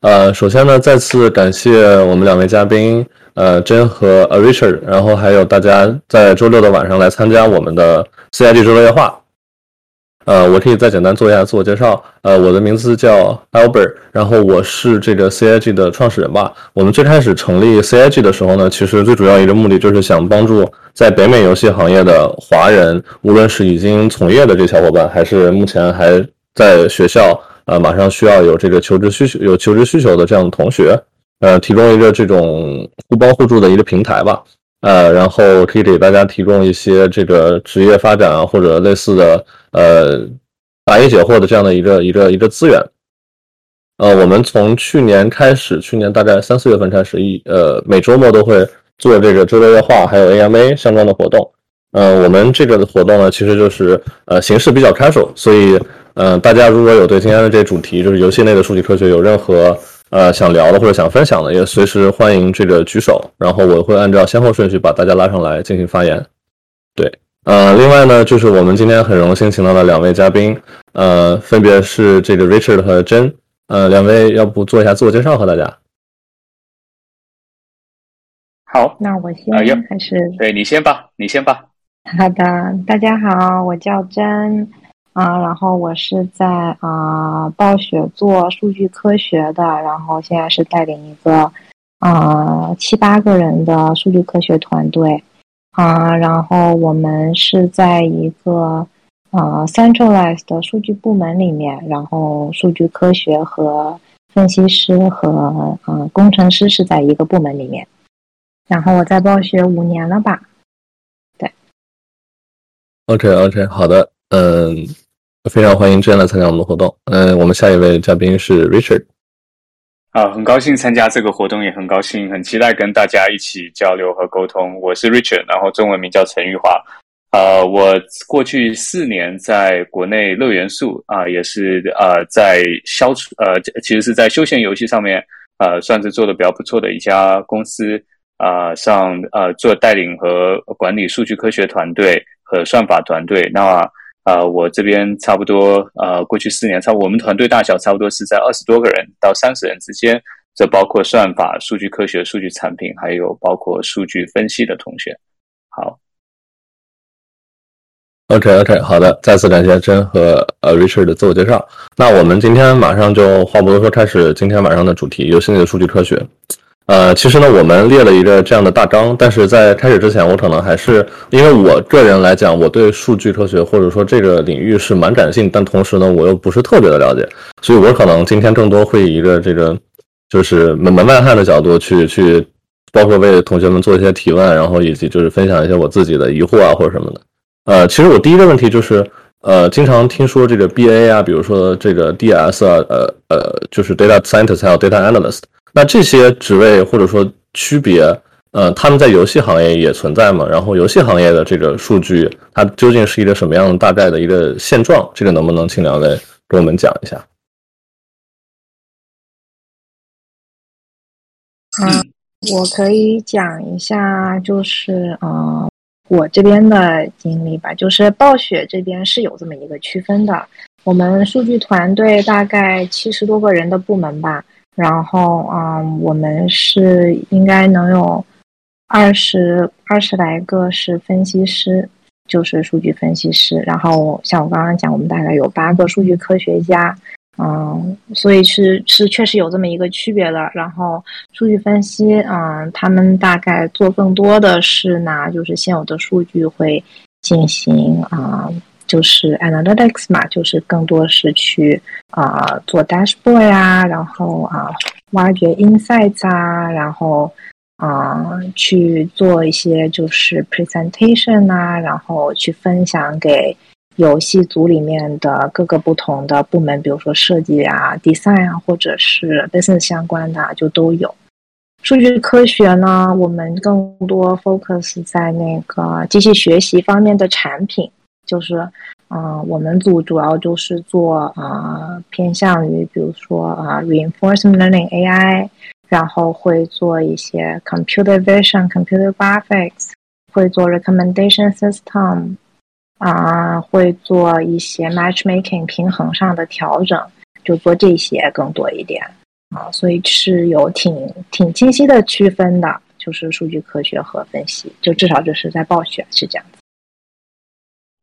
呃，首先呢，再次感谢我们两位嘉宾，呃，真和 Richard，然后还有大家在周六的晚上来参加我们的 CIG 周六夜话。呃，我可以再简单做一下自我介绍。呃，我的名字叫 Albert，然后我是这个 CIG 的创始人吧。我们最开始成立 CIG 的时候呢，其实最主要一个目的就是想帮助在北美游戏行业的华人，无论是已经从业的这小伙伴，还是目前还在学校，呃，马上需要有这个求职需求、有求职需求的这样的同学，呃，提供一个这种互帮互助的一个平台吧。呃，然后可以给大家提供一些这个职业发展啊，或者类似的呃答疑解惑的这样的一个一个一个资源。呃，我们从去年开始，去年大概三四月份开始，一呃每周末都会做这个周六夜话，还有 AMA 相关的活动。呃，我们这个的活动呢，其实就是呃形式比较 casual，所以呃大家如果有对今天的这主题，就是游戏内的数据科学有任何。呃，想聊的或者想分享的，也随时欢迎这个举手，然后我会按照先后顺序把大家拉上来进行发言。对，呃，另外呢，就是我们今天很荣幸请到了两位嘉宾，呃，分别是这个 Richard 和 Jen，呃，两位要不做一下自我介绍和大家？好，那我先还是对你先吧，你先吧。好的，大家好，我叫真。啊，然后我是在啊暴雪做数据科学的，然后现在是带领一个啊七八个人的数据科学团队。啊，然后我们是在一个啊 centralized 的数据部门里面，然后数据科学和分析师和啊工程师是在一个部门里面，然后我在暴雪五年了吧？对，OK OK，好的，嗯。非常欢迎这样来参加我们的活动。嗯，我们下一位嘉宾是 Richard。啊，很高兴参加这个活动，也很高兴，很期待跟大家一起交流和沟通。我是 Richard，然后中文名叫陈玉华。呃，我过去四年在国内乐元素啊，也是呃在消除呃，其实是在休闲游戏上面呃，算是做的比较不错的一家公司啊，上呃做带领和管理数据科学团队和算法团队。那啊，我这边差不多，呃，过去四年，差我们团队大小差不多是在二十多个人到三十人之间，这包括算法、数据科学、数据产品，还有包括数据分析的同学。好，OK，OK，好的，再次感谢真和呃 Richard 的自我介绍。那我们今天马上就话不多说，开始今天晚上的主题——游戏内的数据科学。呃，其实呢，我们列了一个这样的大纲，但是在开始之前，我可能还是因为我个人来讲，我对数据科学或者说这个领域是蛮感兴，但同时呢，我又不是特别的了解，所以我可能今天更多会以一个这个就是门门外汉的角度去去，包括为同学们做一些提问，然后以及就是分享一些我自己的疑惑啊或者什么的。呃，其实我第一个问题就是，呃，经常听说这个 BA 啊，比如说这个 DS 啊，呃呃，就是 Data Scientist 还有 Data Analyst。那这些职位或者说区别，呃，他们在游戏行业也存在吗？然后游戏行业的这个数据，它究竟是一个什么样的大概的一个现状？这个能不能请两位给我们讲一下？嗯，我可以讲一下，就是嗯，我这边的经历吧。就是暴雪这边是有这么一个区分的，我们数据团队大概七十多个人的部门吧。然后，嗯，我们是应该能有二十二十来个是分析师，就是数据分析师。然后，像我刚刚讲，我们大概有八个数据科学家，嗯，所以是是确实有这么一个区别的。然后，数据分析，嗯，他们大概做更多的是拿就是现有的数据会进行啊。就是 analytics 嘛，就是更多是去啊做 dashboard 呀，然后啊挖掘 insights 啊，然后啊去做一些就是 presentation 啊，然后去分享给游戏组里面的各个不同的部门，比如说设计啊、design 啊，或者是 business 相关的就都有。数据科学呢，我们更多 focus 在那个机器学习方面的产品。就是，嗯，我们组主要就是做啊，偏向于比如说啊，reinforcement learning AI，然后会做一些 computer vision、computer graphics，会做 recommendation system，啊，会做一些 matchmaking 平衡上的调整，就做这些更多一点。啊，所以是有挺挺清晰的区分的，就是数据科学和分析，就至少就是在暴雪是这样子。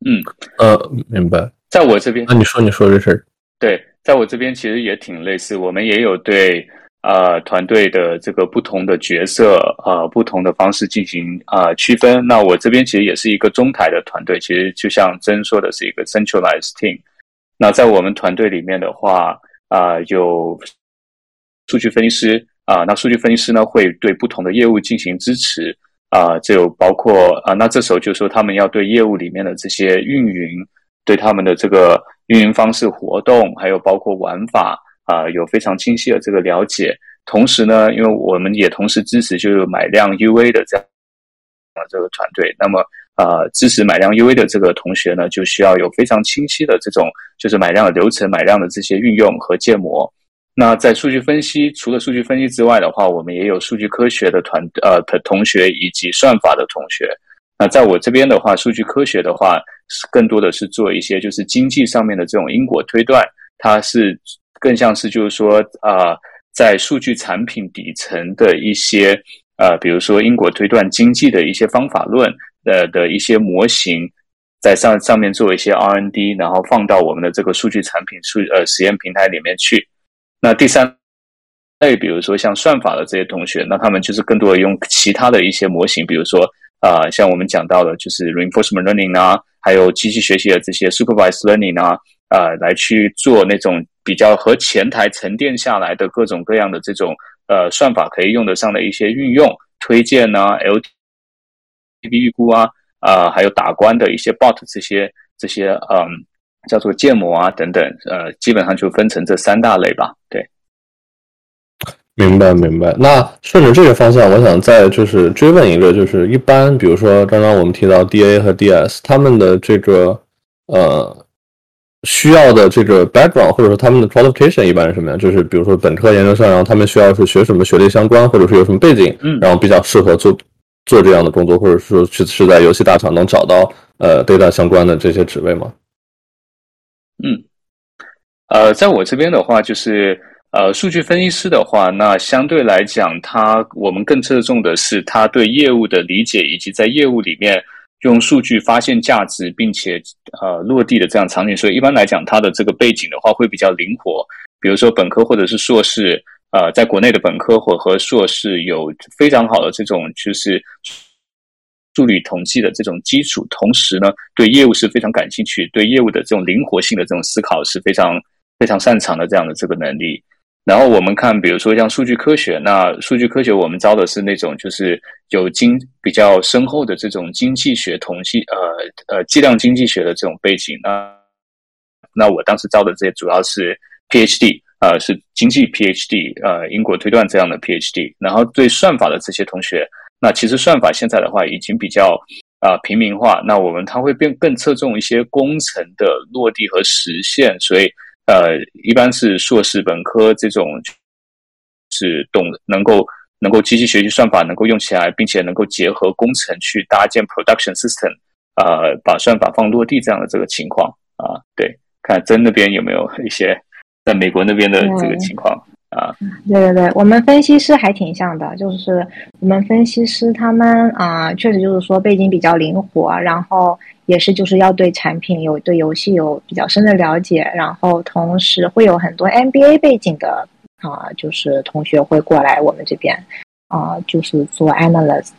嗯，呃，明白。在我这边，那你说你说这事儿，对，在我这边其实也挺类似，我们也有对呃团队的这个不同的角色呃不同的方式进行啊区分。那我这边其实也是一个中台的团队，其实就像真说的是一个 centralized team。那在我们团队里面的话，啊有数据分析师啊，那数据分析师呢会对不同的业务进行支持啊，就包括啊，那这时候就说他们要对业务里面的这些运营。对他们的这个运营方式、活动，还有包括玩法啊，有非常清晰的这个了解。同时呢，因为我们也同时支持就是买量 UA 的这样啊这个团队，那么呃支持买量 UA 的这个同学呢，就需要有非常清晰的这种就是买量的流程、买量的这些运用和建模。那在数据分析，除了数据分析之外的话，我们也有数据科学的团呃的同学以及算法的同学。那在我这边的话，数据科学的话，更多的是做一些就是经济上面的这种因果推断，它是更像是就是说啊，在数据产品底层的一些呃，比如说因果推断经济的一些方法论呃的一些模型，在上上面做一些 R N D，然后放到我们的这个数据产品数呃实验平台里面去。那第三类，比如说像算法的这些同学，那他们就是更多的用其他的一些模型，比如说。啊，像我们讲到的，就是 reinforcement learning 啊，还有机器学习的这些 supervised learning 啊，呃，来去做那种比较和前台沉淀下来的各种各样的这种呃算法可以用得上的一些运用推荐啊，LTV 预估啊，啊，还有打关的一些 bot 这些这些嗯叫做建模啊等等，呃，基本上就分成这三大类吧，对。明白明白，那顺着这个方向，我想再就是追问一个，就是一般，比如说刚刚我们提到 DA 和 DS，他们的这个呃需要的这个 background，或者说他们的 qualification 一般是什么样？就是比如说本科、研究生，然后他们需要是学什么学历相关，或者是有什么背景，然后比较适合做做这样的工作，或者说是是在游戏大厂能找到呃 data 相关的这些职位吗？嗯，呃，在我这边的话，就是。呃，数据分析师的话，那相对来讲，他我们更侧重的是他对业务的理解，以及在业务里面用数据发现价值，并且呃落地的这样场景。所以一般来讲，他的这个背景的话会比较灵活。比如说本科或者是硕士，呃，在国内的本科或和硕士有非常好的这种就是数理统计的这种基础，同时呢，对业务是非常感兴趣，对业务的这种灵活性的这种思考是非常非常擅长的这样的这个能力。然后我们看，比如说像数据科学，那数据科学我们招的是那种就是有经比较深厚的这种经济学、统计呃呃计量经济学的这种背景。那那我当时招的这些主要是 PhD，呃是经济 PhD，呃因果推断这样的 PhD。然后对算法的这些同学，那其实算法现在的话已经比较啊平民化，那我们它会变更侧重一些工程的落地和实现，所以。呃，一般是硕士、本科这种，是懂能够能够机器学习算法能够用起来，并且能够结合工程去搭建 production system，呃，把算法放落地这样的这个情况啊，对，看真那边有没有一些在美国那边的这个情况。啊，对对对，我们分析师还挺像的，就是我们分析师他们啊，确实就是说背景比较灵活，然后也是就是要对产品有对游戏有比较深的了解，然后同时会有很多 MBA 背景的啊，就是同学会过来我们这边啊，就是做 analyst。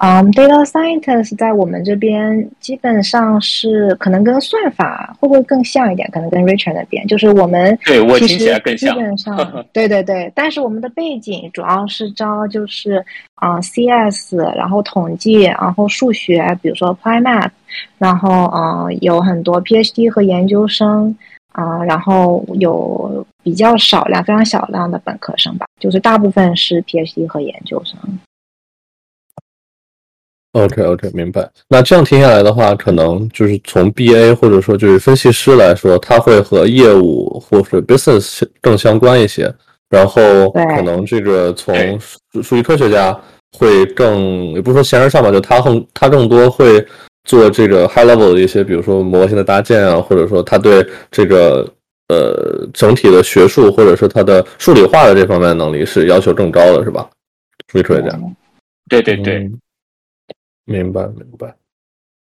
嗯，data scientist 在我们这边基本上是可能跟算法会不会更像一点？可能跟 Richard 那边，就是我们对我听起来更像。基本 上，对对对，但是我们的背景主要是招就是啊 CS，然后统计，然后数学，比如说 Math，然后嗯有很多 PhD 和研究生啊，然后有比较少量、非常少量的本科生吧，就是大部分是 PhD 和研究生。OK OK，明白。那这样听下来的话，可能就是从 BA 或者说就是分析师来说，他会和业务或者 business 更相关一些。然后可能这个从数数据科学家会更，也不是说形而上吧，就他更他更多会做这个 high level 的一些，比如说模型的搭建啊，或者说他对这个呃整体的学术或者是他的数理化的这方面能力是要求更高的，是吧？数据科学家。对对对，明白明白。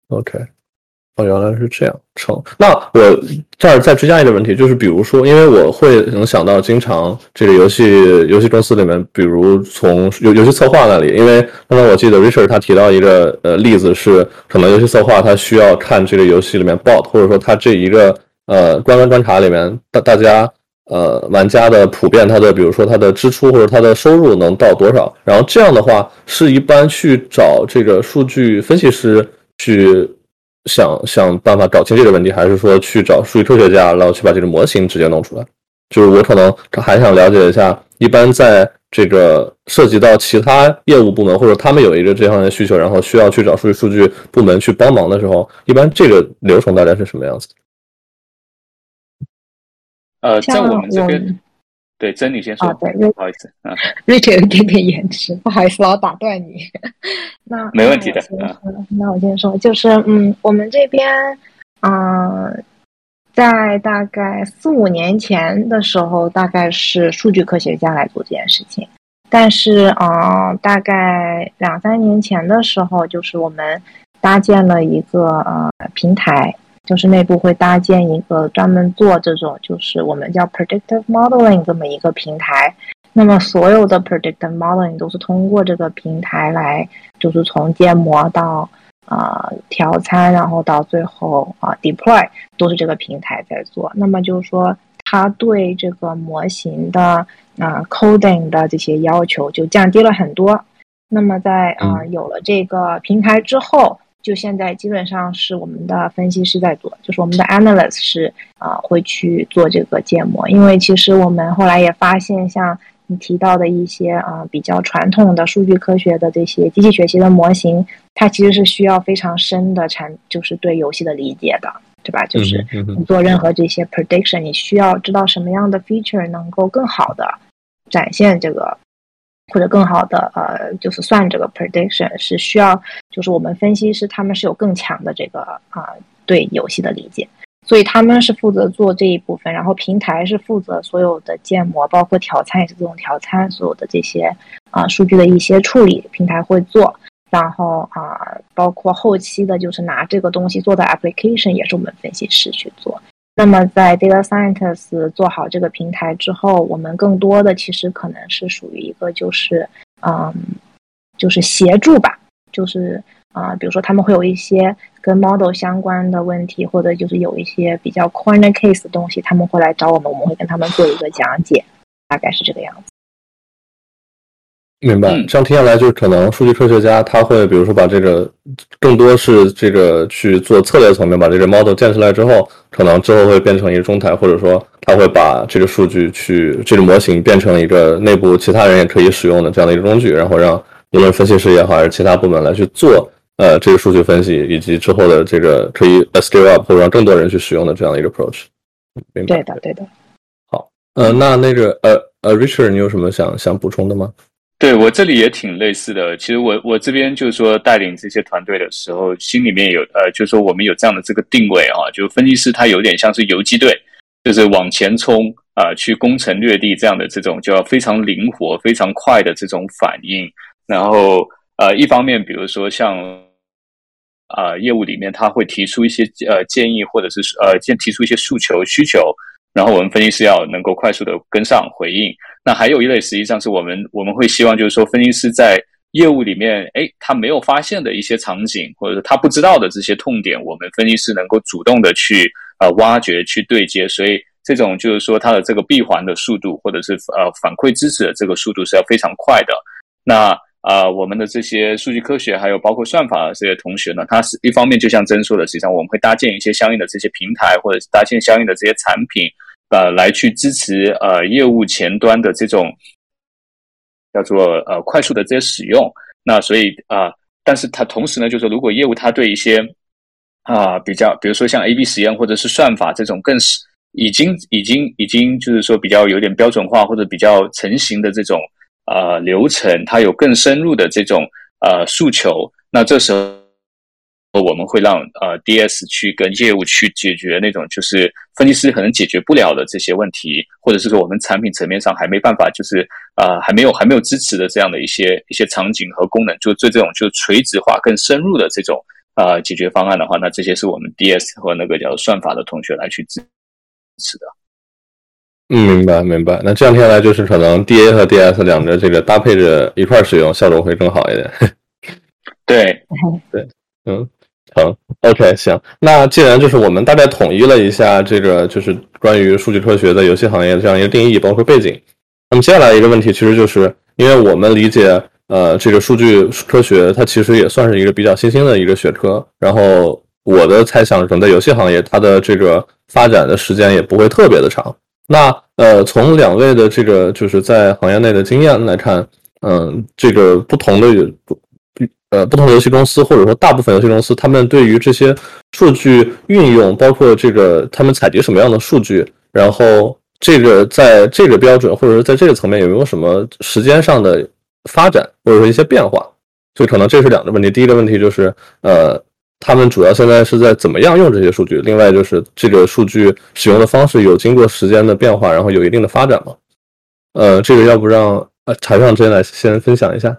OK。哦，原来是这样。成，那我这儿再追加一个问题，就是比如说，因为我会能想到，经常这个游戏游戏公司里面，比如从游游戏策划那里，因为刚才我记得 Richard 他提到一个呃例子是，可能游戏策划他需要看这个游戏里面 bot，或者说他这一个呃观观观察里面大大家呃玩家的普遍他的比如说他的支出或者他的收入能到多少，然后这样的话是一般去找这个数据分析师去。想想办法搞清这个问题，还是说去找数据科学家，然后去把这个模型直接弄出来？就是我可能还想了解一下，一般在这个涉及到其他业务部门，或者他们有一个这方面的需求，然后需要去找数据数据部门去帮忙的时候，一般这个流程大概是什么样子？呃，在我们这边。对，珍妮先说。对，不好意思啊，Rachel 有一点点延迟，不好意思，老打断你。那没问题的。那我先说，就是嗯，我们这边嗯，在大概四五年前的时候，大概是数据科学家来做这件事情。但是嗯，大概两三年前的时候，就是我们搭建了一个呃平台。就是内部会搭建一个专门做这种，就是我们叫 predictive modeling 这么一个平台。那么所有的 predictive modeling 都是通过这个平台来，就是从建模到啊调参，然后到最后啊 deploy 都是这个平台在做。那么就是说，它对这个模型的啊 coding 的这些要求就降低了很多。那么在啊有了这个平台之后。就现在基本上是我们的分析师在做，就是我们的 analyst 是啊会去做这个建模，因为其实我们后来也发现，像你提到的一些啊比较传统的数据科学的这些机器学习的模型，它其实是需要非常深的产，就是对游戏的理解的，对吧？就是你做任何这些 prediction，你需要知道什么样的 feature 能够更好的展现这个。或者更好的呃，就是算这个 prediction 是需要，就是我们分析师他们是有更强的这个啊对游戏的理解，所以他们是负责做这一部分，然后平台是负责所有的建模，包括调参也是这种调参，所有的这些啊数据的一些处理，平台会做，然后啊包括后期的就是拿这个东西做的 application 也是我们分析师去做。那么，在 data scientists 做好这个平台之后，我们更多的其实可能是属于一个就是，嗯，就是协助吧，就是啊，比如说他们会有一些跟 model 相关的问题，或者就是有一些比较 corner case 的东西，他们会来找我们，我们会跟他们做一个讲解，大概是这个样子。明白，这样听下来，就是可能数据科学家他会，比如说把这个更多是这个去做策略层面，把这个 model 建出来之后，可能之后会变成一个中台，或者说他会把这个数据去这个模型变成一个内部其他人也可以使用的这样的一个工具，然后让无论分析师也好，还是其他部门来去做呃这个数据分析，以及之后的这个可以 scale up 或者让更多人去使用的这样的一个 approach。明白？对的，对的。好，呃，那那个呃呃，Richard，你有什么想想补充的吗？对我这里也挺类似的。其实我我这边就是说带领这些团队的时候，心里面有呃，就是说我们有这样的这个定位啊，就分析师他有点像是游击队，就是往前冲啊，去攻城略地这样的这种，就要非常灵活、非常快的这种反应。然后呃，一方面比如说像啊业务里面他会提出一些呃建议，或者是呃建提出一些诉求需求。然后我们分析师要能够快速的跟上回应。那还有一类，实际上是我们我们会希望，就是说分析师在业务里面，哎，他没有发现的一些场景，或者是他不知道的这些痛点，我们分析师能够主动的去呃挖掘、去对接。所以这种就是说，它的这个闭环的速度，或者是呃反馈支持的这个速度是要非常快的。那啊，我们的这些数据科学还有包括算法的这些同学呢，他是一方面就像真说的，实际上我们会搭建一些相应的这些平台，或者是搭建相应的这些产品。呃，来去支持呃业务前端的这种叫做呃快速的这些使用。那所以啊，但是它同时呢，就是说如果业务它对一些啊比较，比如说像 A B 实验或者是算法这种更是已经已经已经就是说比较有点标准化或者比较成型的这种呃流程，它有更深入的这种呃诉求，那这时候。我们会让呃 DS 去跟业务去解决那种就是分析师可能解决不了的这些问题，或者是说我们产品层面上还没办法，就是呃还没有还没有支持的这样的一些一些场景和功能，就对这种就垂直化更深入的这种呃解决方案的话，那这些是我们 DS 和那个叫算法的同学来去支持的。嗯，明白明白。那这样听来，就是可能 DA 和 DS 两个这个搭配着一块使用，效果会更好一点。对 对，嗯。成，OK，行。那既然就是我们大概统一了一下这个，就是关于数据科学在游戏行业这样一个定义，包括背景。那么接下来一个问题，其实就是因为我们理解，呃，这个数据科学它其实也算是一个比较新兴的一个学科。然后我的猜想，可能在游戏行业，它的这个发展的时间也不会特别的长。那呃，从两位的这个就是在行业内的经验来看，嗯，这个不同的。呃，不同的游戏公司或者说大部分游戏公司，他们对于这些数据运用，包括这个他们采集什么样的数据，然后这个在这个标准或者说在这个层面有没有什么时间上的发展或者说一些变化？就可能这是两个问题。第一个问题就是，呃，他们主要现在是在怎么样用这些数据？另外就是这个数据使用的方式有经过时间的变化，然后有一定的发展吗？呃，这个要不让呃茶上之间来先分享一下。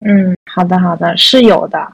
嗯，好的，好的，是有的。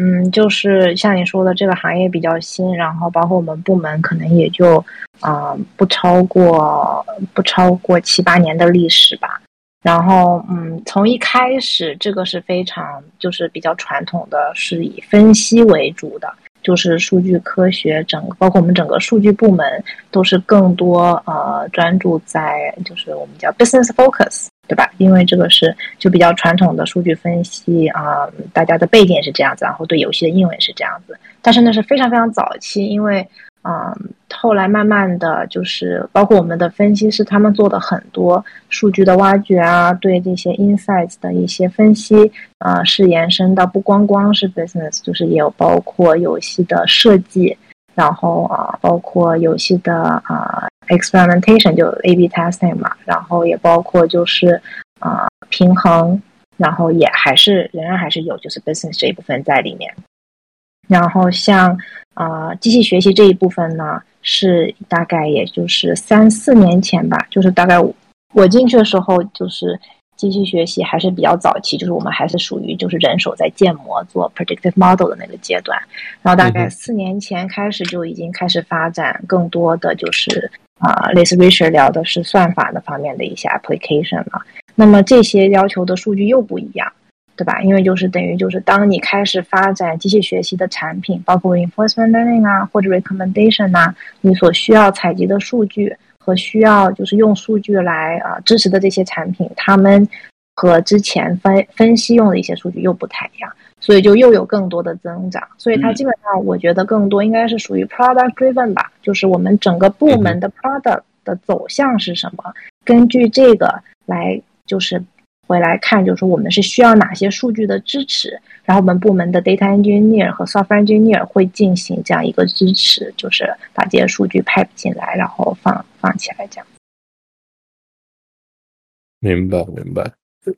嗯，就是像你说的，这个行业比较新，然后包括我们部门可能也就啊不超过不超过七八年的历史吧。然后，嗯，从一开始，这个是非常就是比较传统的，是以分析为主的，就是数据科学，整包括我们整个数据部门都是更多呃专注在就是我们叫 business focus。对吧？因为这个是就比较传统的数据分析啊，大家的背景是这样子，然后对游戏的应用也是这样子。但是那，是非常非常早期，因为嗯，后来慢慢的就是包括我们的分析师他们做的很多数据的挖掘啊，对这些 insights 的一些分析啊，是延伸到不光光是 business，就是也有包括游戏的设计，然后啊，包括游戏的啊。Experimentation 就 A/B testing 嘛，然后也包括就是啊平衡，然后也还是仍然还是有就是 business 这一部分在里面。然后像啊机器学习这一部分呢，是大概也就是三四年前吧，就是大概我进去的时候就是。机器学习还是比较早期，就是我们还是属于就是人手在建模做 predictive model 的那个阶段，然后大概四年前开始就已经开始发展更多的就是啊，类似 Richard 聊的是算法的方面的一些 application 啊。那么这些要求的数据又不一样，对吧？因为就是等于就是当你开始发展机器学习的产品，包括 reinforcement learning 啊或者 recommendation 啊，你所需要采集的数据。和需要就是用数据来啊支持的这些产品，他们和之前分分析用的一些数据又不太一样，所以就又有更多的增长。所以它基本上我觉得更多应该是属于 product driven 吧，就是我们整个部门的 product 的走向是什么，根据这个来就是。回来看，就是说我们是需要哪些数据的支持，然后我们部门的 data engineer 和 software engineer 会进行这样一个支持，就是把这些数据 pipe 进来，然后放放起来这样。明白，明白。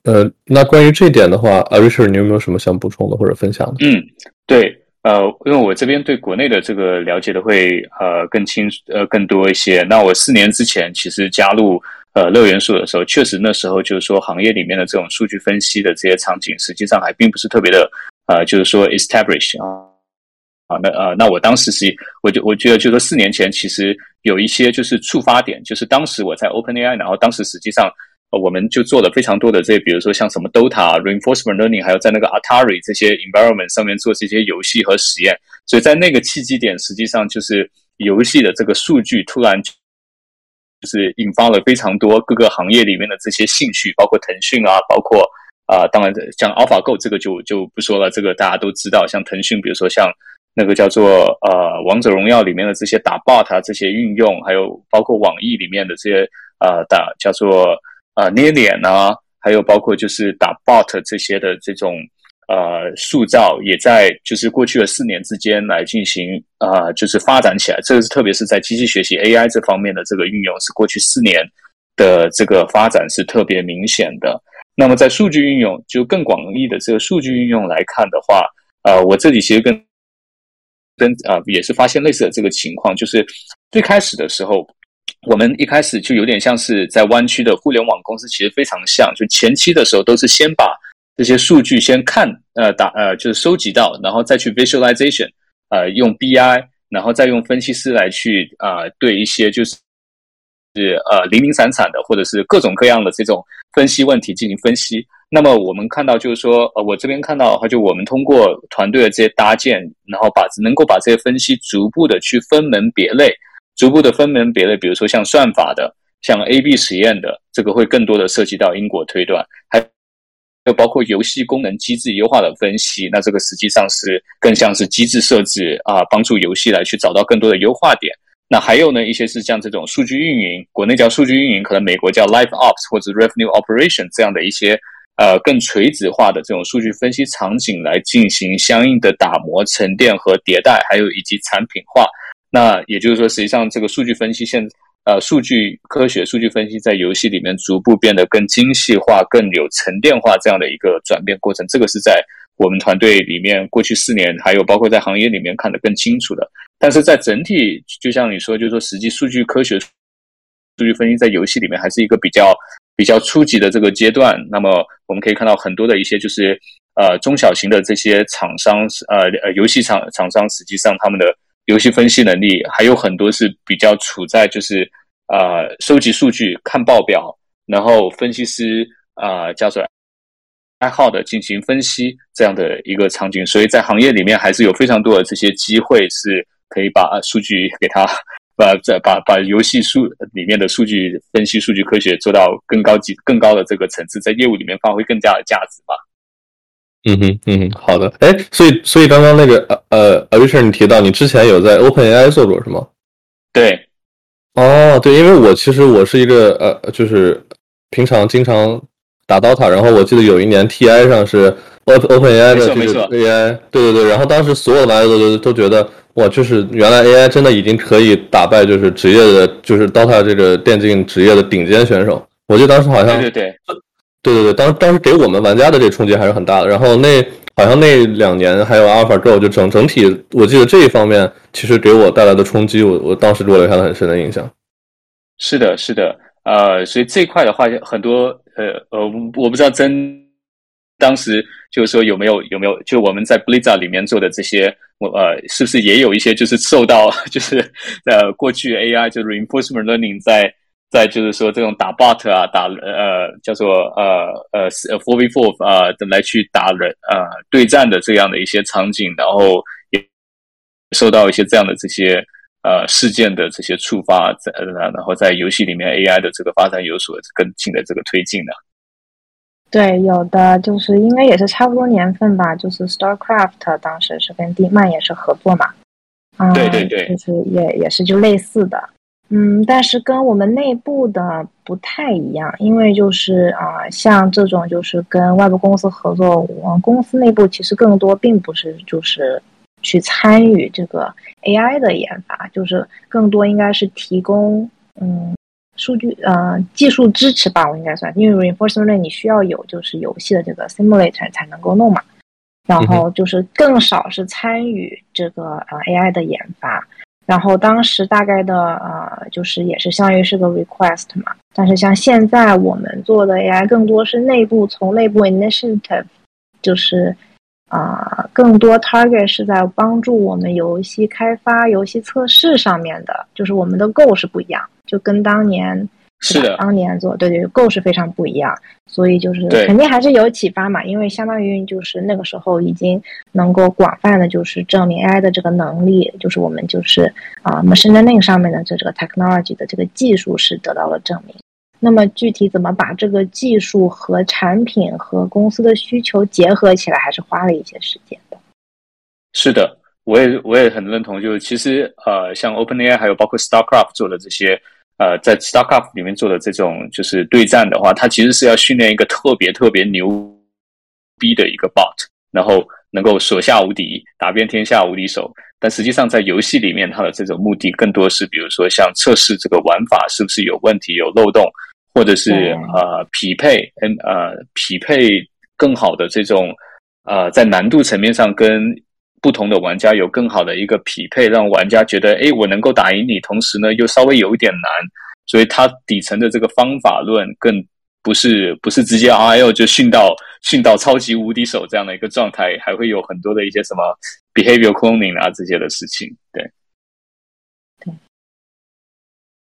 呃，那关于这一点的话啊，Richard，你有没有什么想补充的或者分享的？嗯，对，呃，因为我这边对国内的这个了解的会呃更清呃更多一些。那我四年之前其实加入。呃，乐元素的时候，确实那时候就是说，行业里面的这种数据分析的这些场景，实际上还并不是特别的，呃，就是说 establish 啊，啊，那呃，那我当时是，我就我觉得，就是说四年前，其实有一些就是触发点，就是当时我在 OpenAI，然后当时实际上，我们就做了非常多的这，比如说像什么 Dota、Reinforcement Learning，还有在那个 Atari 这些 environment 上面做这些游戏和实验，所以在那个契机点，实际上就是游戏的这个数据突然。就是引发了非常多各个行业里面的这些兴趣，包括腾讯啊，包括啊，当然像 AlphaGo 这个就就不说了，这个大家都知道。像腾讯，比如说像那个叫做呃王者荣耀里面的这些打 bot 这些运用，还有包括网易里面的这些呃打叫做呃捏脸啊，还有包括就是打 bot 这些的这种。呃，塑造也在就是过去的四年之间来进行啊，就是发展起来。这个是特别是在机器学习 AI 这方面的这个运用，是过去四年的这个发展是特别明显的。那么在数据运用就更广义的这个数据运用来看的话，呃，我这里其实跟跟啊也是发现类似的这个情况，就是最开始的时候，我们一开始就有点像是在湾区的互联网公司，其实非常像，就前期的时候都是先把这些数据先看呃打呃就是收集到，然后再去 visualization，呃用 BI，然后再用分析师来去啊对一些就是是呃零零散散的或者是各种各样的这种分析问题进行分析。那么我们看到，就是说，呃，我这边看到的话，就我们通过团队的这些搭建，然后把能够把这些分析逐步的去分门别类，逐步的分门别类，比如说像算法的，像 A/B 实验的，这个会更多的涉及到因果推断，还有包括游戏功能机制优化的分析，那这个实际上是更像是机制设置啊，帮助游戏来去找到更多的优化点。那还有呢，一些是像这种数据运营，国内叫数据运营，可能美国叫 Live Ops 或者 Revenue Operation 这样的一些。呃，更垂直化的这种数据分析场景来进行相应的打磨、沉淀和迭代，还有以及产品化。那也就是说，实际上这个数据分析现呃，数据科学、数据分析在游戏里面逐步变得更精细化、更有沉淀化这样的一个转变过程。这个是在我们团队里面过去四年，还有包括在行业里面看得更清楚的。但是在整体，就像你说，就是说，实际数据科学、数据分析在游戏里面还是一个比较。比较初级的这个阶段，那么我们可以看到很多的一些就是呃中小型的这些厂商，呃呃游戏厂厂商，实际上他们的游戏分析能力还有很多是比较处在就是呃收集数据、看报表，然后分析师啊叫做爱好的进行分析这样的一个场景，所以在行业里面还是有非常多的这些机会是可以把数据给它。把在把把游戏数里面的数据分析、数据科学做到更高级、更高的这个层次，在业务里面发挥更加的价值吧。嗯哼，嗯哼，好的。哎，所以所以刚刚那个呃呃，Richard，你提到你之前有在 OpenAI 做过是吗？对。哦，对，因为我其实我是一个呃，就是平常经常打 DOTA，然后我记得有一年 TI 上是 OpenAI 的这个 AI，对对对，然后当时所有的玩家都都觉得。哇，就是原来 AI 真的已经可以打败，就是职业的，就是 DOTA 这个电竞职业的顶尖选手。我记得当时好像，对对对，对对对，当当时给我们玩家的这冲击还是很大的。然后那好像那两年还有 AlphaGo，就整整体，我记得这一方面其实给我带来的冲击，我我当时给我留下了很深的印象。是的，是的，呃，所以这一块的话，很多呃呃，我不知道真。当时就是说有没有有没有就我们在 Blizzard 里面做的这些，我呃是不是也有一些就是受到 就是呃过去 AI 就是 reinforcement learning 在在就是说这种打 bot 啊打呃叫做呃呃 four v four 啊来去打人呃对战的这样的一些场景，然后也受到一些这样的这些呃事件的这些触发，在然后在游戏里面 AI 的这个发展有所更进的这个推进呢？对，有的就是应该也是差不多年份吧，就是 StarCraft 当时是跟 DeepMind 也是合作嘛，啊，对对对，就是也也是就类似的，嗯，但是跟我们内部的不太一样，因为就是啊，像这种就是跟外部公司合作，我们公司内部其实更多并不是就是去参与这个 AI 的研发，就是更多应该是提供嗯。数据呃技术支持吧，我应该算，因为 reinforcement learning 你需要有就是游戏的这个 simulator 才能够弄嘛，然后就是更少是参与这个呃 AI 的研发，然后当时大概的呃就是也是相当于是个 request 嘛，但是像现在我们做的 AI 更多是内部从内部 initiative，就是啊更多 target 是在帮助我们游戏开发、游戏测试上面的，就是我们的 goal 是不一样。就跟当年是的，当年做对对构是非常不一样，所以就是肯定还是有启发嘛，因为相当于就是那个时候已经能够广泛的就是证明 AI 的这个能力，就是我们就是啊 machine learning 上面的这这个 technology 的这个技术是得到了证明。那么具体怎么把这个技术和产品和公司的需求结合起来，还是花了一些时间的。是的，我也我也很认同，就是其实呃，像 OpenAI 还有包括 StarCraft 做的这些。呃，在 StarCraft 里面做的这种就是对战的话，它其实是要训练一个特别特别牛逼的一个 bot，然后能够所下无敌，打遍天下无敌手。但实际上在游戏里面，它的这种目的更多是，比如说像测试这个玩法是不是有问题、有漏洞，或者是呃匹配，嗯呃匹配更好的这种呃在难度层面上跟不同的玩家有更好的一个匹配，让玩家觉得，哎，我能够打赢你，同时呢又稍微有一点难，所以它底层的这个方法论更不是不是直接 R L 就训到训到超级无敌手这样的一个状态，还会有很多的一些什么 behavior cloning 啊这些的事情，对。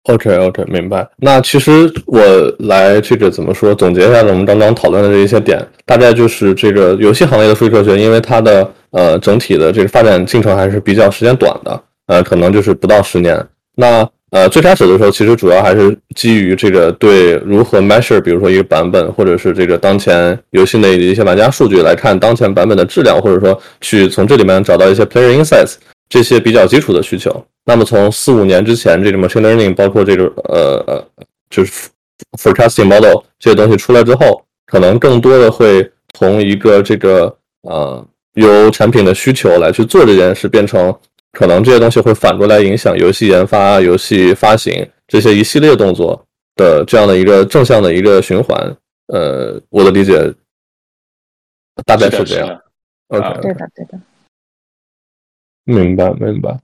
OK，OK，明白。那其实我来这个怎么说？总结一下我们刚刚讨论的这一些点，大概就是这个游戏行业的数据科学，因为它的呃整体的这个发展进程还是比较时间短的，呃，可能就是不到十年。那呃最开始的时候，其实主要还是基于这个对如何 measure，比如说一个版本，或者是这个当前游戏内的一些玩家数据来看当前版本的质量，或者说去从这里面找到一些 player insights。这些比较基础的需求，那么从四五年之前，这个 machine learning 包括这个呃呃，就是 forecasting model 这些东西出来之后，可能更多的会从一个这个呃由产品的需求来去做这件事，变成可能这些东西会反过来影响游戏研发、游戏发行这些一系列动作的这样的一个正向的一个循环。呃，我的理解大概是这样。OK，对的，对的。明白，明白。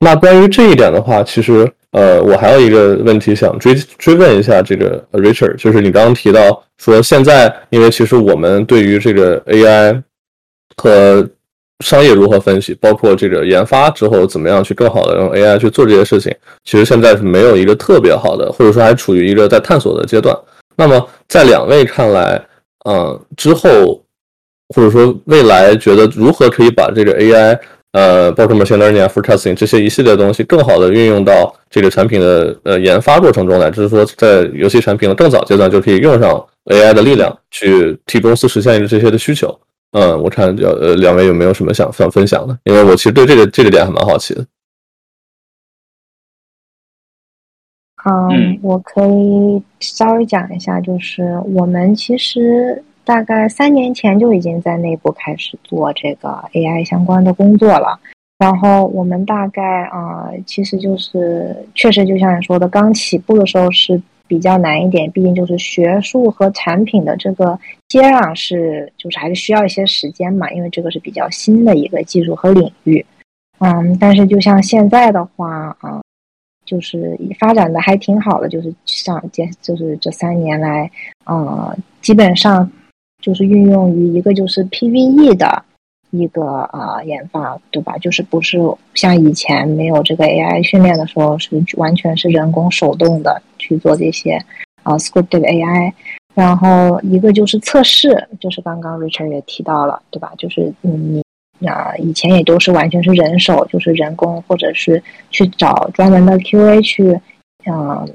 那关于这一点的话，其实呃，我还有一个问题想追追问一下这个 Richard，就是你刚刚提到说，现在因为其实我们对于这个 AI 和商业如何分析，包括这个研发之后怎么样去更好的用 AI 去做这些事情，其实现在是没有一个特别好的，或者说还处于一个在探索的阶段。那么在两位看来，嗯，之后。或者说未来觉得如何可以把这个 AI，呃，包括 machine learning、forecasting 这些一系列东西更好的运用到这个产品的呃研发过程中来，就是说在游戏产品的更早阶段就可以用上 AI 的力量去替公司实现这些的需求。嗯，我看呃两位有没有什么想想分享的？因为我其实对这个这个点还蛮好奇的。嗯，我可以稍微讲一下，就是我们其实。大概三年前就已经在内部开始做这个 AI 相关的工作了，然后我们大概啊，其实就是确实就像你说的，刚起步的时候是比较难一点，毕竟就是学术和产品的这个接壤是，就是还是需要一些时间嘛，因为这个是比较新的一个技术和领域，嗯，但是就像现在的话啊，就是发展的还挺好的，就是上这就是这三年来，呃，基本上。就是运用于一个就是 PVE 的一个啊研发，对吧？就是不是像以前没有这个 AI 训练的时候，是完全是人工手动的去做这些啊 scripted AI。然后一个就是测试，就是刚刚 Richard 也提到了，对吧？就是你啊以前也都是完全是人手，就是人工或者是去找专门的 QA 去嗯。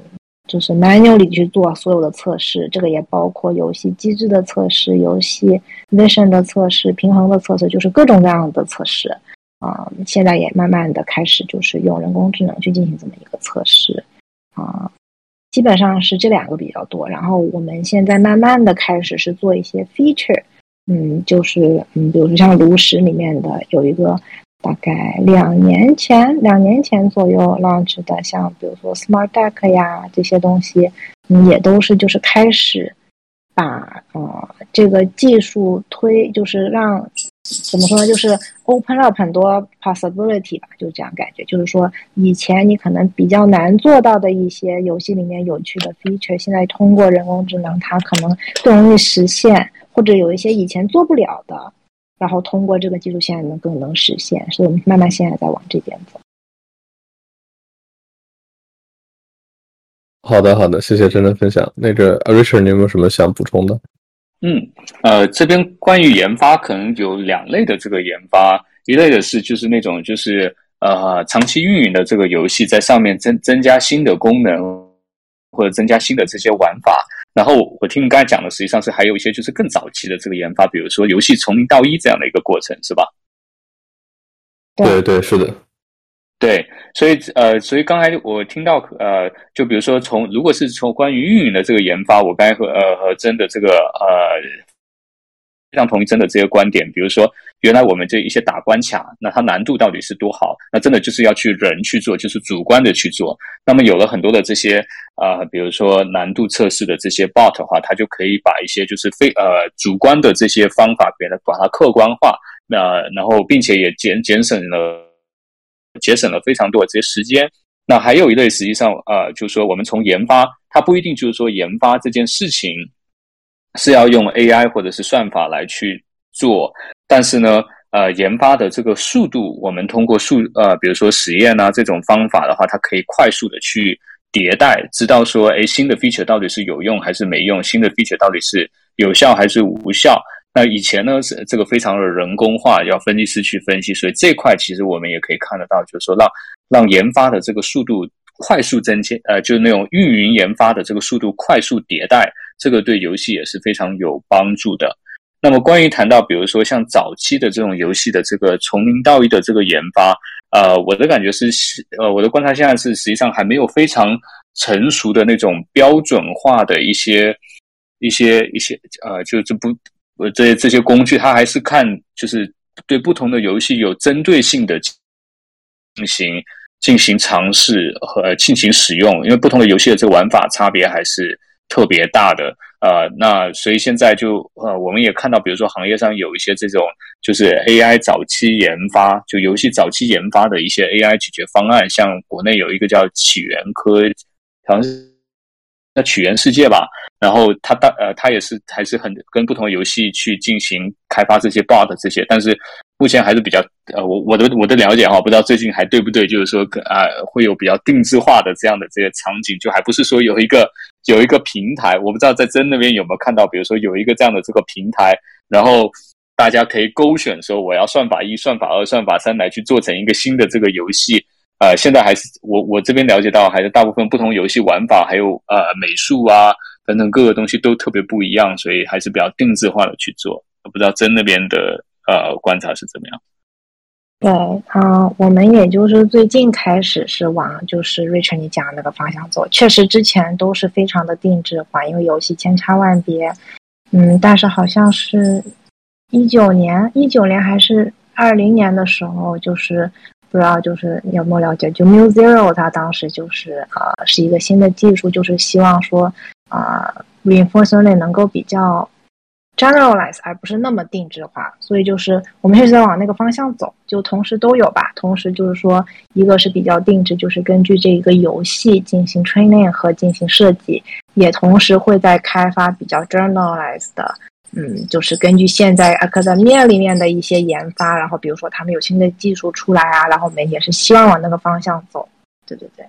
就是 manual 里去做所有的测试，这个也包括游戏机制的测试、游戏 vision 的测试、平衡的测试，就是各种各样的测试。啊，现在也慢慢的开始就是用人工智能去进行这么一个测试。啊，基本上是这两个比较多。然后我们现在慢慢的开始是做一些 feature，嗯，就是嗯，比如说像炉石里面的有一个。大概两年前，两年前左右 launch 的，像比如说 Smart Deck 呀这些东西，也都是就是开始把呃这个技术推，就是让怎么说呢，就是 open up 很多 possibility 吧，就这样感觉，就是说以前你可能比较难做到的一些游戏里面有趣的 feature，现在通过人工智能，它可能更容易实现，或者有一些以前做不了的。然后通过这个技术现在能更能实现，所以我们慢慢现在在往这边走。好的，好的，谢谢真的分享。那个 Richard，你有没有什么想补充的？嗯，呃，这边关于研发，可能有两类的这个研发，一类的是就是那种就是呃长期运营的这个游戏，在上面增增加新的功能或者增加新的这些玩法。然后我听你刚才讲的，实际上是还有一些就是更早期的这个研发，比如说游戏从零到一这样的一个过程，是吧？对对是的，对，所以呃，所以刚才我听到呃，就比如说从如果是从关于运营的这个研发，我刚才和呃和真的这个呃。非常同意真的这些观点，比如说原来我们这一些打关卡，那它难度到底是多好？那真的就是要去人去做，就是主观的去做。那么有了很多的这些啊，比如说难度测试的这些 bot 的话，它就可以把一些就是非呃主观的这些方法给它把它客观化，那然后并且也减减省了节省了非常多的这些时间。那还有一类，实际上呃，就是说我们从研发，它不一定就是说研发这件事情是要用 AI 或者是算法来去做，但是呢，呃，研发的这个速度，我们通过数呃，比如说实验啊这种方法的话，它可以快速的去迭代，知道说，哎，新的 feature 到底是有用还是没用，新的 feature 到底是有效还是无效。那以前呢是这个非常的人工化，要分析师去分析，所以这块其实我们也可以看得到，就是说让让研发的这个速度快速增加，呃，就是那种运营研发的这个速度快速迭代，这个对游戏也是非常有帮助的。那么关于谈到比如说像早期的这种游戏的这个从零到一的这个研发，呃，我的感觉是，呃，我的观察现在是实际上还没有非常成熟的那种标准化的一些一些一些，呃，就这不。呃，这这些工具，它还是看就是对不同的游戏有针对性的进行进行尝试和进行使用，因为不同的游戏的这个玩法差别还是特别大的。呃，那所以现在就呃，我们也看到，比如说行业上有一些这种就是 AI 早期研发，就游戏早期研发的一些 AI 解决方案，像国内有一个叫起源科，好像是。那起源世界吧，然后它大呃，它也是还是很跟不同的游戏去进行开发这些 bot 这些，但是目前还是比较呃，我我的我的了解哈，不知道最近还对不对，就是说啊，会有比较定制化的这样的这些场景，就还不是说有一个有一个平台，我不知道在真那边有没有看到，比如说有一个这样的这个平台，然后大家可以勾选说我要算法一、算法二、算法三来去做成一个新的这个游戏。呃，现在还是我我这边了解到，还是大部分不同游戏玩法，还有呃美术啊等等各个东西都特别不一样，所以还是比较定制化的去做。不知道真那边的呃观察是怎么样？对，嗯，我们也就是最近开始是往就是 Richard 你讲的那个方向走。确实之前都是非常的定制化，因为游戏千差万别。嗯，但是好像是一九年，一九年还是二零年的时候，就是。不知道就是有没有了解，就 Mu Zero 它当时就是呃是一个新的技术，就是希望说啊 reinforcement 能够比较 generalize，而不是那么定制化。所以就是我们一直在往那个方向走，就同时都有吧。同时就是说，一个是比较定制，就是根据这一个游戏进行 training 和进行设计，也同时会在开发比较 generalized 的。嗯，就是根据现在 academia 里面的一些研发，然后比如说他们有新的技术出来啊，然后我们也是希望往那个方向走。对对对。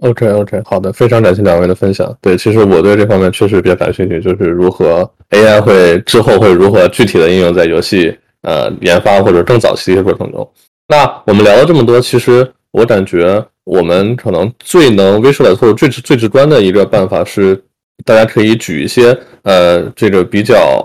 OK OK，好的，非常感谢两位的分享。对，其实我对这方面确实比较感兴趣，就是如何 AI 会之后会如何具体的应用在游戏呃研发或者更早期的过程中。那我们聊了这么多，其实我感觉我们可能最能 visualize 或者最最直观的一个办法是。大家可以举一些呃，这个比较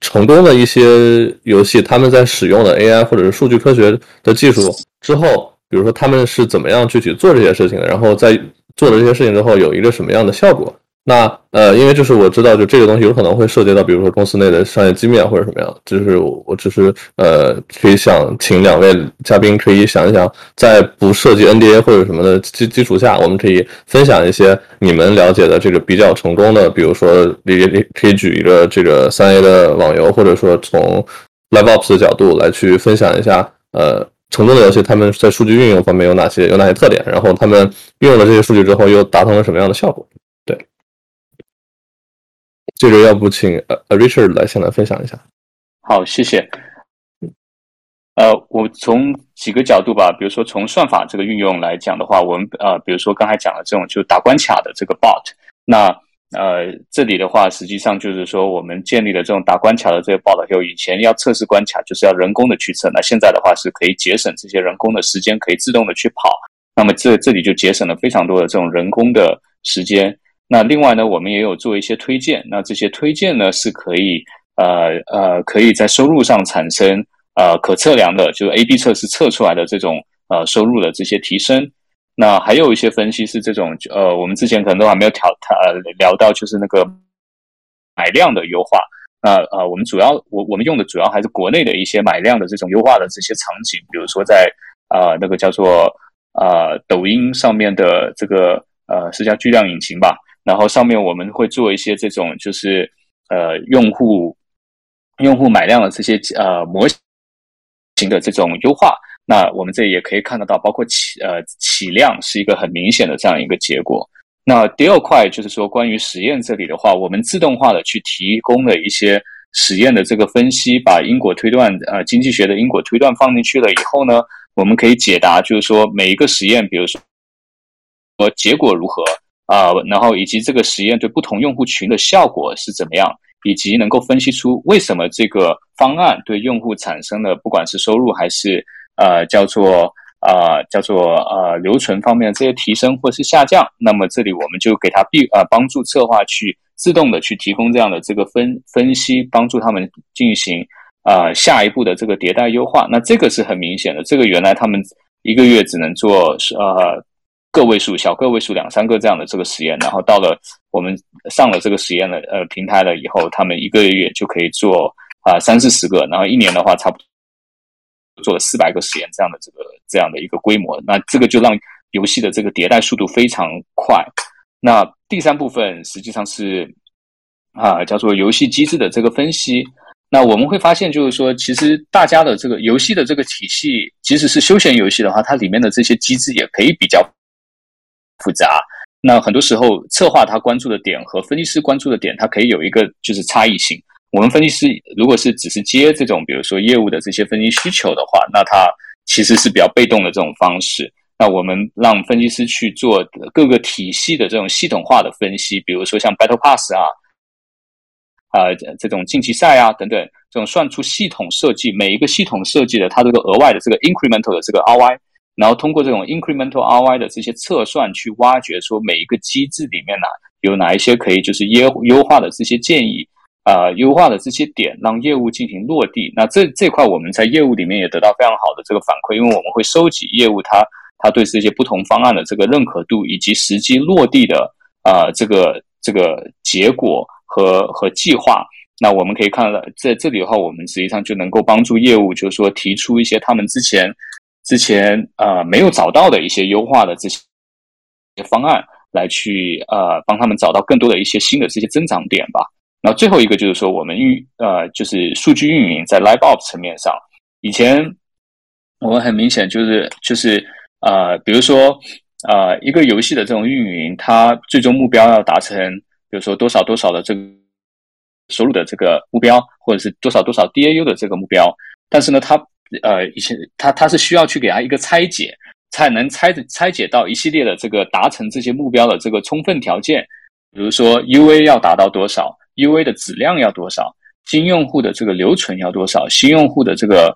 成功的一些游戏，他们在使用了 AI 或者是数据科学的技术之后，比如说他们是怎么样具体做这些事情的，然后在做了这些事情之后，有一个什么样的效果。那呃，因为就是我知道，就这个东西有可能会涉及到，比如说公司内的商业机密啊，或者什么样。就是我只是呃，可以想请两位嘉宾可以想一想，在不涉及 NDA 或者什么的基基础下，我们可以分享一些你们了解的这个比较成功的，比如说你你可以举一个这个三 A 的网游，或者说从 LiveOps 的角度来去分享一下，呃，成功的游戏他们在数据运用方面有哪些有哪些特点，然后他们运用了这些数据之后又达成了什么样的效果。对这个要不请呃呃 Richard 来先来分享一下。好，谢谢。呃，我从几个角度吧，比如说从算法这个运用来讲的话，我们呃，比如说刚才讲的这种就打关卡的这个 bot，那呃这里的话，实际上就是说我们建立了这种打关卡的这个 bot，就以前要测试关卡就是要人工的去测，那现在的话是可以节省这些人工的时间，可以自动的去跑，那么这这里就节省了非常多的这种人工的时间。那另外呢，我们也有做一些推荐。那这些推荐呢，是可以呃呃，可以在收入上产生呃可测量的，就是 A/B 测试测出来的这种呃收入的这些提升。那还有一些分析是这种呃，我们之前可能都还没有调呃聊到，就是那个买量的优化。那呃，我们主要我我们用的主要还是国内的一些买量的这种优化的这些场景，比如说在呃那个叫做呃抖音上面的这个呃是叫巨量引擎吧。然后上面我们会做一些这种，就是呃用户用户买量的这些呃模型的这种优化。那我们这也可以看得到，包括起呃起量是一个很明显的这样一个结果。那第二块就是说，关于实验这里的话，我们自动化的去提供了一些实验的这个分析，把因果推断呃经济学的因果推断放进去了以后呢，我们可以解答，就是说每一个实验，比如说说结果如何啊，然后以及这个实验对不同用户群的效果是怎么样，以及能够分析出为什么这个方案对用户产生的不管是收入还是呃叫做。啊，叫做呃留存方面的这些提升或是下降，那么这里我们就给他必呃帮助策划去自动的去提供这样的这个分分析，帮助他们进行啊下一步的这个迭代优化。那这个是很明显的，这个原来他们一个月只能做呃个位数、小个位数两三个这样的这个实验，然后到了我们上了这个实验的呃平台了以后，他们一个月就可以做啊三四十个，然后一年的话差不多。做了四百个实验，这样的这个这样的一个规模，那这个就让游戏的这个迭代速度非常快。那第三部分实际上是啊，叫做游戏机制的这个分析。那我们会发现，就是说，其实大家的这个游戏的这个体系，即使是休闲游戏的话，它里面的这些机制也可以比较复杂。那很多时候，策划他关注的点和分析师关注的点，它可以有一个就是差异性。我们分析师如果是只是接这种，比如说业务的这些分析需求的话，那他其实是比较被动的这种方式。那我们让分析师去做各个体系的这种系统化的分析，比如说像 Battle Pass 啊，啊这种竞技赛啊等等，这种算出系统设计每一个系统设计的它这个额外的这个 incremental 的这个 ROI，然后通过这种 incremental ROI 的这些测算去挖掘说每一个机制里面呢有哪一些可以就是优优化的这些建议。啊，优化的这些点，让业务进行落地。那这这块我们在业务里面也得到非常好的这个反馈，因为我们会收集业务它它对这些不同方案的这个认可度，以及实际落地的啊这个这个结果和和计划。那我们可以看到，在这里的话，我们实际上就能够帮助业务，就是说提出一些他们之前之前啊没有找到的一些优化的这些方案，来去呃帮他们找到更多的一些新的这些增长点吧。那最后一个就是说，我们运呃，就是数据运营在 LiveOps 层面上，以前我们很明显就是就是呃，比如说呃，一个游戏的这种运营，它最终目标要达成，比如说多少多少的这个收入的这个目标，或者是多少多少 DAU 的这个目标，但是呢，它呃，以前它它是需要去给它一个拆解，才能拆拆解到一系列的这个达成这些目标的这个充分条件，比如说 UA 要达到多少。U A 的质量要多少？新用户的这个留存要多少？新用户的这个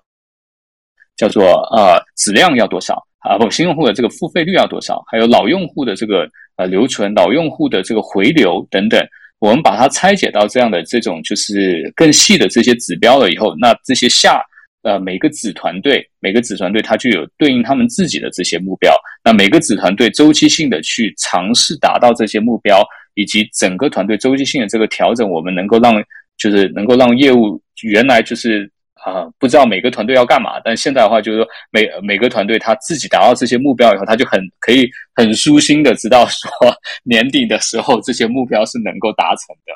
叫做呃质量要多少？啊不，新用户的这个付费率要多少？还有老用户的这个呃留存、老用户的这个回流等等，我们把它拆解到这样的这种就是更细的这些指标了以后，那这些下呃每个子团队每个子团队它就有对应他们自己的这些目标，那每个子团队周期性的去尝试达到这些目标。以及整个团队周期性的这个调整，我们能够让就是能够让业务原来就是啊不知道每个团队要干嘛，但现在的话就是说每每个团队他自己达到这些目标以后，他就很可以很舒心的知道说年底的时候这些目标是能够达成的。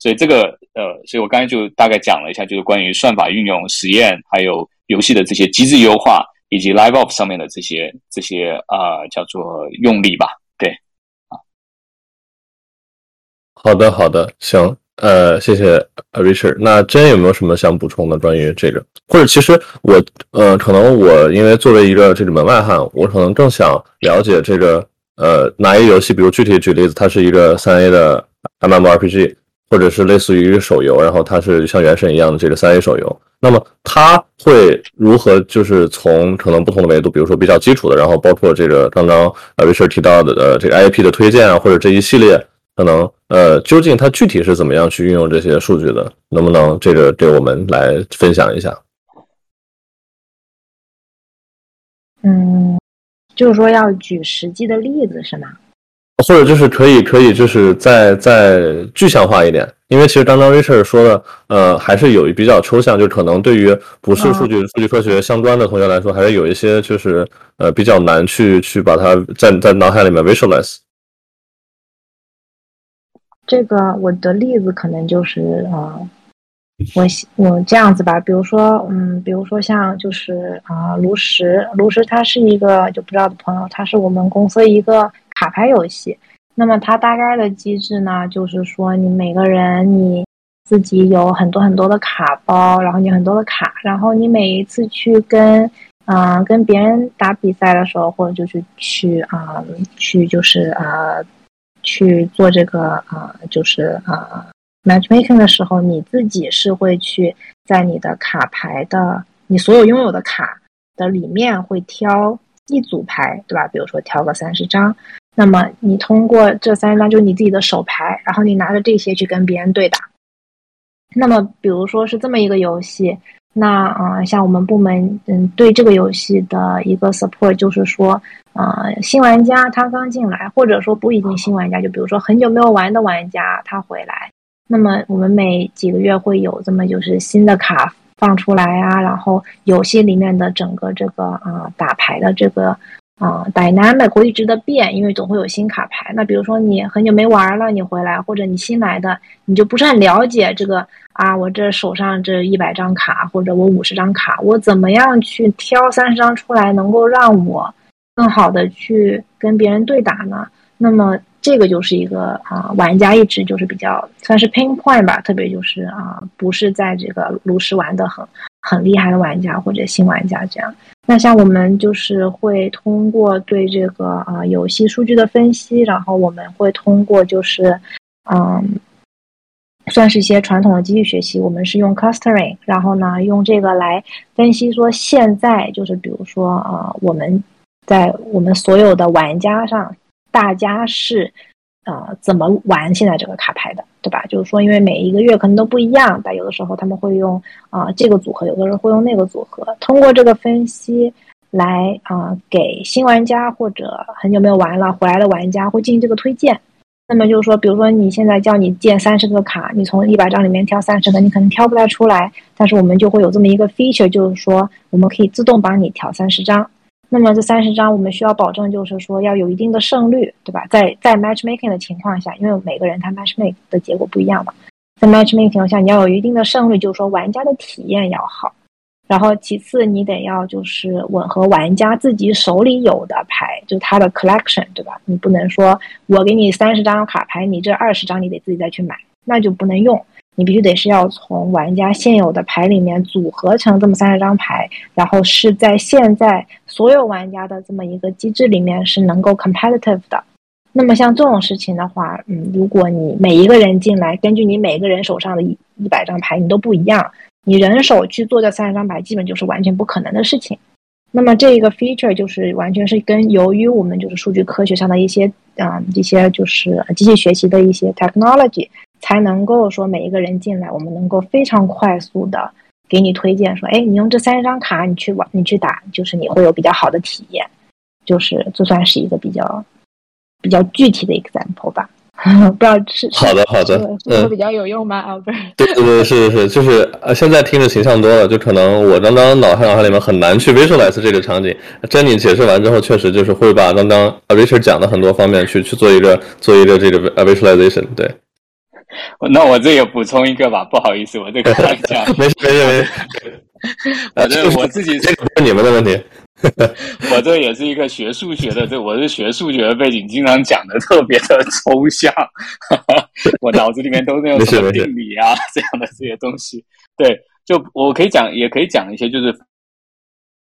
所以这个呃，所以我刚才就大概讲了一下，就是关于算法运用、实验，还有游戏的这些机制优化，以及 LiveOps 上面的这些这些啊叫做用力吧。好的，好的，行，呃，谢谢 Richard。那真有没有什么想补充的关于这个？或者其实我，呃，可能我因为作为一个这个门外汉，我可能更想了解这个，呃，哪一个游戏？比如具体举例子，它是一个三 A 的 MMRPG，或者是类似于手游，然后它是像原神一样的这个三 A 手游。那么它会如何？就是从可能不同的维度，比如说比较基础的，然后包括这个刚刚 Richard 提到的呃这个 IP 的推荐啊，或者这一系列。可能呃，究竟它具体是怎么样去运用这些数据的？能不能这个给我们来分享一下？嗯，就是说要举实际的例子是吗？或者就是可以可以就是再再具象化一点，因为其实刚刚 Richard 说的呃，还是有比较抽象，就可能对于不是数据数据科学相关的同学来说，还是有一些就是呃比较难去去把它在在脑海里面 visualize。这个我的例子可能就是啊，我我这样子吧，比如说，嗯，比如说像就是啊，炉石，炉石它是一个就不知道的朋友，它是我们公司一个卡牌游戏。那么它大概的机制呢，就是说你每个人你自己有很多很多的卡包，然后你很多的卡，然后你每一次去跟啊跟别人打比赛的时候，或者就是去啊去就是啊去做这个啊就是啊。matchmaking 的时候，你自己是会去在你的卡牌的你所有拥有的卡的里面会挑一组牌，对吧？比如说挑个三十张，那么你通过这三十张就是你自己的手牌，然后你拿着这些去跟别人对打。那么，比如说是这么一个游戏，那啊，像我们部门嗯对这个游戏的一个 support 就是说，呃，新玩家他刚进来，或者说不一定新玩家，就比如说很久没有玩的玩家他回来。那么我们每几个月会有这么就是新的卡放出来啊，然后游戏里面的整个这个啊打牌的这个啊 dynamic 会一直的变，因为总会有新卡牌。那比如说你很久没玩了，你回来或者你新来的，你就不是很了解这个啊，我这手上这一百张卡或者我五十张卡，我怎么样去挑三十张出来，能够让我更好的去跟别人对打呢？那么。这个就是一个啊，玩家一直就是比较算是 pain point 吧，特别就是啊，不是在这个炉石玩的很很厉害的玩家或者新玩家这样。那像我们就是会通过对这个啊游戏数据的分析，然后我们会通过就是嗯，算是一些传统的机器学习，我们是用 clustering，然后呢用这个来分析说现在就是比如说啊我们在我们所有的玩家上。大家是，呃，怎么玩现在这个卡牌的，对吧？就是说，因为每一个月可能都不一样，但有的时候他们会用啊这个组合，有的人会用那个组合。通过这个分析来啊，给新玩家或者很久没有玩了回来的玩家会进行这个推荐。那么就是说，比如说你现在叫你建三十个卡，你从一百张里面挑三十个，你可能挑不太出来。但是我们就会有这么一个 feature，就是说我们可以自动帮你挑三十张。那么这三十张，我们需要保证，就是说要有一定的胜率，对吧？在在 matchmaking 的情况下，因为每个人他 matchmaking 的结果不一样嘛，在 matchmaking 情况下，你要有一定的胜率，就是说玩家的体验要好。然后其次，你得要就是吻合玩家自己手里有的牌，就他的 collection，对吧？你不能说我给你三十张卡牌，你这二十张你得自己再去买，那就不能用。你必须得是要从玩家现有的牌里面组合成这么三十张牌，然后是在现在所有玩家的这么一个机制里面是能够 competitive 的。那么像这种事情的话，嗯，如果你每一个人进来，根据你每个人手上的一一百张牌，你都不一样，你人手去做这三十张牌，基本就是完全不可能的事情。那么这个 feature 就是完全是跟由于我们就是数据科学上的一些啊一些就是机器学习的一些 technology。才能够说每一个人进来，我们能够非常快速的给你推荐说，哎，你用这三十张卡，你去玩，你去打，就是你会有比较好的体验，就是这算是一个比较比较具体的 example 吧。不知道是好的好的，嗯，比较有用吗？啊，不是，对对对，是是是，就是呃，现在听着形象多了，就可能我刚刚脑海脑海里面很难去 visualize 这个场景。Jenny 解释完之后，确实就是会把刚刚 Richard 讲的很多方面去去做一个做一个这个 visualization，对。那我这也补充一个吧，不好意思，我这个 讲没事没事没事。反正我自己这个是你们的问题，我这也是一个学数学的，这我是学数学的背景，经常讲的特别的抽象，我脑子里面都是有什么定理啊这样的这些东西。对，就我可以讲，也可以讲一些就是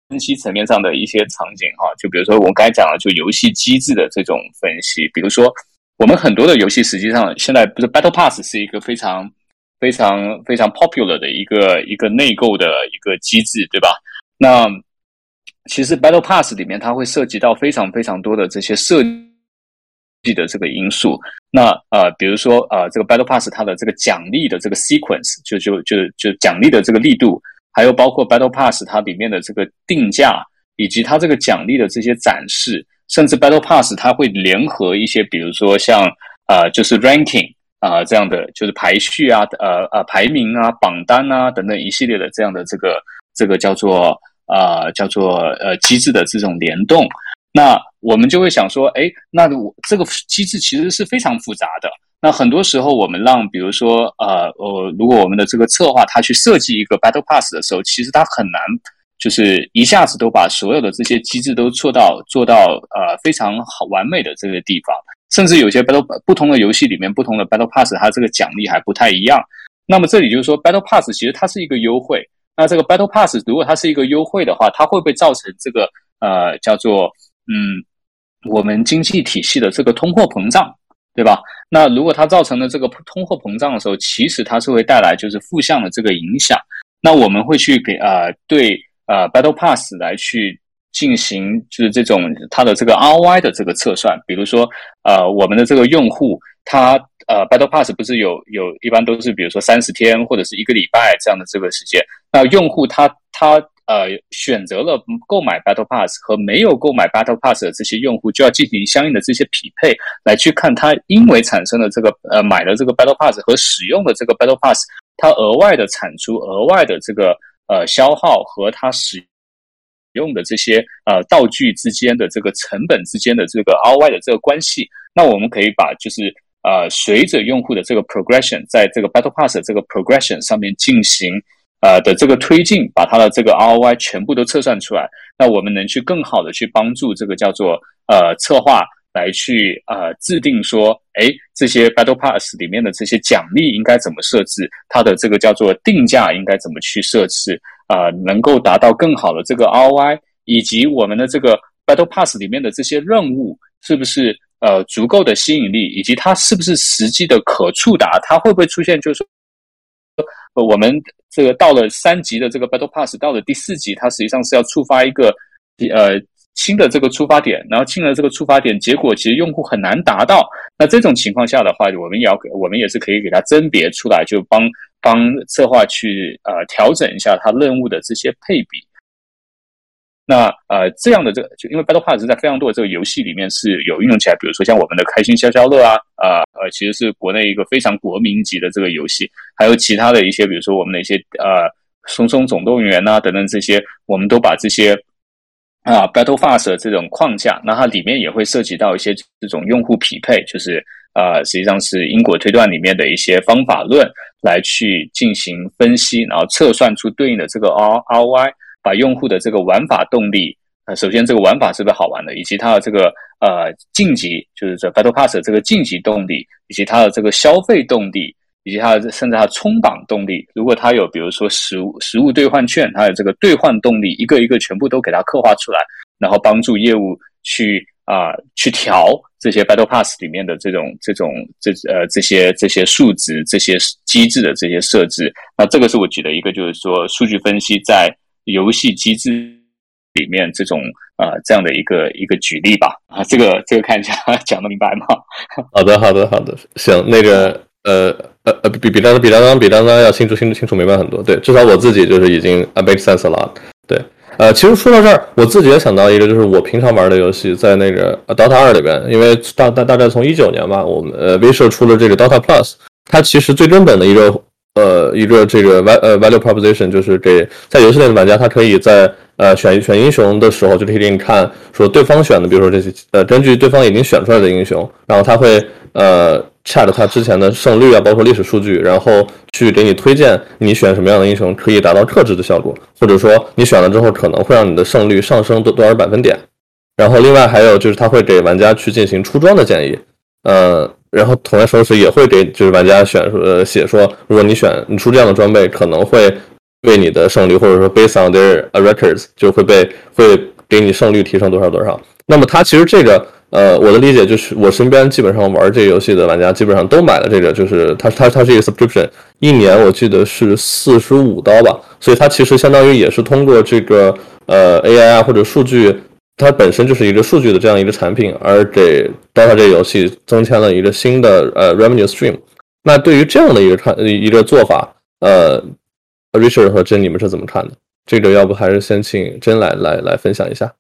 分析层面上的一些场景哈，就比如说我刚才讲了，就游戏机制的这种分析，比如说。我们很多的游戏实际上现在不是 Battle Pass 是一个非常非常非常 popular 的一个一个内购的一个机制，对吧？那其实 Battle Pass 里面它会涉及到非常非常多的这些设计的这个因素。那呃，比如说呃，这个 Battle Pass 它的这个奖励的这个 sequence，就就就就奖励的这个力度，还有包括 Battle Pass 它里面的这个定价，以及它这个奖励的这些展示。甚至 Battle Pass 它会联合一些，比如说像呃，就是 ranking 啊这样的，就是排序啊，呃呃排名啊，榜单啊等等一系列的这样的这个这个叫做呃叫做呃机制的这种联动。那我们就会想说，哎，那我这个机制其实是非常复杂的。那很多时候，我们让比如说呃呃，如果我们的这个策划他去设计一个 Battle Pass 的时候，其实他很难就是一下子都把所有的这些机制都做到做到呃非常好完美的这个地方。甚至有些 Battle 不同的游戏里面不同的 Battle Pass，它这个奖励还不太一样。那么这里就是说，Battle Pass 其实它是一个优惠。那这个 Battle Pass 如果它是一个优惠的话，它会不会造成这个呃叫做嗯我们经济体系的这个通货膨胀，对吧？那如果它造成了这个通货膨胀的时候，其实它是会带来就是负向的这个影响。那我们会去给呃对呃 Battle Pass 来去进行就是这种它的这个 ROI 的这个测算，比如说呃我们的这个用户他。呃，Battle Pass 不是有有一般都是比如说三十天或者是一个礼拜这样的这个时间。那用户他他呃选择了购买 Battle Pass 和没有购买 Battle Pass 的这些用户，就要进行相应的这些匹配，来去看他因为产生的这个呃买了这个 Battle Pass 和使用的这个 Battle Pass，它额外的产出、额外的这个呃消耗和它使用的这些呃道具之间的这个成本之间的这个 ROI 的这个关系。那我们可以把就是。呃，随着用户的这个 progression，在这个 battle pass 这个 progression 上面进行呃的这个推进，把它的这个 ROI 全部都测算出来，那我们能去更好的去帮助这个叫做呃策划来去呃制定说，哎，这些 battle pass 里面的这些奖励应该怎么设置，它的这个叫做定价应该怎么去设置啊，能够达到更好的这个 ROI，以及我们的这个 battle pass 里面的这些任务是不是？呃，足够的吸引力，以及它是不是实际的可触达？它会不会出现？就是说，我们这个到了三级的这个 Battle Pass，到了第四级，它实际上是要触发一个呃新的这个出发点，然后进了这个出发点，结果其实用户很难达到。那这种情况下的话，我们也要给我们也是可以给它甄别出来，就帮帮策划去呃调整一下它任务的这些配比。那呃，这样的这个，就因为 Battle Pass 在非常多的这个游戏里面是有运用起来，比如说像我们的开心消消乐啊，啊呃，其实是国内一个非常国民级的这个游戏，还有其他的一些，比如说我们的一些呃，松松总动员呐等等这些，我们都把这些啊 Battle Pass 的这种框架，那它里面也会涉及到一些这种用户匹配，就是呃，实际上是因果推断里面的一些方法论来去进行分析，然后测算出对应的这个 R R Y。把用户的这个玩法动力，呃，首先这个玩法是不是好玩的，以及它的这个呃晋级，就是这 Battle Pass 这个晋级动力，以及它的这个消费动力，以及它的甚至它冲榜动力。如果它有比如说实物实物兑换券，它的这个兑换动力，一个一个全部都给它刻画出来，然后帮助业务去啊去调这些 Battle Pass 里面的这种这种这呃这些这些数值、这些机制的这些设置。那这个是我举的一个，就是说数据分析在。游戏机制里面这种啊这样的一个一个举例吧啊，这个这个看一下 讲的明白吗？好的好的好的，行，那个呃呃呃比比刚比刚刚比刚刚要清楚清楚清楚明白很多，对，至少我自己就是已经 make sense 了，对，呃，其实说到这儿，我自己也想到一个，就是我平常玩的游戏，在那个 Dota 二里边，因为大大大概从一九年吧，我们呃 V 社出了这个 Dota Plus，它其实最根本的一个。呃，一个这个 val 呃 value proposition 就是给在游戏内的玩家，他可以在呃选选英雄的时候，就可以给你看说对方选的，比如说这些呃根据对方已经选出来的英雄，然后他会呃 check 他之前的胜率啊，包括历史数据，然后去给你推荐你选什么样的英雄可以达到克制的效果，或者说你选了之后可能会让你的胜率上升多多少百分点。然后另外还有就是他会给玩家去进行出装的建议，呃。然后同样时候也会给就是玩家选呃写说，如果你选你出这样的装备，可能会为你的胜率或者说 based on their records 就会被会给你胜率提升多少多少。那么它其实这个呃我的理解就是我身边基本上玩这个游戏的玩家基本上都买了这个，就是它它它是一个 subscription，一年我记得是四十五刀吧，所以它其实相当于也是通过这个呃 AI 啊或者数据。它本身就是一个数据的这样一个产品，而给 Dota 这个游戏增添了一个新的呃 revenue stream。那对于这样的一个看一个做法，呃，Richard 和珍你们是怎么看的？这个要不还是先请珍来来来分享一下。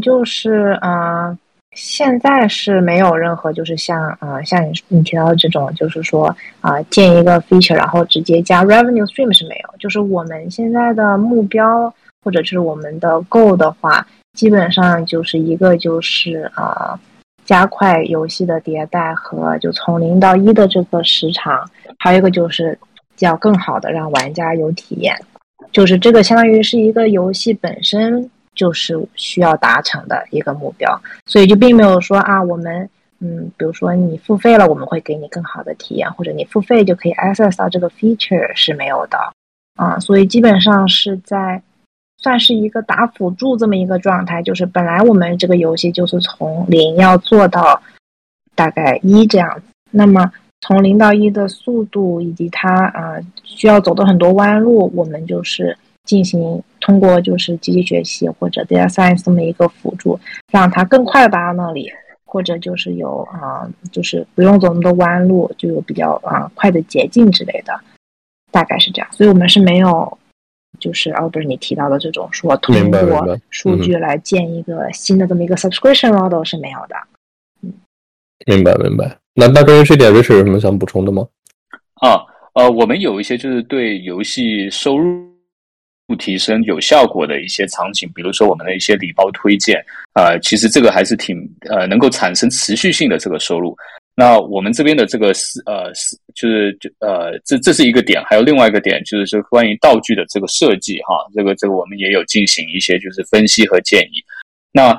就是啊。现在是没有任何，就是像啊，像你你提到的这种，就是说啊，建一个 feature，然后直接加 revenue stream 是没有。就是我们现在的目标或者是我们的 go 的话，基本上就是一个就是啊，加快游戏的迭代和就从零到一的这个时长，还有一个就是要更好的让玩家有体验，就是这个相当于是一个游戏本身就是需要达成的一个目标，所以就并没有说啊我们。嗯，比如说你付费了，我们会给你更好的体验，或者你付费就可以 access 到这个 feature 是没有的，啊，所以基本上是在算是一个打辅助这么一个状态，就是本来我们这个游戏就是从零要做到大概一这样，那么从零到一的速度以及它啊需要走的很多弯路，我们就是进行通过就是机器学习或者 data science 这么一个辅助，让它更快的达到那里。或者就是有啊，就是不用走那么多弯路，就有比较啊快的捷径之类的，大概是这样。所以我们是没有，就是哦，不是你提到的这种说通过数据来建一个新的这么一个 subscription model 是没有的。嗯，明白明白。那那关于这点，Rich 有什么想补充的吗？啊，呃，我们有一些就是对游戏收入。不提升有效果的一些场景，比如说我们的一些礼包推荐，呃，其实这个还是挺呃能够产生持续性的这个收入。那我们这边的这个是呃是就是就呃这这是一个点，还有另外一个点就是说关于道具的这个设计哈，这个这个我们也有进行一些就是分析和建议。那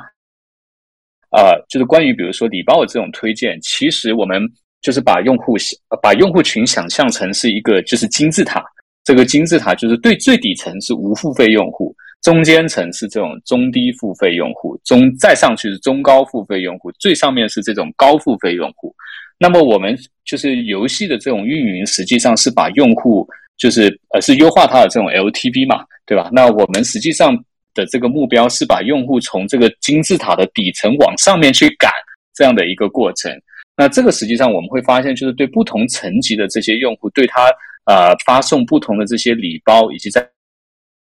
呃就是关于比如说礼包的这种推荐，其实我们就是把用户把用户群想象成是一个就是金字塔。这个金字塔就是对最底层是无付费用户，中间层是这种中低付费用户，中再上去是中高付费用户，最上面是这种高付费用户。那么我们就是游戏的这种运营，实际上是把用户就是呃是优化它的这种 LTV 嘛，对吧？那我们实际上的这个目标是把用户从这个金字塔的底层往上面去赶这样的一个过程。那这个实际上我们会发现，就是对不同层级的这些用户，对他。呃，发送不同的这些礼包，以及在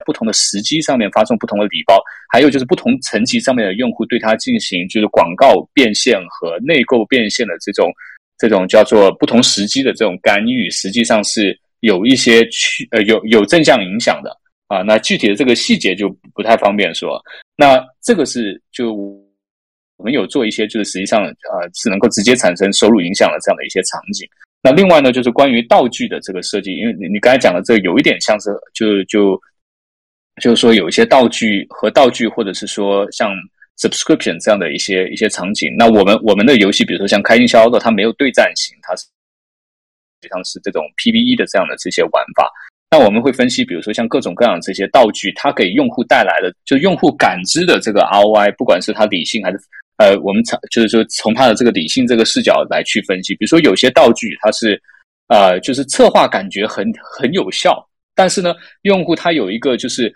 不同的时机上面发送不同的礼包，还有就是不同层级上面的用户对它进行就是广告变现和内购变现的这种这种叫做不同时机的这种干预，实际上是有一些去呃有有正向影响的啊。那具体的这个细节就不太方便说。那这个是就我们有做一些就是实际上啊是能够直接产生收入影响的这样的一些场景。那另外呢，就是关于道具的这个设计，因为你你刚才讲的这个有一点像是，就就就是说有一些道具和道具，或者是说像 subscription 这样的一些一些场景。那我们我们的游戏，比如说像开心消消乐，它没有对战型，它是实际上是这种 PVE 的这样的这些玩法。那我们会分析，比如说像各种各样这些道具，它给用户带来的，就用户感知的这个 ROI，不管是它理性还是。呃，我们从就是说从他的这个理性这个视角来去分析，比如说有些道具它是，呃，就是策划感觉很很有效，但是呢，用户他有一个就是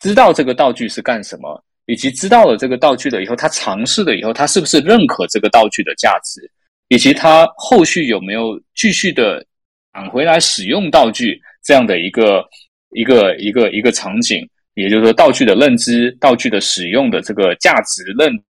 知道这个道具是干什么，以及知道了这个道具了以后，他尝试了以后，他是不是认可这个道具的价值，以及他后续有没有继续的返回来使用道具这样的一个一个一个一个场景，也就是说道具的认知、道具的使用的这个价值认同。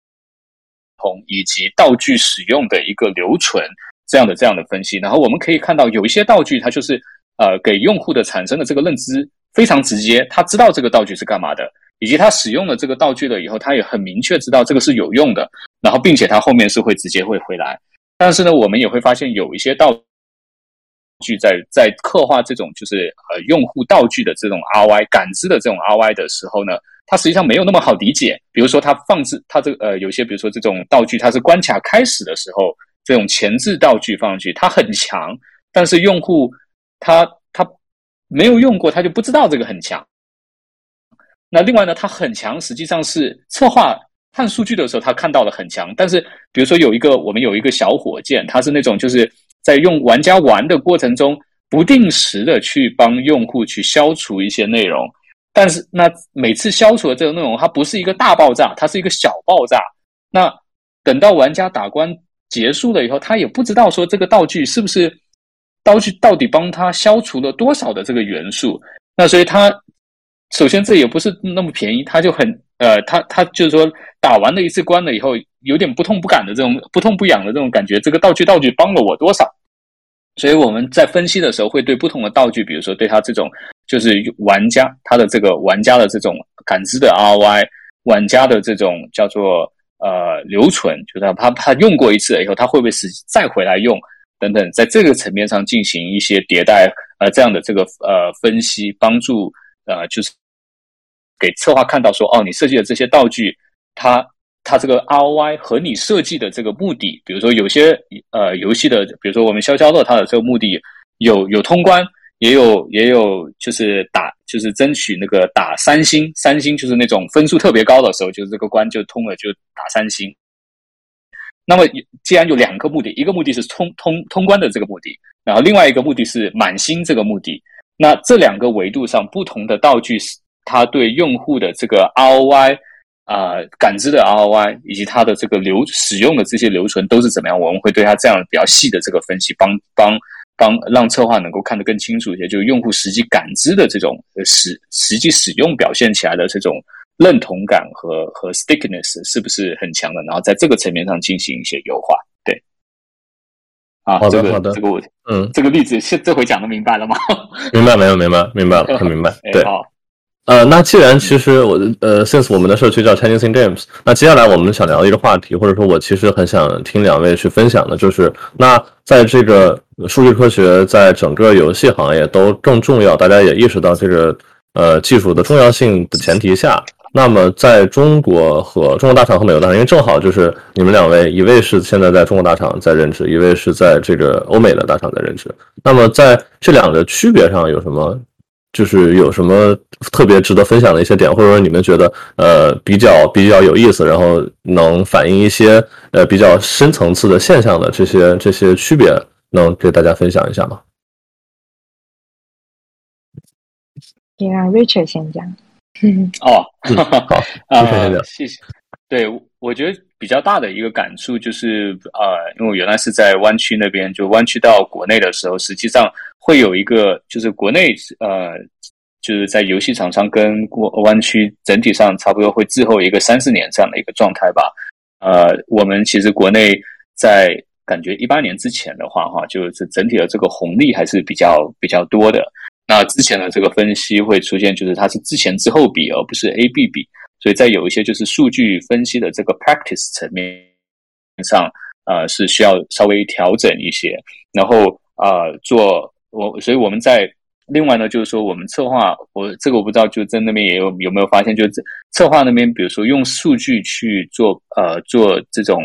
以及道具使用的一个留存这样的这样的分析，然后我们可以看到有一些道具它就是呃给用户的产生的这个认知非常直接，他知道这个道具是干嘛的，以及他使用了这个道具了以后，他也很明确知道这个是有用的，然后并且他后面是会直接会回来。但是呢，我们也会发现有一些道具在在刻画这种就是呃用户道具的这种 RY 感知的这种 RY 的时候呢。它实际上没有那么好理解，比如说它放置它这个呃有些比如说这种道具，它是关卡开始的时候这种前置道具放上去，它很强，但是用户他他没有用过，他就不知道这个很强。那另外呢，它很强，实际上是策划看数据的时候他看到了很强，但是比如说有一个我们有一个小火箭，它是那种就是在用玩家玩的过程中不定时的去帮用户去消除一些内容。但是那每次消除的这个内容，它不是一个大爆炸，它是一个小爆炸。那等到玩家打关结束了以后，他也不知道说这个道具是不是道具到底帮他消除了多少的这个元素。那所以他首先这也不是那么便宜，他就很呃，他他就是说打完了一次关了以后，有点不痛不痒的这种不痛不痒的这种感觉。这个道具道具帮了我多少？所以我们在分析的时候，会对不同的道具，比如说对他这种。就是玩家他的这个玩家的这种感知的 ROI，玩家的这种叫做呃留存，就是他他用过一次以后，他会不会是再回来用等等，在这个层面上进行一些迭代呃这样的这个呃分析，帮助呃就是给策划看到说哦，你设计的这些道具，它它这个 ROI 和你设计的这个目的，比如说有些呃游戏的，比如说我们消消乐，它的这个目的有有通关。也有也有，就是打就是争取那个打三星，三星就是那种分数特别高的时候，就是这个关就通了，就打三星。那么既然有两个目的，一个目的是通通通关的这个目的，然后另外一个目的是满星这个目的，那这两个维度上不同的道具，它对用户的这个 ROI 啊感知的 ROI 以及它的这个流使用的这些留存都是怎么样？我们会对它这样比较细的这个分析，帮帮。帮让策划能够看得更清楚一些，就是用户实际感知的这种实实际使用表现起来的这种认同感和和 stickiness 是不是很强的？然后在这个层面上进行一些优化。对，啊，好的好的，这个我嗯，这个例子现这回讲的明白了吗？明白没有？明白明白了，很明白。对。好。呃，那既然其实我呃，since 我们的社区叫 Chinese in Games，那接下来我们想聊一个话题，或者说我其实很想听两位去分享的，就是那在这个数据科学在整个游戏行业都更重要，大家也意识到这个呃技术的重要性的前提下，那么在中国和中国大厂和美国大厂，因为正好就是你们两位，一位是现在在中国大厂在任职，一位是在这个欧美的大厂在任职，那么在这两个区别上有什么？就是有什么特别值得分享的一些点，或者说你们觉得呃比较比较有意思，然后能反映一些呃比较深层次的现象的这些这些区别，能给大家分享一下吗？先让 Richard 先讲。哦，好，啊，谢谢。对，我觉得比较大的一个感触就是，呃，因为我原来是在湾区那边，就湾区到国内的时候，实际上。会有一个，就是国内呃，就是在游戏厂商跟过湾区整体上差不多会滞后一个三四年这样的一个状态吧。呃，我们其实国内在感觉一八年之前的话，哈，就是整体的这个红利还是比较比较多的。那之前的这个分析会出现，就是它是之前之后比，而不是 A B 比，所以在有一些就是数据分析的这个 practice 层面上，呃，是需要稍微调整一些，然后呃做。我所以我们在另外呢，就是说我们策划，我这个我不知道，就在那边也有有没有发现，就是策划那边，比如说用数据去做呃做这种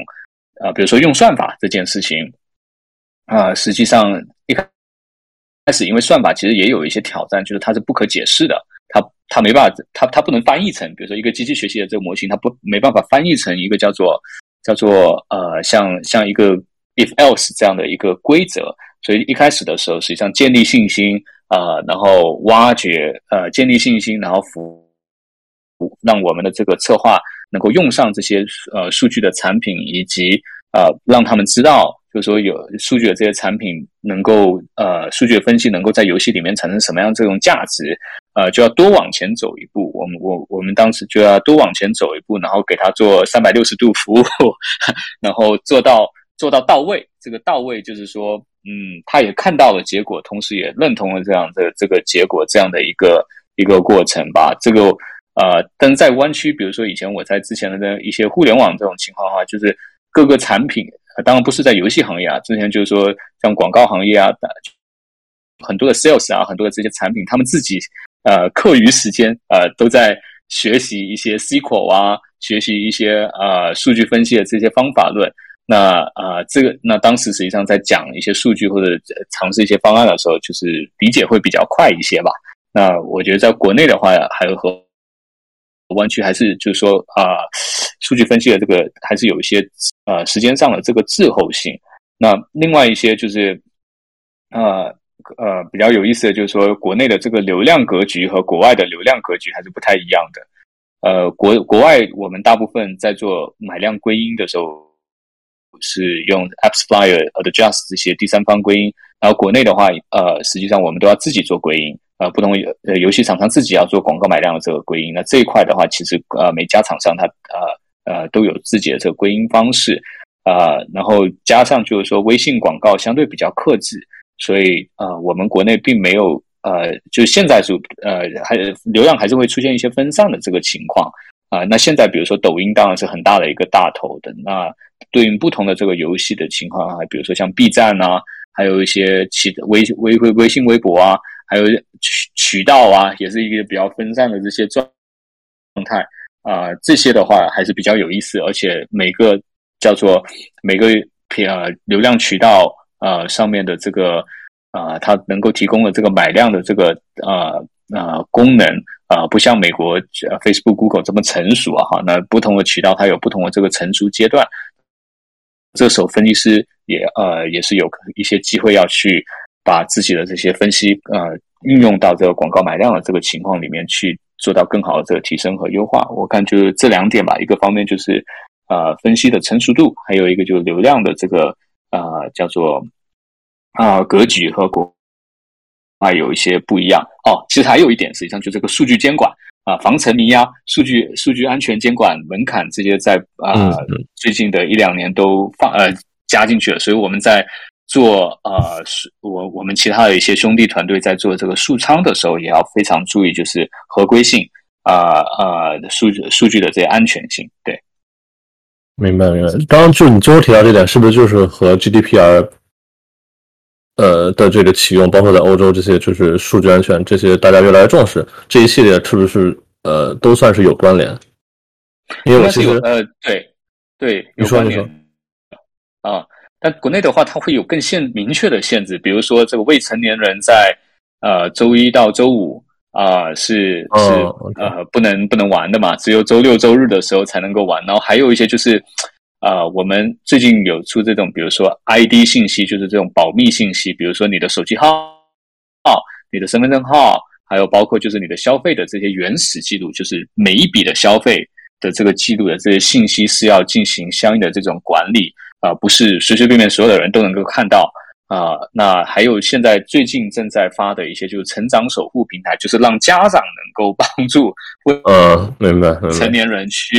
呃，比如说用算法这件事情啊，实际上一开开始，因为算法其实也有一些挑战，就是它是不可解释的，它它没办法，它它不能翻译成，比如说一个机器学习的这个模型，它不没办法翻译成一个叫做叫做呃像像一个 if else 这样的一个规则。所以一开始的时候，实际上建立信心啊，然后挖掘呃建立信心，然后服务让我们的这个策划能够用上这些呃数据的产品，以及呃让他们知道，就是说有数据的这些产品能够呃数据分析能够在游戏里面产生什么样这种价值，呃就要多往前走一步。我们我我们当时就要多往前走一步，然后给他做三百六十度服务，然后做到做到到位。这个到位就是说。嗯，他也看到了结果，同时也认同了这样的这个结果，这样的一个一个过程吧。这个呃，但是在湾区，比如说以前我在之前的那一些互联网这种情况的话，就是各个产品，当然不是在游戏行业啊，之前就是说像广告行业啊，很多的 sales 啊，很多的这些产品，他们自己呃课余时间呃都在学习一些 SQL 啊，学习一些呃数据分析的这些方法论。那啊，这个那当时实际上在讲一些数据或者尝试一些方案的时候，就是理解会比较快一些吧。那我觉得在国内的话，还有和湾区还是就是说啊，数据分析的这个还是有一些呃时间上的这个滞后性。那另外一些就是呃呃比较有意思的就是说，国内的这个流量格局和国外的流量格局还是不太一样的。呃，国国外我们大部分在做买量归因的时候。是用 AppsFlyer、Adjust 这些第三方归因，然后国内的话，呃，实际上我们都要自己做归因，呃，不同呃游戏厂商自己要做广告买量的这个归因。那这一块的话，其实呃每家厂商它呃呃都有自己的这个归因方式，呃，然后加上就是说微信广告相对比较克制，所以呃我们国内并没有呃就现在是呃还流量还是会出现一些分散的这个情况。啊，那现在比如说抖音当然是很大的一个大头的，那对应不同的这个游戏的情况啊，比如说像 B 站啊，还有一些其微微微微信、微博啊，还有渠渠道啊，也是一个比较分散的这些状状态啊，这些的话还是比较有意思，而且每个叫做每个呃流量渠道呃上面的这个啊，它能够提供的这个买量的这个呃呃功能。啊，不像美国 Facebook、Google 这么成熟啊，哈，那不同的渠道它有不同的这个成熟阶段。这时候分析师也呃也是有一些机会要去把自己的这些分析呃运用到这个广告买量的这个情况里面去做到更好的这个提升和优化。我看就是这两点吧，一个方面就是呃分析的成熟度，还有一个就是流量的这个呃叫做啊格局和国。啊，有一些不一样哦。其实还有一点，实际上就这个数据监管啊，防沉迷呀，数据数据安全监管门槛这些，在啊最近的一两年都放呃加进去了。所以我们在做呃，我我们其他的一些兄弟团队在做这个数仓的时候，也要非常注意，就是合规性啊啊数据数据的这些安全性。对，明白明白。刚刚就你最后提到这点，是不是就是和 GDPR？呃的这个启用，包括在欧洲这些，就是数据安全这些，大家越来越重视这一系列，是不是呃都算是有关联？因为我其实呃对对，有关联啊，但国内的话，它会有更限明确的限制，比如说这个未成年人在呃周一到周五啊是是呃不能不能玩的嘛，只有周六周日的时候才能够玩，然后还有一些就是。啊，我们最近有出这种，比如说 ID 信息，就是这种保密信息，比如说你的手机号、号、你的身份证号，还有包括就是你的消费的这些原始记录，就是每一笔的消费的这个记录的这些信息是要进行相应的这种管理啊，不是随随便便所有的人都能够看到啊。那还有现在最近正在发的一些就是成长守护平台，就是让家长能够帮助呃，明白，成年人去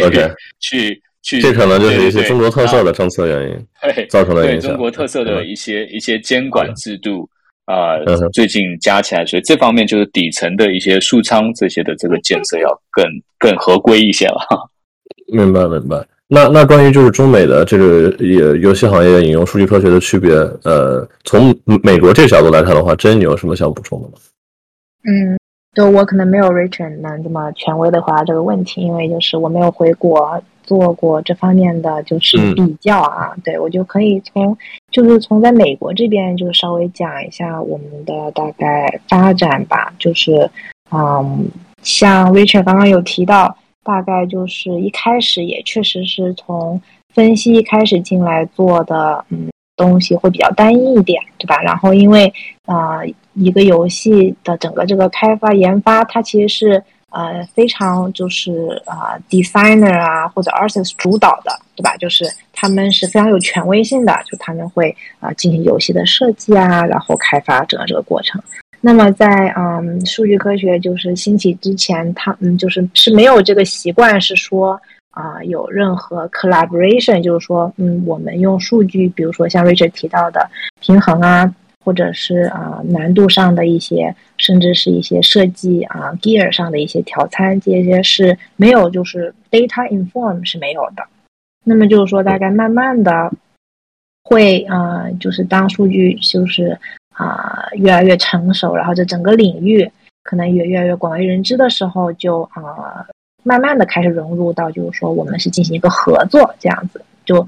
去。这可能就是一些 中国特色的政策原因，对造成的影响。中国特色的一些一些监管制度啊，最近加起来，所以这方面就是底层的一些数仓这些的这个建设要更更合规一些了。明白明白。那那关于就是中美的这个也游戏行业引用数据科学的区别，呃，从美国这个角度来看的话，真你有什么想补充的吗？嗯。就我可能没有 Richard 能这么权威的回答这个问题，因为就是我没有回国做过这方面的就是比较啊。对我就可以从就是从在美国这边就稍微讲一下我们的大概发展吧。就是嗯，像 Richard 刚刚有提到，大概就是一开始也确实是从分析一开始进来做的，嗯。东西会比较单一一点，对吧？然后因为啊，一个游戏的整个这个开发研发，它其实是呃非常就是啊，designer 啊或者 artist 主导的，对吧？就是他们是非常有权威性的，就他们会啊进行游戏的设计啊，然后开发整个这个过程。那么在嗯数据科学就是兴起之前，他嗯就是是没有这个习惯，是说。啊，有任何 collaboration，就是说，嗯，我们用数据，比如说像 Richard 提到的平衡啊，或者是啊难度上的一些，甚至是一些设计啊 gear 上的一些调参，这些是没有，就是 data inform 是没有的。那么就是说，大概慢慢的会啊，就是当数据就是啊越来越成熟，然后这整个领域可能也越来越广为人知的时候，就啊。慢慢的开始融入到，就是说我们是进行一个合作这样子，就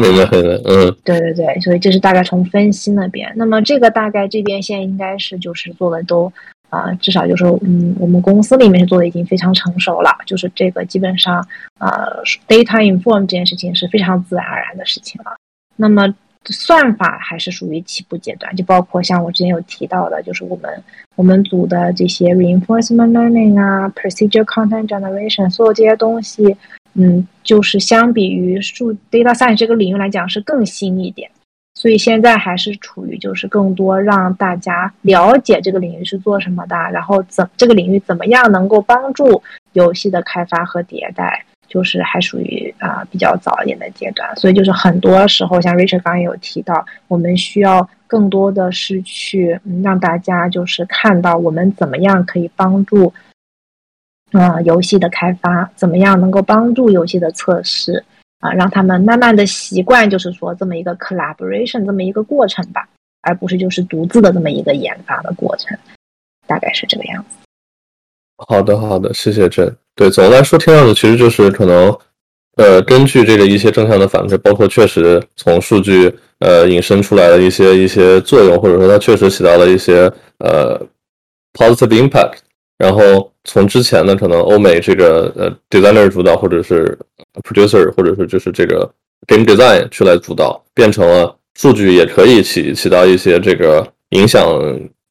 明白嗯，对对对，所以这是大概从分析那边，那么这个大概这边现在应该是就是做的都啊，至少就是嗯，我们公司里面是做的已经非常成熟了，就是这个基本上啊，data inform 这件事情是非常自然而然的事情了，那么。算法还是属于起步阶段，就包括像我之前有提到的，就是我们我们组的这些 reinforcement learning 啊，procedure content generation，所有这些东西，嗯，就是相比于数 data science 这个领域来讲是更新一点，所以现在还是处于就是更多让大家了解这个领域是做什么的，然后怎这个领域怎么样能够帮助游戏的开发和迭代。就是还属于啊比较早一点的阶段，所以就是很多时候，像 Richard 刚刚有提到，我们需要更多的是去让大家就是看到我们怎么样可以帮助啊游戏的开发，怎么样能够帮助游戏的测试啊，让他们慢慢的习惯，就是说这么一个 collaboration 这么一个过程吧，而不是就是独自的这么一个研发的过程，大概是这个样子。好的，好的，谢谢郑。对，总的来说，听上去其实就是可能。呃，根据这个一些正向的反馈，包括确实从数据呃引申出来的一些一些作用，或者说它确实起到了一些呃 positive impact。然后从之前呢，可能欧美这个呃 designer 主导，或者是 producer，或者是就是这个 game design 去来主导，变成了数据也可以起起到一些这个影响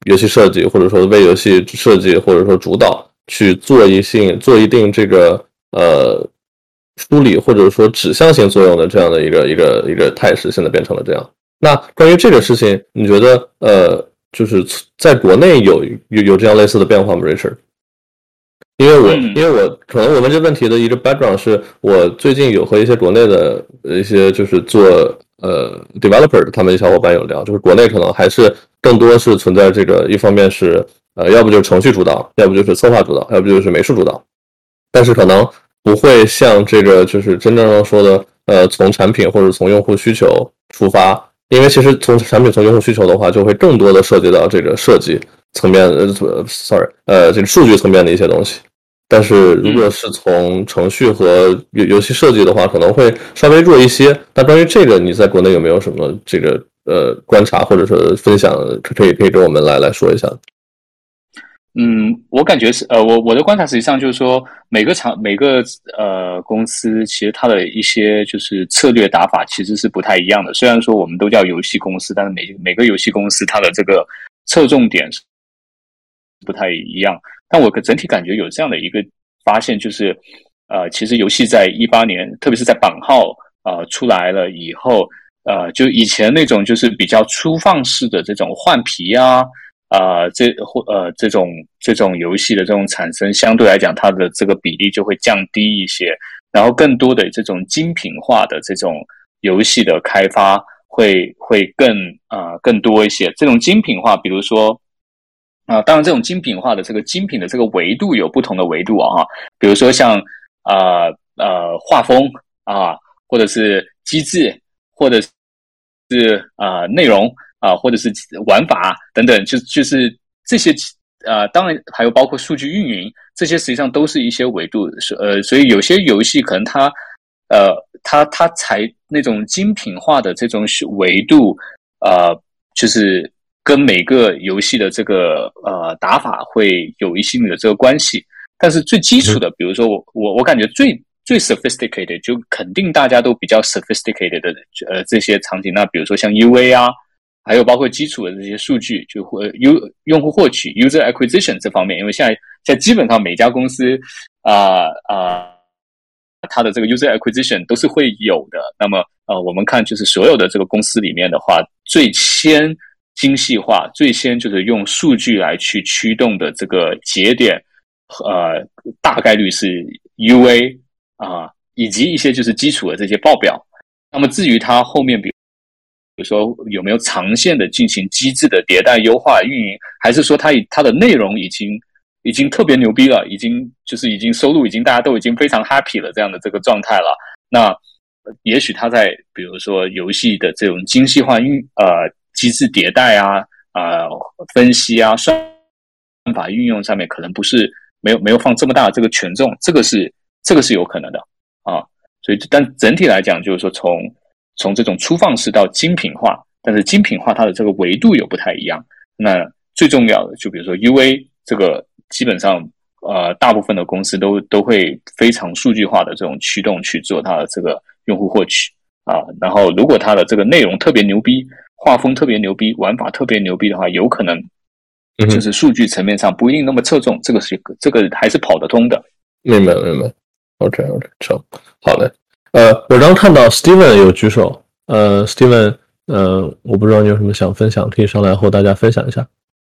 游戏设计，或者说为游戏设计或者说主导去做一性做一定这个呃。梳理或者说指向性作用的这样的一个一个一个态势，现在变成了这样。那关于这个事情，你觉得呃，就是在国内有有有这样类似的变化吗，Richard？因为我因为我可能我们这问题的一个 background 是我最近有和一些国内的一些就是做呃 developer 他们小伙伴有聊，就是国内可能还是更多是存在这个一方面是呃，要不就是程序主导，要不就是策划主导，要不就是美术主导，但是可能。不会像这个，就是真正上说的，呃，从产品或者从用户需求出发，因为其实从产品从用户需求的话，就会更多的涉及到这个设计层面，呃，sorry，呃，这个数据层面的一些东西。但是如果是从程序和游游戏设计的话，可能会稍微弱一些。那关于这个，你在国内有没有什么这个呃观察或者是分享，可以可以跟我们来来说一下？嗯，我感觉是呃，我我的观察实际上就是说，每个厂每个呃公司其实它的一些就是策略打法其实是不太一样的。虽然说我们都叫游戏公司，但是每每个游戏公司它的这个侧重点是不太一样。但我整体感觉有这样的一个发现，就是呃，其实游戏在一八年，特别是在版号呃出来了以后，呃，就以前那种就是比较粗放式的这种换皮啊。啊，这或呃这种这种游戏的这种产生，相对来讲，它的这个比例就会降低一些。然后，更多的这种精品化的这种游戏的开发，会会更啊更多一些。这种精品化，比如说啊，当然，这种精品化的这个精品的这个维度有不同的维度啊，比如说像啊呃画风啊，或者是机制，或者是啊内容。啊，或者是玩法等等，就就是这些，呃，当然还有包括数据运营，这些实际上都是一些维度，是呃，所以有些游戏可能它，呃，它它才那种精品化的这种维度，呃，就是跟每个游戏的这个呃打法会有一定的这个关系。但是最基础的，比如说我我我感觉最最 sophisticated，就肯定大家都比较 sophisticated 的呃这些场景，那比如说像 UA 啊。还有包括基础的这些数据，就会用用户获取 user acquisition 这方面，因为现在在基本上每家公司啊啊，它的这个 user acquisition 都是会有的。那么呃，我们看就是所有的这个公司里面的话，最先精细化、最先就是用数据来去驱动的这个节点，呃，大概率是 UA 啊，以及一些就是基础的这些报表。那么至于它后面比。比如说有没有长线的进行机制的迭代优化运营，还是说它它的内容已经已经特别牛逼了，已经就是已经收入已经大家都已经非常 happy 了这样的这个状态了？那也许它在比如说游戏的这种精细化运呃机制迭代啊啊分析啊算法运用上面可能不是没有没有放这么大的这个权重，这个是这个是有可能的啊。所以但整体来讲就是说从。从这种粗放式到精品化，但是精品化它的这个维度又不太一样。那最重要的，就比如说 UA 这个，基本上呃，大部分的公司都都会非常数据化的这种驱动去做它的这个用户获取啊。然后如果它的这个内容特别牛逼，画风特别牛逼，玩法特别牛逼的话，有可能就是数据层面上不一定那么侧重。这个是这个还是跑得通的。明白明白。OK OK，成，好嘞。呃，我刚看到 Steven 有举手，呃，Steven，呃，我不知道你有什么想分享，可以上来和大家分享一下。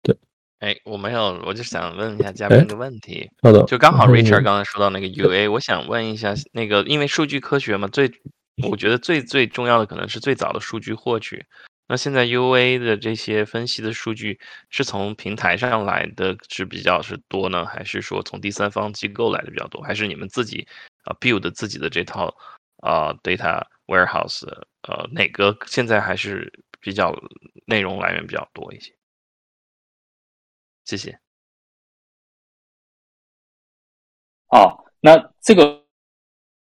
对，哎，我没有，我就想问一下嘉宾一个问题。好的，就刚好 Richard 刚才说到那个 UA，我想问一下，那个因为数据科学嘛，最我觉得最最重要的可能是最早的数据获取。那现在 UA 的这些分析的数据是从平台上来的是比较是多呢，还是说从第三方机构来的比较多，还是你们自己啊 build 自己的这套啊 data warehouse？呃，哪个现在还是比较内容来源比较多一些？谢谢。哦，那这个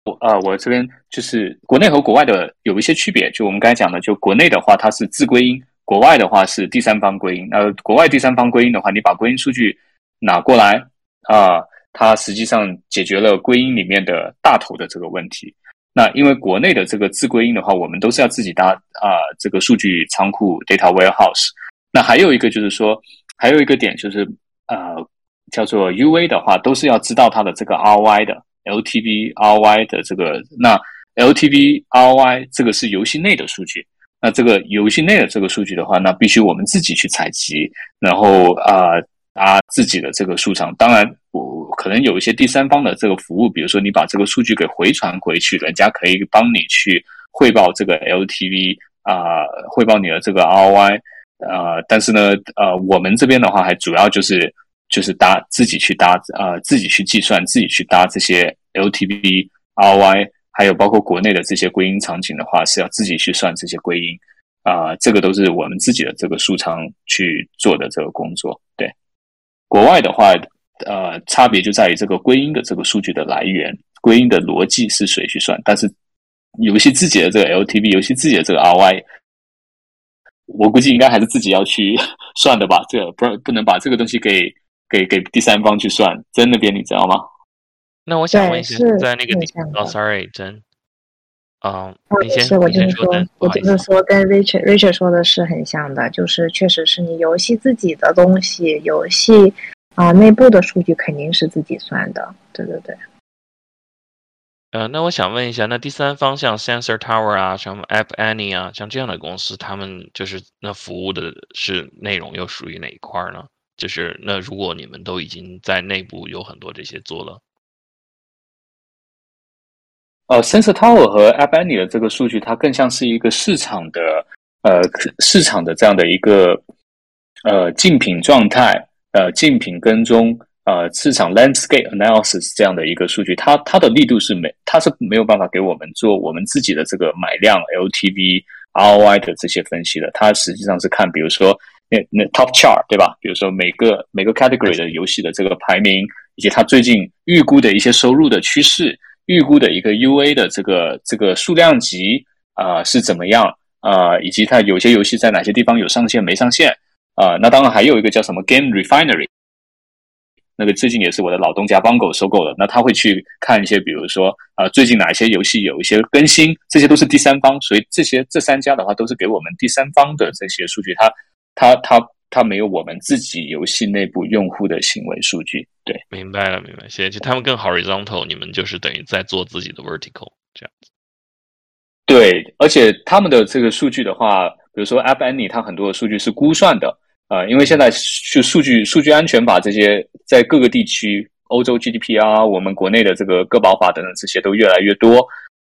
我啊，我这边就是国内和国外的有一些区别。就我们刚才讲的，就国内的话它是自归因，国外的话是第三方归因。呃国外第三方归因的话，你把归因数据拿过来啊，它实际上解决了归因里面的大头的这个问题。那因为国内的这个自归因的话，我们都是要自己搭啊这个数据仓库 data warehouse。那还有一个就是说，还有一个点就是呃叫做 UA 的话，都是要知道它的这个 ROI 的 LTV ROI 的这个那 LTV ROI 这个是游戏内的数据。那这个游戏内的这个数据的话，那必须我们自己去采集，然后啊。搭自己的这个数场，当然我可能有一些第三方的这个服务，比如说你把这个数据给回传回去，人家可以帮你去汇报这个 LTV 啊，汇报你的这个 ROI 啊。但是呢，呃，我们这边的话还主要就是就是搭自己去搭啊，自己去计算，自己去搭这些 LTV、ROI，还有包括国内的这些归因场景的话，是要自己去算这些归因啊，这个都是我们自己的这个数仓去做的这个工作，对。国外的话，呃，差别就在于这个归因的这个数据的来源，归因的逻辑是谁去算。但是游戏自己的这个 LTV，游戏自己的这个 RY，我估计应该还是自己要去算的吧。这个不不能把这个东西给给给第三方去算，真那边你知道吗？那我想问一下，在那个哦，sorry，真。啊，是，我就是说，我就是说，跟 Richard Richard 说的是很像的，就是确实是你游戏自己的东西，游戏啊内部的数据肯定是自己算的，对对对。呃，那我想问一下，那第三方像 Sensor Tower 啊，什么 App Annie 啊，像这样的公司，他们就是那服务的是内容又属于哪一块呢？就是那如果你们都已经在内部有很多这些做了。呃，Sensor Tower 和 App Annie 的这个数据，它更像是一个市场的呃市场的这样的一个呃竞品状态，呃竞品跟踪，呃市场 landscape analysis 这样的一个数据，它它的力度是没它是没有办法给我们做我们自己的这个买量 LTV ROI 的这些分析的，它实际上是看比如说那那 Top Chart 对吧？比如说每个每个 category 的游戏的这个排名，以及它最近预估的一些收入的趋势。预估的一个 UA 的这个这个数量级啊是怎么样啊？以及它有些游戏在哪些地方有上线没上线啊？那当然还有一个叫什么 Game Refinery，那个最近也是我的老东家帮狗收购的。那他会去看一些，比如说啊，最近哪些游戏有一些更新，这些都是第三方。所以这些这三家的话都是给我们第三方的这些数据。他他他。它没有我们自己游戏内部用户的行为数据，对，明白了，明白。谢谢。就他们更 horizontal，你们就是等于在做自己的 vertical 这样子。对，而且他们的这个数据的话，比如说 App Annie，它很多的数据是估算的啊，因为现在就数据数据安全法这些在各个地区，欧洲 GDPR，我们国内的这个个保法等等这些都越来越多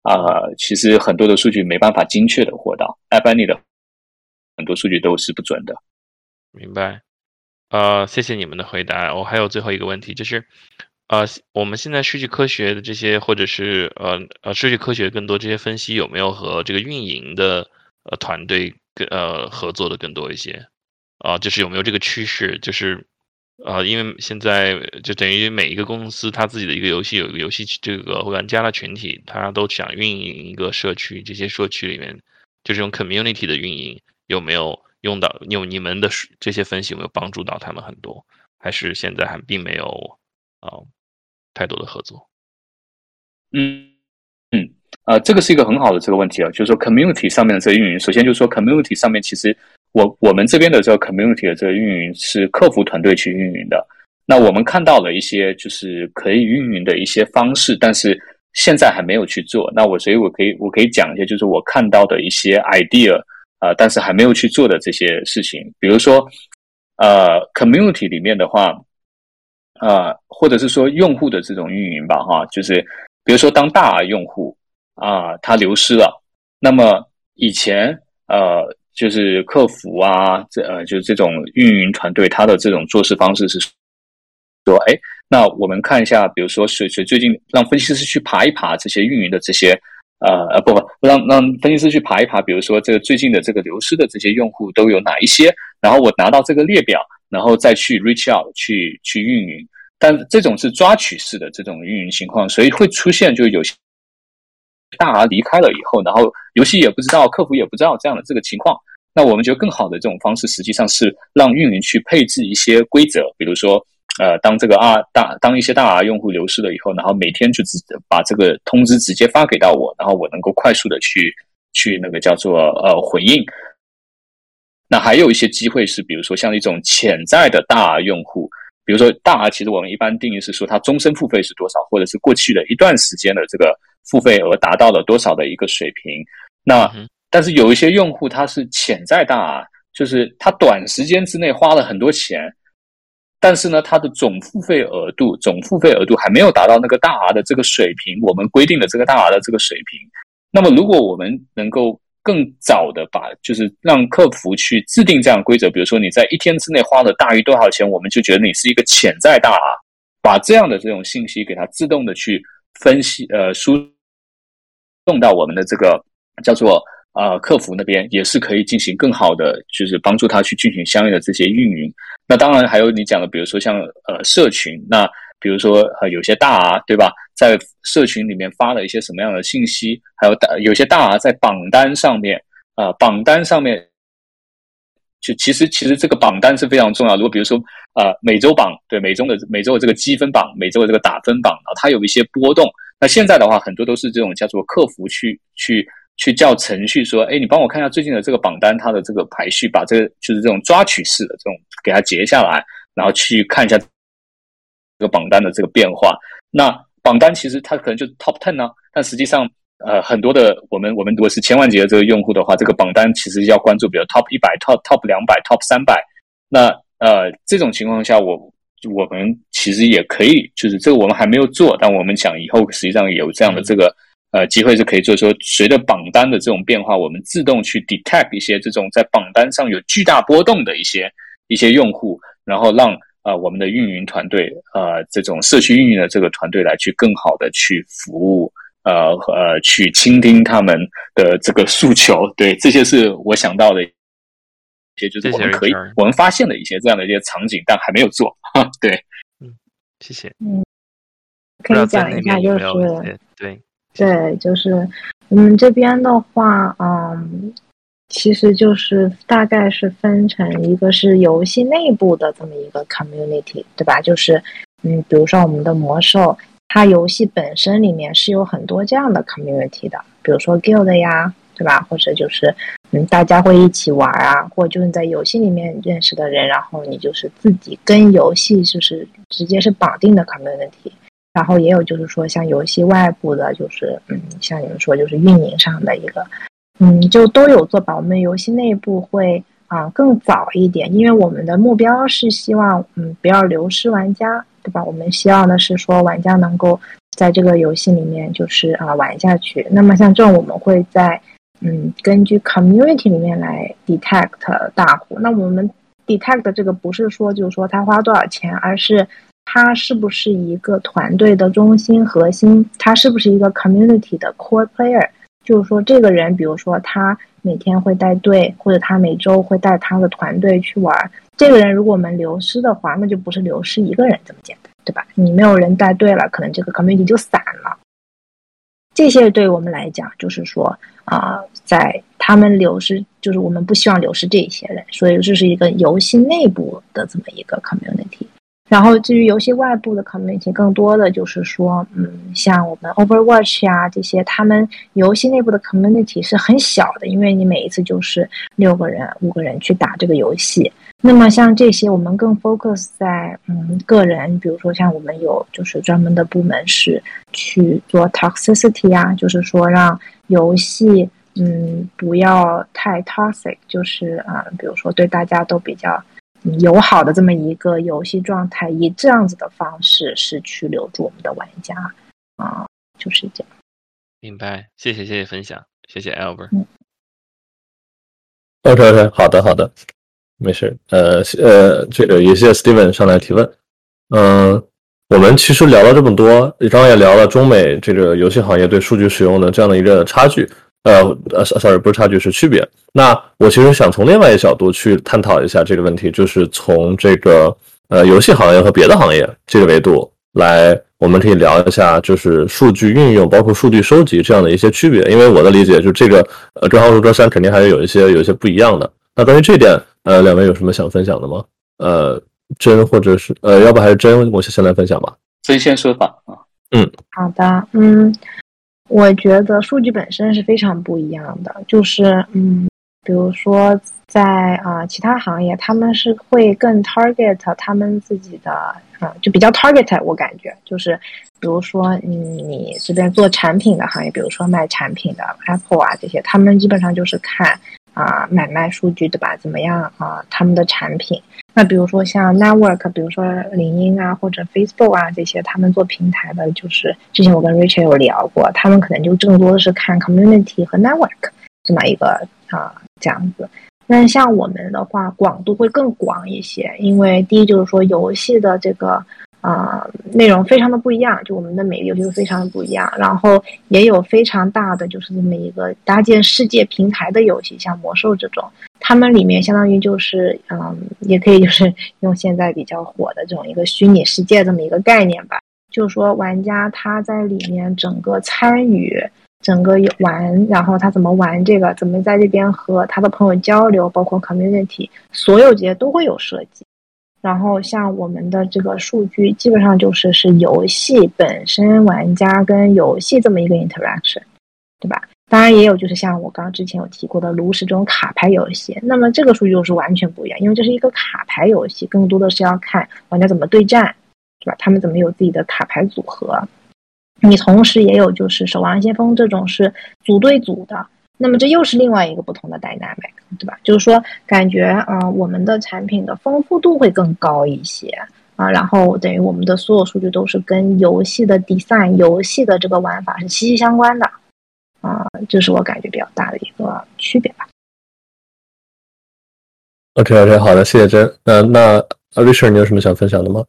啊，其实很多的数据没办法精确的获到 App Annie 的很多数据都是不准的。明白，呃，谢谢你们的回答。我还有最后一个问题，就是，呃，我们现在数据科学的这些，或者是呃呃数据科学更多这些分析，有没有和这个运营的呃团队更呃合作的更多一些？啊，就是有没有这个趋势？就是呃，因为现在就等于每一个公司，它自己的一个游戏有一个游戏这个玩家的群体，他都想运营一个社区，这些社区里面就这种 community 的运营有没有？用到用你们的这些分析有没有帮助到他们很多？还是现在还并没有啊太多的合作？嗯嗯啊，这个是一个很好的这个问题啊，就是说 community 上面的这个运营，首先就是说 community 上面其实我我们这边的这个 community 的这个运营是客服团队去运营的。那我们看到了一些就是可以运营的一些方式，但是现在还没有去做。那我所以我可以我可以讲一些，就是我看到的一些 idea。啊，但是还没有去做的这些事情，比如说，呃，community 里面的话，呃，或者是说用户的这种运营吧，哈，就是比如说当大用户啊他流失了，那么以前呃就是客服啊，这呃，就是这种运营团队，他的这种做事方式是说，哎，那我们看一下，比如说谁谁最近让分析师去爬一爬这些运营的这些，呃呃，不不，让让分析师去爬一爬，比如说这个最近的这个流失的这些用户都有哪一些，然后我拿到这个列表，然后再去 reach out 去去运营，但这种是抓取式的这种运营情况，所以会出现就有些。大 R 离开了以后，然后游戏也不知道，客服也不知道这样的这个情况。那我们觉得更好的这种方式，实际上是让运营去配置一些规则，比如说，呃，当这个 R 大当一些大 R 用户流失了以后，然后每天就直把这个通知直接发给到我，然后我能够快速的去去那个叫做呃回应。那还有一些机会是，比如说像一种潜在的大 R 用户，比如说大 R，其实我们一般定义是说它终身付费是多少，或者是过去的一段时间的这个。付费额达到了多少的一个水平？那但是有一些用户他是潜在大，就是他短时间之内花了很多钱，但是呢，它的总付费额度总付费额度还没有达到那个大 R 的这个水平，我们规定的这个大 R 的这个水平。那么，如果我们能够更早的把，就是让客服去制定这样规则，比如说你在一天之内花了大于多少钱，我们就觉得你是一个潜在大 R，把这样的这种信息给它自动的去分析，呃，输。送到我们的这个叫做呃客服那边，也是可以进行更好的，就是帮助他去进行相应的这些运营。那当然还有你讲的，比如说像呃社群，那比如说呃有些大 R 对吧，在社群里面发了一些什么样的信息，还有大有些大 R 在榜单上面啊榜单上面，就其实其实这个榜单是非常重要。如果比如说呃每周榜对每周的每周的这个积分榜，每周的这个打分榜啊，它有一些波动。那现在的话，很多都是这种叫做客服去去去叫程序说，哎，你帮我看一下最近的这个榜单，它的这个排序，把这个就是这种抓取式的这种给它截下来，然后去看一下这个榜单的这个变化。那榜单其实它可能就 top ten 呢，但实际上，呃，很多的我们我们如果是千万级的这个用户的话，这个榜单其实要关注，比如 top 一百、top top 两百、top 三百。那呃，这种情况下我。我们其实也可以，就是这个我们还没有做，但我们想以后实际上有这样的这个呃机会是可以做。说随着榜单的这种变化，我们自动去 detect 一些这种在榜单上有巨大波动的一些一些用户，然后让呃我们的运营团队呃这种社区运营的这个团队来去更好的去服务呃呃去倾听他们的这个诉求。对，这些是我想到的。一些就是我们可以我们发现的一些这样的一些场景，但还没有做。对，嗯，谢谢。嗯，可以讲一下，就是对对，就是我们这边的话，嗯，其实就是大概是分成一个是游戏内部的这么一个 community，对吧？就是嗯，比如说我们的魔兽，它游戏本身里面是有很多这样的 community 的，比如说 guild 呀。对吧？或者就是，嗯，大家会一起玩啊，或者就是在游戏里面认识的人，然后你就是自己跟游戏就是直接是绑定的 community。然后也有就是说像游戏外部的，就是嗯，像你们说就是运营上的一个，嗯，就都有做吧。我们游戏内部会啊更早一点，因为我们的目标是希望嗯不要流失玩家，对吧？我们希望的是说玩家能够在这个游戏里面就是啊玩下去。那么像这种我们会在嗯，根据 community 里面来 detect 大户，那我们 detect 这个不是说就是说他花多少钱，而是他是不是一个团队的中心核心，他是不是一个 community 的 core player，就是说这个人，比如说他每天会带队，或者他每周会带他的团队去玩，这个人如果我们流失的话，那就不是流失一个人这么简单，对吧？你没有人带队了，可能这个 community 就散了。这些对我们来讲，就是说啊，在他们流失，就是我们不希望流失这些人，所以这是一个游戏内部的这么一个 community。然后至于游戏外部的 community，更多的就是说，嗯，像我们 Overwatch 呀这些，他们游戏内部的 community 是很小的，因为你每一次就是六个人、五个人去打这个游戏。那么像这些，我们更 focus 在嗯个人，比如说像我们有就是专门的部门是去做 toxicity 啊，就是说让游戏嗯不要太 toxic，就是啊，比如说对大家都比较友好的这么一个游戏状态，以这样子的方式是去留住我们的玩家啊，就是这样。明白，谢谢谢谢分享，谢谢 Albert。OK OK，好的好的，没事。呃呃，这个也谢谢 Steven 上来提问。嗯，我们其实聊了这么多，刚刚也聊了中美这个游戏行业对数据使用的这样的一个差距。呃呃，sorry，不是差距，是区别。那我其实想从另外一个角度去探讨一下这个问题，就是从这个呃游戏行业和别的行业这个维度来，我们可以聊一下，就是数据运用，包括数据收集这样的一些区别。因为我的理解，就这个呃，隔行如隔山，肯定还是有一些有一些不一样的。那关于这点，呃，两位有什么想分享的吗？呃，真或者是呃，要不还是真，我先来分享吧。真先说吧啊。嗯，好的，嗯。我觉得数据本身是非常不一样的，就是嗯，比如说在啊其他行业，他们是会更 target 他们自己的啊，就比较 target。我感觉就是，比如说你你这边做产品的行业，比如说卖产品的 Apple 啊这些，他们基本上就是看啊买卖数据对吧？怎么样啊他们的产品。那比如说像 network，比如说领英啊或者 Facebook 啊这些，他们做平台的，就是之前我跟 Richard 有聊过，他们可能就更多的是看 community 和 network 这么一个啊这样子。那像我们的话，广度会更广一些，因为第一就是说游戏的这个。啊，内容非常的不一样，就我们的每个游戏都非常的不一样，然后也有非常大的就是这么一个搭建世界平台的游戏，像魔兽这种，他们里面相当于就是嗯，也可以就是 用现在比较火的这种一个虚拟世界这么一个概念吧，就是说玩家他在里面整个参与，整个玩，然后他怎么玩这个，怎么在这边和他的朋友交流，包括 community，所有这些都会有设计。然后像我们的这个数据，基本上就是是游戏本身玩家跟游戏这么一个 interaction，对吧？当然也有就是像我刚刚之前有提过的炉石这种卡牌游戏，那么这个数据就是完全不一样，因为这是一个卡牌游戏，更多的是要看玩家怎么对战，对吧？他们怎么有自己的卡牌组合。你同时也有就是守望先锋这种是组对组的。那么这又是另外一个不同的 dynamic，对吧？就是说，感觉啊，我们的产品的丰富度会更高一些啊，然后等于我们的所有数据都是跟游戏的 design、游戏的这个玩法是息息相关的啊，这是我感觉比较大的一个区别吧。OK，OK，好的，谢谢真。那那 Richard，你有什么想分享的吗？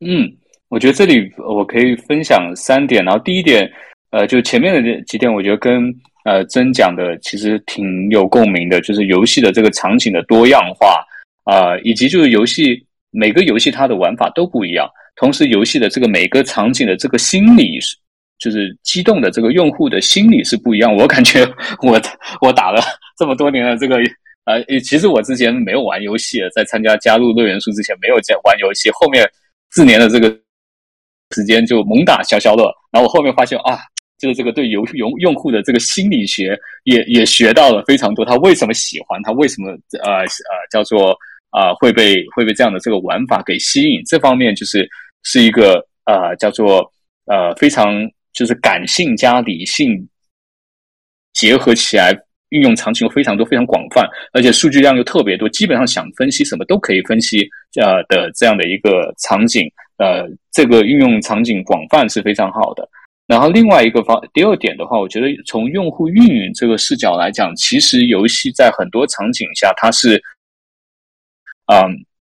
嗯，我觉得这里我可以分享三点，然后第一点，呃，就前面的几点，我觉得跟呃，真讲的其实挺有共鸣的，就是游戏的这个场景的多样化啊，以及就是游戏每个游戏它的玩法都不一样，同时游戏的这个每个场景的这个心理是，就是激动的这个用户的心理是不一样。我感觉我我打了这么多年的这个呃，其实我之前没有玩游戏，在参加加入乐元素之前没有在玩游戏，后面四年的这个时间就猛打消消乐，然后我后面发现啊。就是这个对游用用户的这个心理学也也学到了非常多，他为什么喜欢，他为什么呃呃叫做啊会被会被这样的这个玩法给吸引，这方面就是是一个呃叫做呃非常就是感性加理性结合起来，运用场景又非常多非常广泛，而且数据量又特别多，基本上想分析什么都可以分析呃的这样的一个场景，呃这个运用场景广泛是非常好的。然后另外一个方，第二点的话，我觉得从用户运营这个视角来讲，其实游戏在很多场景下，它是，嗯，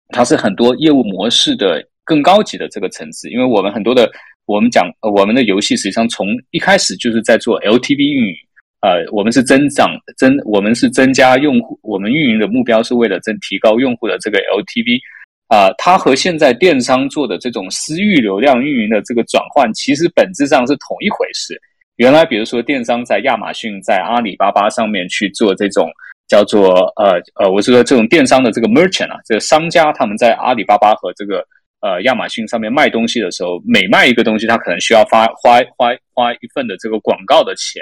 它是很多业务模式的更高级的这个层次。因为我们很多的，我们讲我们的游戏实际上从一开始就是在做 LTV 运营，呃，我们是增长增，我们是增加用户，我们运营的目标是为了增提高用户的这个 LTV。啊，它和现在电商做的这种私域流量运营的这个转换，其实本质上是同一回事。原来，比如说电商在亚马逊、在阿里巴巴上面去做这种叫做呃呃，我是说这种电商的这个 merchant 啊，这个商家他们在阿里巴巴和这个呃亚马逊上面卖东西的时候，每卖一个东西，他可能需要发花花花一份的这个广告的钱。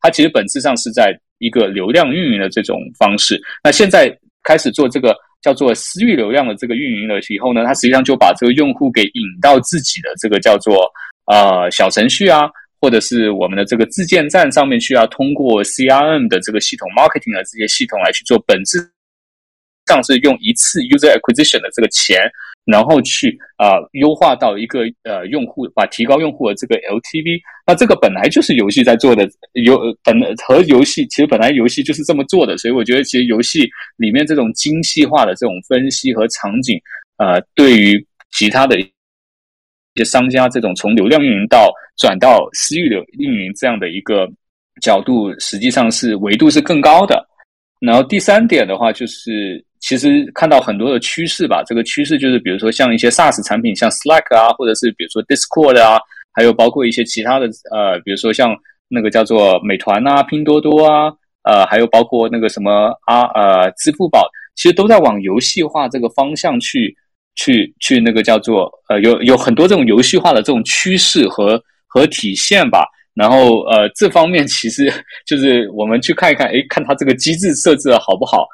它其实本质上是在一个流量运营的这种方式。那现在开始做这个。叫做私域流量的这个运营了以后呢，它实际上就把这个用户给引到自己的这个叫做呃小程序啊，或者是我们的这个自建站上面去啊，通过 CRM 的这个系统、marketing 的这些系统来去做，本质上是用一次 user acquisition 的这个钱然后去啊优化到一个呃用户，把提高用户的这个 LTV。那这个本来就是游戏在做的，游本和游戏其实本来游戏就是这么做的，所以我觉得其实游戏里面这种精细化的这种分析和场景，呃，对于其他的一些商家这种从流量运营到转到私域流运营这样的一个角度，实际上是维度是更高的。然后第三点的话，就是其实看到很多的趋势吧。这个趋势就是，比如说像一些 SaaS 产品，像 Slack 啊，或者是比如说 Discord 啊，还有包括一些其他的呃，比如说像那个叫做美团啊、拼多多啊，呃，还有包括那个什么啊呃，支付宝，其实都在往游戏化这个方向去去去那个叫做呃，有有很多这种游戏化的这种趋势和和体现吧。然后，呃，这方面其实就是我们去看一看，哎，看它这个机制设置的好不好，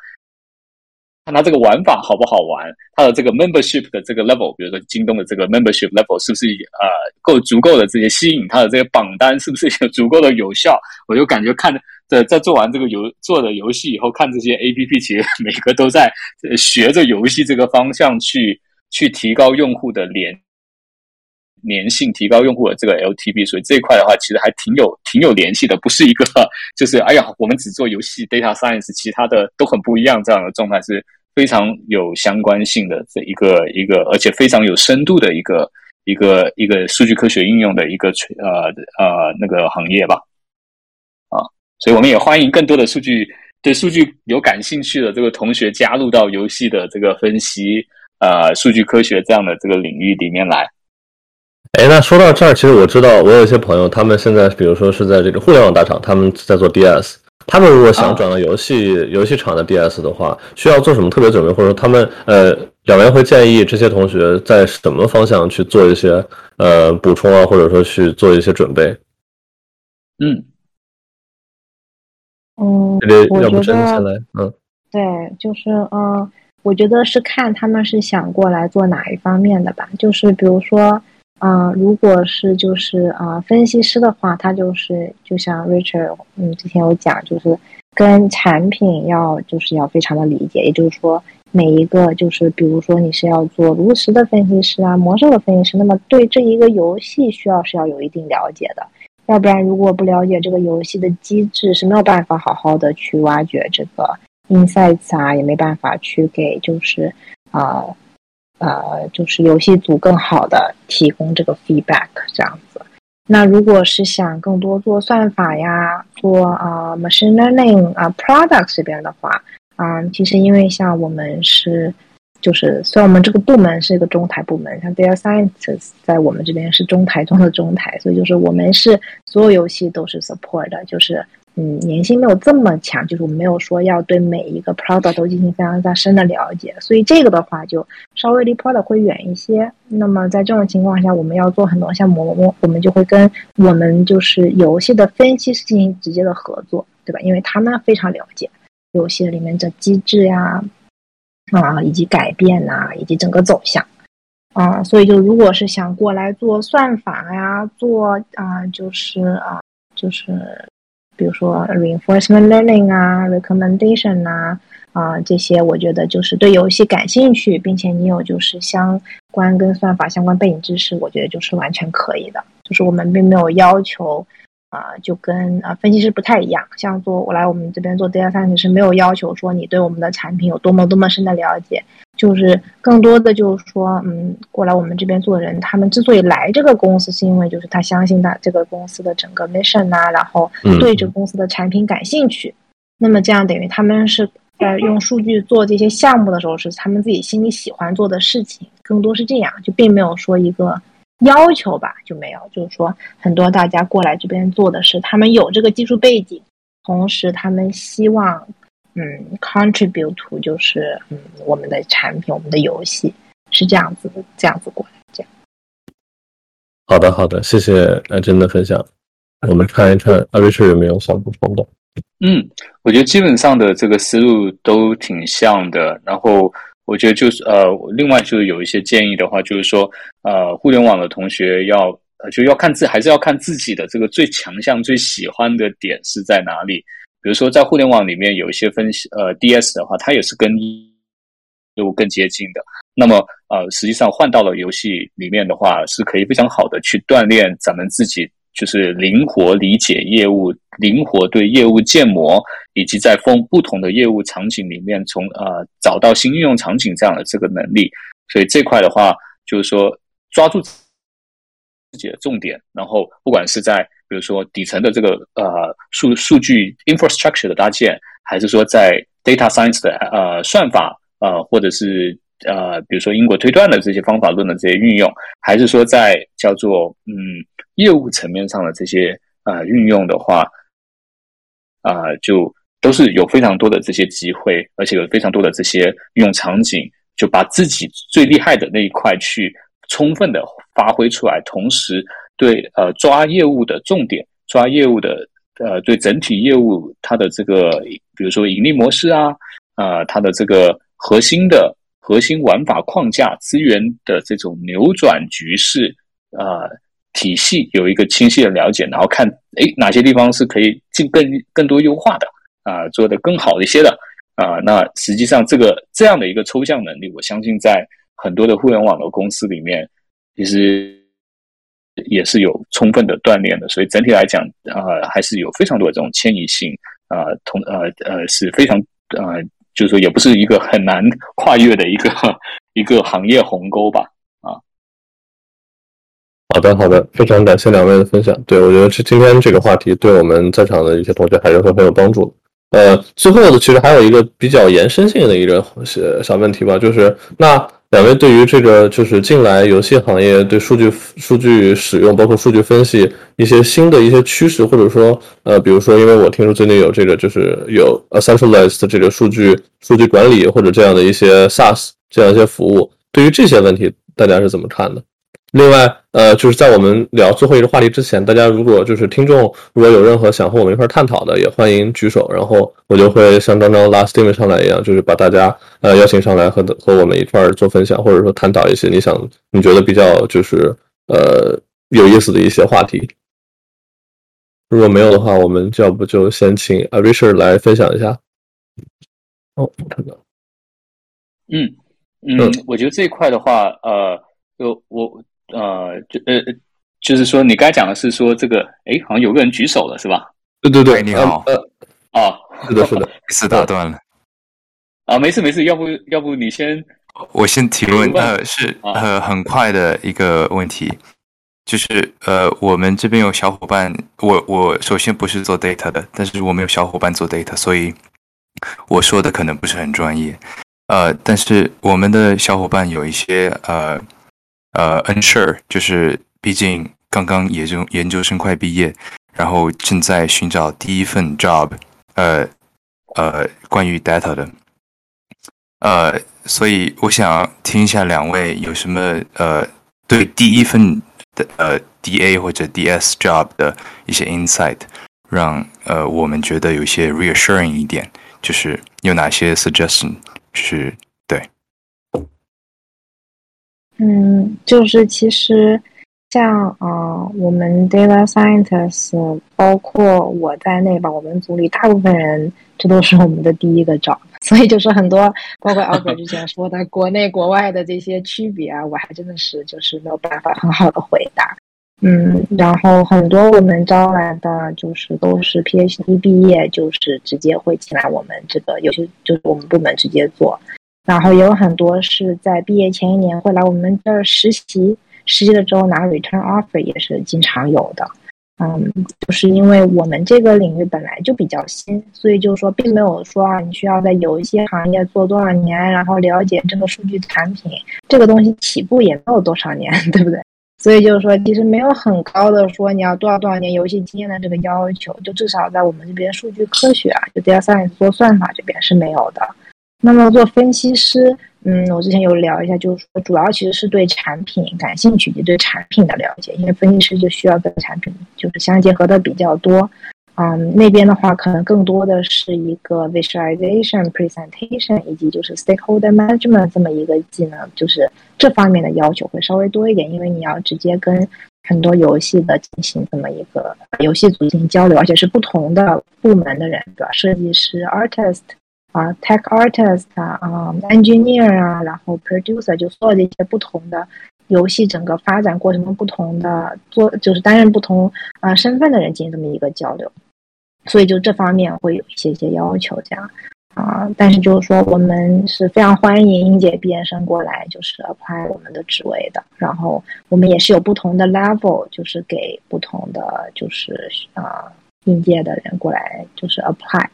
看它这个玩法好不好玩，它的这个 membership 的这个 level，比如说京东的这个 membership level 是不是呃够足够的这些吸引它的这些榜单是不是有足够的有效？我就感觉看在在做完这个游做的游戏以后，看这些 A P P，其实每个都在学着游戏这个方向去去提高用户的连。粘性提高用户的这个 LTV，所以这一块的话，其实还挺有挺有联系的，不是一个 就是哎呀，我们只做游戏 data science，其他的都很不一样这样的状态，是非常有相关性的这一个一个，而且非常有深度的一个一个一个数据科学应用的一个呃呃那个行业吧，啊，所以我们也欢迎更多的数据对数据有感兴趣的这个同学加入到游戏的这个分析呃数据科学这样的这个领域里面来。哎，那说到这儿，其实我知道，我有一些朋友，他们现在比如说是在这个互联网大厂，他们在做 DS，他们如果想转到游戏游戏厂的 DS 的话，需要做什么特别准备，或者说他们呃，两位会建议这些同学在什么方向去做一些呃补充啊，或者说去做一些准备？嗯。嗯，要不真先来，嗯，对，就是嗯，我觉得是看他们是想过来做哪一方面的吧，就是比如说。啊，如果是就是啊，分析师的话，他就是就像 Richard，嗯，之前有讲，就是跟产品要就是要非常的理解，也就是说，每一个就是比如说你是要做炉石的分析师啊，魔兽的分析师，那么对这一个游戏需要是要有一定了解的，要不然如果不了解这个游戏的机制，是没有办法好好的去挖掘这个 insights 啊，也没办法去给就是啊。呃就是游戏组更好的提供这个 feedback 这样子。那如果是想更多做算法呀，做啊 machine learning 啊 product 这边的话，啊，其实因为像我们是，就是虽然我们这个部门是一个中台部门，像 data science 在我们这边是中台中的中台，所以就是我们是所有游戏都是 support 的，就是。嗯，粘性没有这么强，就是我们没有说要对每一个 product 都进行非常非常深的了解，所以这个的话就稍微离 product 会远一些。那么在这种情况下，我们要做很多项目，我们就会跟我们就是游戏的分析师进行直接的合作，对吧？因为他们非常了解游戏里面的机制呀，啊，以及改变呐，以及整个走向，啊，所以就如果是想过来做算法呀，做啊，就是啊，就是。比如说 reinforcement learning 啊，recommendation 啊，啊这些，我觉得就是对游戏感兴趣，并且你有就是相关跟算法相关背景知识，我觉得就是完全可以的。就是我们并没有要求，啊，就跟啊分析师不太一样。像做我来我们这边做 data science 是没有要求说你对我们的产品有多么多么深的了解。就是更多的就是说，嗯，过来我们这边做人，他们之所以来这个公司，是因为就是他相信他这个公司的整个 mission 啊，然后对这个公司的产品感兴趣。那么这样等于他们是在用数据做这些项目的时候，是他们自己心里喜欢做的事情，更多是这样，就并没有说一个要求吧，就没有，就是说很多大家过来这边做的是，他们有这个技术背景，同时他们希望。嗯，contribute to 就是嗯，我们的产品，我们的游戏是这样子的，这样子过来，这样。好的，好的，谢谢阿珍的分享。我们看一看阿瑞士有没有想补充的。嗯，我觉得基本上的这个思路都挺像的。然后我觉得就是呃，另外就是有一些建议的话，就是说呃，互联网的同学要呃就要看自还是要看自己的这个最强项、最喜欢的点是在哪里。比如说，在互联网里面有一些分析，呃，DS 的话，它也是跟业务更接近的。那么，呃，实际上换到了游戏里面的话，是可以非常好的去锻炼咱们自己，就是灵活理解业务、灵活对业务建模，以及在风不同的业务场景里面，从呃找到新应用场景这样的这个能力。所以这块的话，就是说抓住自己的重点，然后不管是在比如说底层的这个呃数数据 infrastructure 的搭建，还是说在 data science 的呃算法呃或者是呃比如说因果推断的这些方法论的这些运用，还是说在叫做嗯业务层面上的这些呃运用的话，啊就都是有非常多的这些机会，而且有非常多的这些应用场景。就把自己最厉害的那一块去充分的发挥出来，同时对呃抓业务的重点，抓业务的呃对整体业务它的这个比如说盈利模式啊，啊它的这个核心的核心玩法框架资源的这种扭转局势啊体系有一个清晰的了解，然后看诶哪些地方是可以进更更多优化的啊做得更好一些的。啊，那实际上这个这样的一个抽象能力，我相信在很多的互联网的公司里面，其实也是有充分的锻炼的。所以整体来讲，呃，还是有非常多的这种迁移性，啊，同呃呃是非常呃，就是说也不是一个很难跨越的一个一个行业鸿沟吧。啊，好的好的，非常感谢两位的分享。对我觉得是今天这个话题对我们在场的一些同学还是会很有帮助的。呃，最后的其实还有一个比较延伸性的一个小小问题吧，就是那两位对于这个就是近来游戏行业对数据数据使用，包括数据分析一些新的一些趋势，或者说呃，比如说，因为我听说最近有这个就是有 a centralized 这个数据数据管理或者这样的一些 SaaS 这样一些服务，对于这些问题大家是怎么看的？另外，呃，就是在我们聊最后一个话题之前，大家如果就是听众，如果有任何想和我们一块探讨的，也欢迎举手，然后我就会像刚刚拉 Steven 上来一样，就是把大家呃邀请上来和和我们一块做分享，或者说探讨一些你想你觉得比较就是呃有意思的一些话题。如果没有的话，我们要不就先请 Richard 来分享一下。哦，看到。嗯嗯，我觉得这一块的话，呃，就我。呃，就呃，就是说，你刚才讲的是说这个，哎，好像有个人举手了，是吧？对对对，你好。呃，哦，是的，是的，是打断了。啊，没事没事，要不要不你先，我先提问。呃，是呃很快的一个问题，就是呃，我们这边有小伙伴，我我首先不是做 data 的，但是我们有小伙伴做 data，所以我说的可能不是很专业。呃，但是我们的小伙伴有一些呃。呃，unsure，就是毕竟刚刚研究研究生快毕业，然后正在寻找第一份 job，呃呃，关于 data 的，呃，所以我想听一下两位有什么呃对第一份的呃 DA 或者 DS job 的一些 insight，让呃我们觉得有些 reassuring 一点，就是有哪些 suggestion 是。嗯，就是其实像呃，我们 data scientists，包括我在内吧，我们组里大部分人，这都是我们的第一个招，所以就是很多，包括 Albert 之前说的国内国外的这些区别啊，我还真的是就是没有办法很好的回答。嗯，然后很多我们招来的就是都是 PhD 毕业，就是直接会进来我们这个，有些就是我们部门直接做。然后也有很多是在毕业前一年会来我们这儿实习，实习了之后拿 return offer 也是经常有的。嗯，就是因为我们这个领域本来就比较新，所以就是说并没有说啊，你需要在游戏行业做多少年，然后了解这个数据产品这个东西起步也没有多少年，对不对？所以就是说，其实没有很高的说你要多少多少年游戏经验的这个要求，就至少在我们这边数据科学啊，就 data science 做算法这边是没有的。那么做分析师，嗯，我之前有聊一下，就是说主要其实是对产品感兴趣以，及对产品的了解，因为分析师就需要跟产品就是相结合的比较多。嗯，那边的话可能更多的是一个 visualization、presentation 以及就是 stakeholder management 这么一个技能，就是这方面的要求会稍微多一点，因为你要直接跟很多游戏的进行这么一个游戏组进行交流，而且是不同的部门的人，对吧？设计师、artist。啊，tech artist 啊，engineer 啊，然后 producer 就所有的一些不同的游戏整个发展过程中不同的做就是担任不同啊身份的人进行这么一个交流，所以就这方面会有一些些要求这样。啊，但是就是说，我们是非常欢迎应届毕业生过来，就是 apply 我们的职位的。然后我们也是有不同的 level，就是给不同的就是啊应届的人过来就是 apply。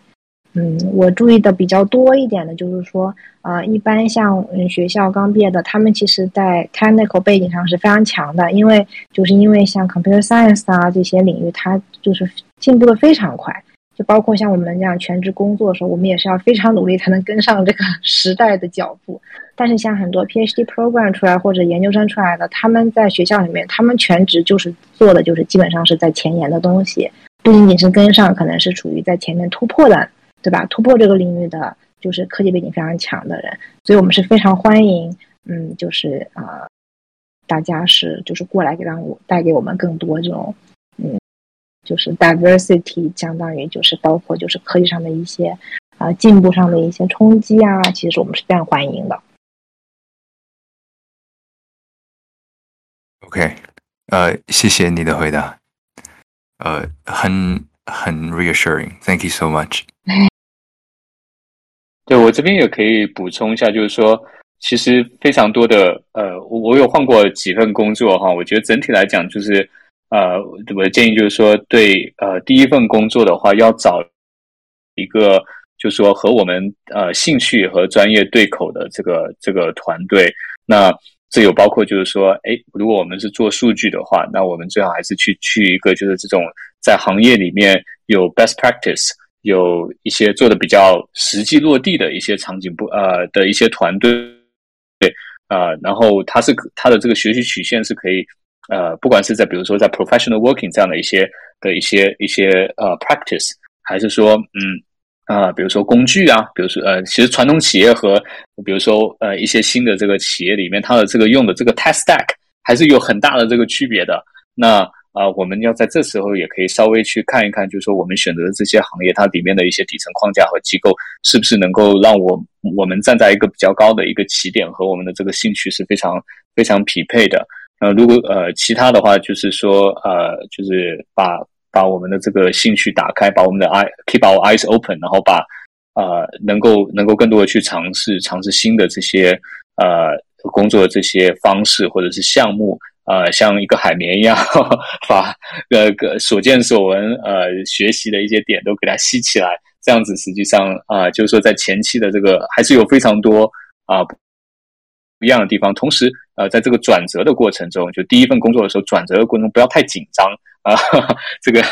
嗯，我注意的比较多一点的，就是说啊，一般像学校刚毕业的，他们其实在 technical 背景上是非常强的，因为就是因为像 computer science 啊这些领域，它就是进步的非常快。就包括像我们这样全职工作的时候，我们也是要非常努力才能跟上这个 时代的脚步。但是像很多 PhD program 出来或者研究生出来的，他们在学校里面，他们全职就是做的就是基本上是在前沿的东西，不仅仅是跟上，可能是处于在前面突破的，对吧？突破这个领域的就是科技背景非常强的人，所以我们是非常欢迎，嗯，就是啊，大家是就是过来给让我带给我们更多这种，嗯。就是 diversity，相当于就是包括就是科技上的一些啊进步上的一些冲击啊，其实我们是非常欢迎的。OK，呃，谢谢你的回答，呃，很很 reassuring，Thank you so much。对我这边也可以补充一下，就是说，其实非常多的呃，我我有换过几份工作哈，我觉得整体来讲就是。呃，我的建议就是说，对，呃，第一份工作的话，要找一个，就是说和我们呃兴趣和专业对口的这个这个团队。那这有包括就是说，哎，如果我们是做数据的话，那我们最好还是去去一个就是这种在行业里面有 best practice，有一些做的比较实际落地的一些场景不呃的一些团队，对，啊，然后它是它的这个学习曲线是可以。呃，不管是在比如说在 professional working 这样的一些的一些一些呃 practice，还是说嗯啊，比如说工具啊，比如说呃，其实传统企业和比如说呃一些新的这个企业里面，它的这个用的这个 test stack 还是有很大的这个区别的。那啊，我们要在这时候也可以稍微去看一看，就是说我们选择的这些行业，它里面的一些底层框架和机构，是不是能够让我我们站在一个比较高的一个起点，和我们的这个兴趣是非常非常匹配的。呃，如果呃其他的话，就是说呃，就是把把我们的这个兴趣打开，把我们的 eye keep our eyes open，然后把呃能够能够更多的去尝试尝试新的这些呃工作的这些方式或者是项目，呃，像一个海绵一样，把呃个所见所闻呃学习的一些点都给它吸起来，这样子实际上啊，就是说在前期的这个还是有非常多啊。不一样的地方，同时，呃，在这个转折的过程中，就第一份工作的时候，转折的过程中不要太紧张啊，这个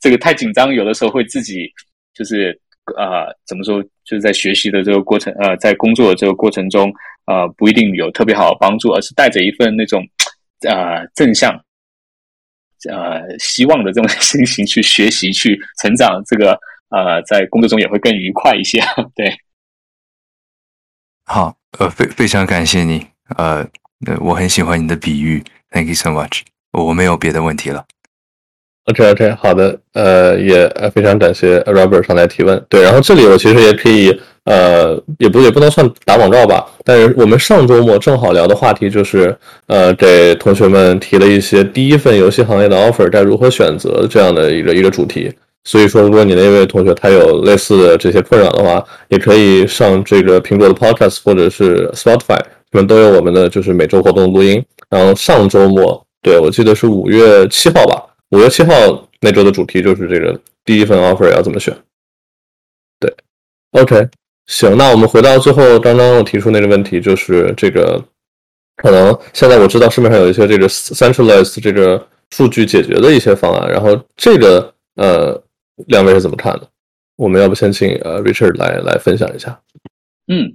这个太紧张，有的时候会自己就是呃，怎么说，就是在学习的这个过程，呃，在工作的这个过程中，呃，不一定有特别好的帮助，而是带着一份那种呃正向呃希望的这种 心情去学习、去成长，这个呃，在工作中也会更愉快一些，对。好，呃，非非常感谢你，呃，我很喜欢你的比喻，Thank you so much，我没有别的问题了。OK，OK，好的，呃，也非常感谢 Robert 上来提问。对，然后这里我其实也可以，呃，也不也不能算打广告吧，但是我们上周末正好聊的话题就是，呃，给同学们提了一些第一份游戏行业的 offer 该如何选择这样的一个一个主题。所以说，如果你那位同学他有类似的这些困扰的话，也可以上这个苹果的 Podcast 或者是 Spotify，他们都有我们的就是每周活动录音。然后上周末，对我记得是五月七号吧，五月七号那周的主题就是这个第一份 offer 要怎么选。对，OK，行，那我们回到最后刚刚我提出那个问题，就是这个可能现在我知道市面上有一些这个 centralized 这个数据解决的一些方案，然后这个呃。两位是怎么看的？我们要不先请呃 Richard 来来分享一下。嗯，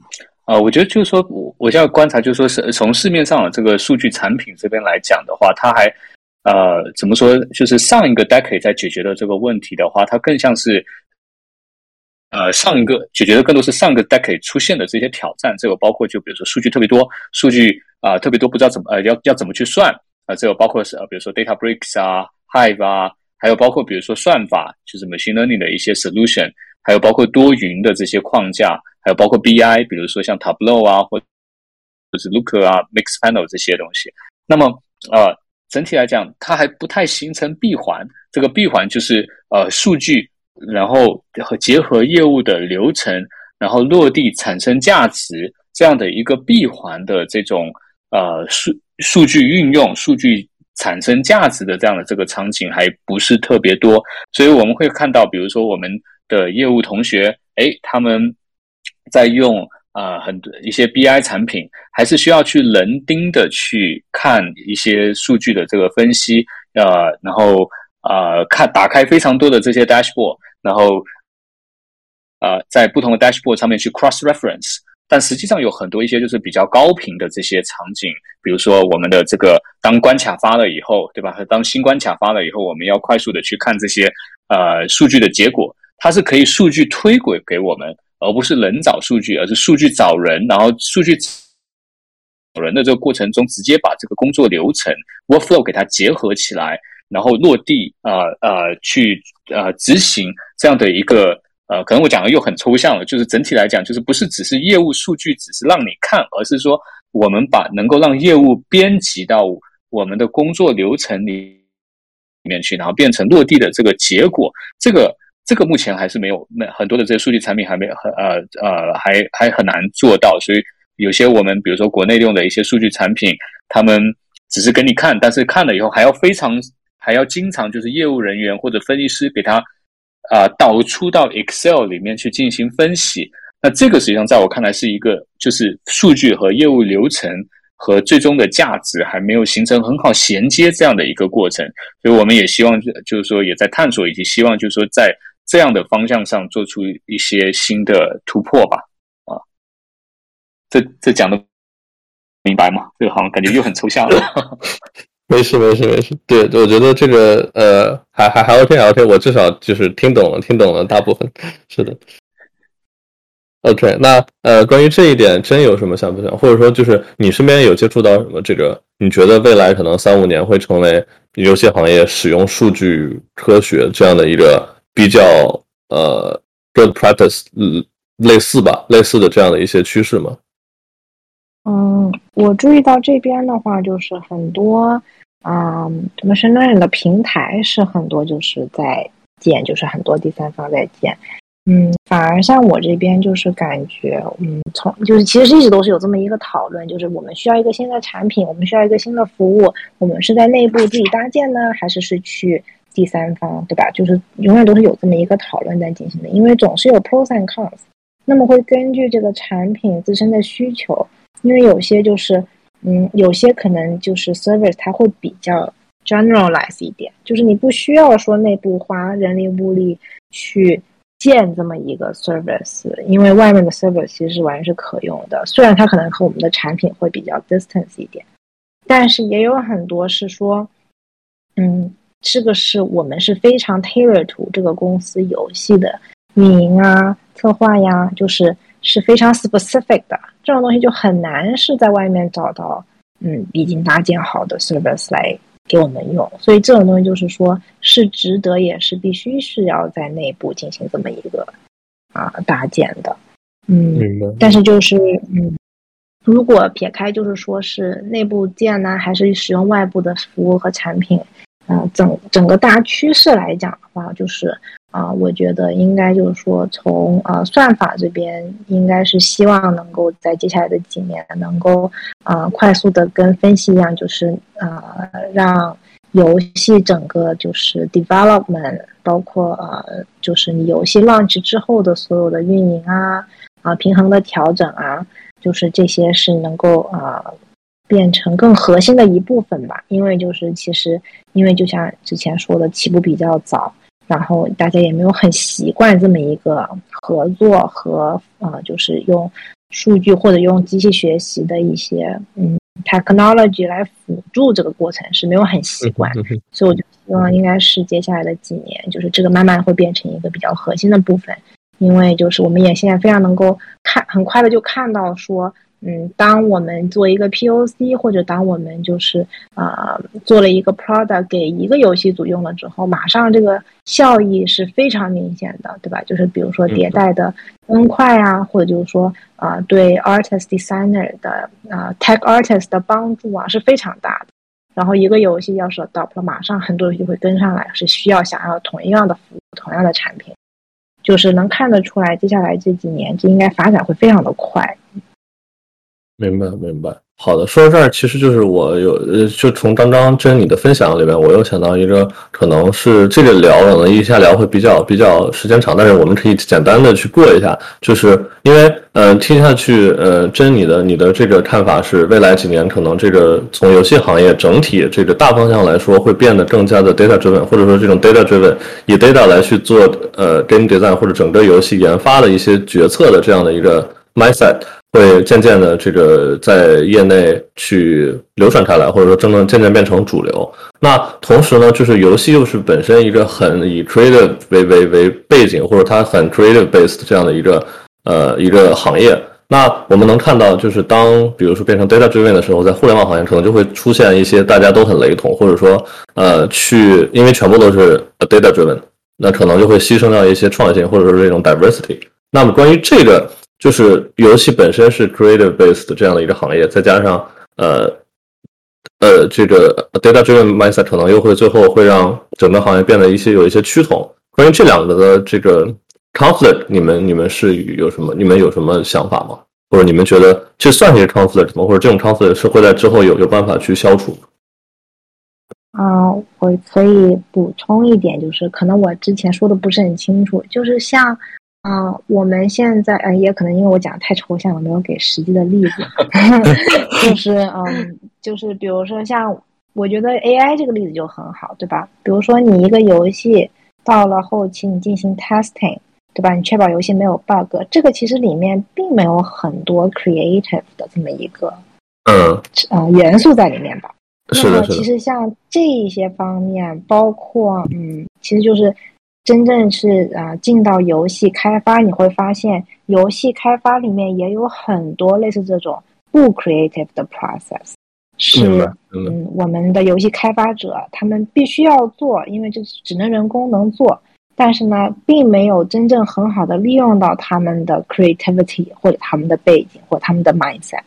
啊，我觉得就是说，我我现在观察就是说，是从市面上的这个数据产品这边来讲的话，它还呃怎么说？就是上一个 decade 在解决的这个问题的话，它更像是呃上一个解决的更多是上个 decade 出现的这些挑战。这个包括就比如说数据特别多，数据啊特别多，不知道怎么呃要要怎么去算啊？这个包括是呃比如说 Databricks 啊，Hive 啊。还有包括比如说算法，就是 machine learning 的一些 solution，还有包括多云的这些框架，还有包括 BI，比如说像 Tableau 啊，或者是 Looker 啊、Mixpanel 这些东西。那么呃，整体来讲，它还不太形成闭环。这个闭环就是呃数据，然后和结合业务的流程，然后落地产生价值这样的一个闭环的这种呃数数据运用、数据产生价值的这样的这个场景还不是特别多。所以我们会看到，比如说我们。的业务同学，哎，他们在用啊很多一些 BI 产品，还是需要去人盯的去看一些数据的这个分析，呃，然后啊看打开非常多的这些 dashboard，然后啊在不同的 dashboard 上面去 cross reference，但实际上有很多一些就是比较高频的这些场景，比如说我们的这个当关卡发了以后，对吧？当新关卡发了以后，我们要快速的去看这些呃数据的结果。它是可以数据推轨给我们，而不是人找数据，而是数据找人，然后数据找人的这个过程中，直接把这个工作流程 workflow 给它结合起来，然后落地，呃呃，去呃执行这样的一个呃，可能我讲的又很抽象了，就是整体来讲，就是不是只是业务数据，只是让你看，而是说我们把能够让业务编辑到我们的工作流程里里面去，然后变成落地的这个结果，这个。这个目前还是没有，那很多的这些数据产品还没很呃呃还还很难做到，所以有些我们比如说国内用的一些数据产品，他们只是给你看，但是看了以后还要非常还要经常就是业务人员或者分析师给他啊导出到 Excel 里面去进行分析，那这个实际上在我看来是一个就是数据和业务流程和最终的价值还没有形成很好衔接这样的一个过程，所以我们也希望就是说也在探索以及希望就是说在这样的方向上做出一些新的突破吧，啊，这这讲的明白吗？这个好像感觉又很抽象了。没事没事没事，对，我觉得这个呃还还还 OK 还 OK，我至少就是听懂了听懂了大部分，是的。OK，那呃关于这一点，真有什么想不想，或者说就是你身边有接触到什么这个？你觉得未来可能三五年会成为游戏行业使用数据科学这样的一个？比较呃，good practice，类似吧，类似的这样的一些趋势吗？嗯，我注意到这边的话，就是很多啊，machine learning 的平台是很多，就是在建，就是很多第三方在建。嗯，反而像我这边就是感觉，嗯，从就是其实一直都是有这么一个讨论，就是我们需要一个新的产品，我们需要一个新的服务，我们是在内部自己搭建呢，还是是去？第三方，对吧？就是永远都是有这么一个讨论在进行的，因为总是有 pros and cons。那么会根据这个产品自身的需求，因为有些就是，嗯，有些可能就是 service 它会比较 generalize 一点，就是你不需要说内部花人力物力去建这么一个 service，因为外面的 service 其实完全是可用的。虽然它可能和我们的产品会比较 distance 一点，但是也有很多是说，嗯。这个是我们是非常 tailor to 这个公司游戏的运营啊、策划呀，就是是非常 specific 的这种东西，就很难是在外面找到嗯已经搭建好的 service 来给我们用。所以这种东西就是说是值得，也是必须是要在内部进行这么一个啊搭建的。嗯，但是就是嗯，如果撇开就是说是内部建呢，还是使用外部的服务和产品。啊，整整个大趋势来讲的话，就是啊，我觉得应该就是说，从呃算法这边，应该是希望能够在接下来的几年，能够啊快速的跟分析一样，就是呃让游戏整个就是 development，包括呃就是你游戏 launch 之后的所有的运营啊啊平衡的调整啊，就是这些是能够啊。变成更核心的一部分吧，因为就是其实，因为就像之前说的，起步比较早，然后大家也没有很习惯这么一个合作和呃，就是用数据或者用机器学习的一些嗯 technology 来辅助这个过程是没有很习惯，所以我就希望应该是接下来的几年，就是这个慢慢会变成一个比较核心的部分，因为就是我们也现在非常能够看很快的就看到说。嗯，当我们做一个 POC，或者当我们就是呃做了一个 product 给一个游戏组用了之后，马上这个效益是非常明显的，对吧？就是比如说迭代的更快啊，或者就是说啊对 artist designer 的啊 tech artist 的帮助啊是非常大的。然后一个游戏要是 adopt 了，马上很多游戏会跟上来，是需要想要同样的服务、同样的产品，就是能看得出来，接下来这几年这应该发展会非常的快。明白，明白。好的，说到这儿，其实就是我有呃，就从刚刚真你的分享里面，我又想到一个，可能是这个聊可能一下聊会比较比较时间长，但是我们可以简单的去过一下，就是因为呃，听下去呃，真你的你的这个看法是，未来几年可能这个从游戏行业整体这个大方向来说，会变得更加的 data driven，或者说这种 data driven 以 data 来去做呃 game design 或者整个游戏研发的一些决策的这样的一个 mindset。会渐渐的这个在业内去流传开来，或者说真正渐渐变成主流。那同时呢，就是游戏又是本身一个很以 creative 为为为背景，或者它很 creative based 这样的一个呃一个行业。那我们能看到，就是当比如说变成 data driven 的时候，在互联网行业可能就会出现一些大家都很雷同，或者说呃去因为全部都是 data driven，那可能就会牺牲掉一些创新，或者说这种 diversity。那么关于这个。就是游戏本身是 creative based 这样的一个行业，再加上呃呃这个 data driven mindset 可能又会最后会让整个行业变得一些有一些趋同。关于这两个的这个 conflict，你们你们是有什么你们有什么想法吗？或者你们觉得这算是一个 conflict 吗？或者这种 conflict 是会在之后有有办法去消除？啊，我可以补充一点，就是可能我之前说的不是很清楚，就是像。啊，我们现在呃，也可能因为我讲的太抽象了，没有给实际的例子。就是嗯，就是比如说像，我觉得 AI 这个例子就很好，对吧？比如说你一个游戏到了后期，你进行 testing，对吧？你确保游戏没有 bug，这个其实里面并没有很多 creative 的这么一个嗯呃元素在里面吧？是的，其实像这一些方面，包括嗯，其实就是。真正是啊，进到游戏开发，你会发现游戏开发里面也有很多类似这种不 creative 的 process，是嗯，我们的游戏开发者他们必须要做，因为这只能人工能做，但是呢，并没有真正很好的利用到他们的 creativity 或者他们的背景或他们的 mindset，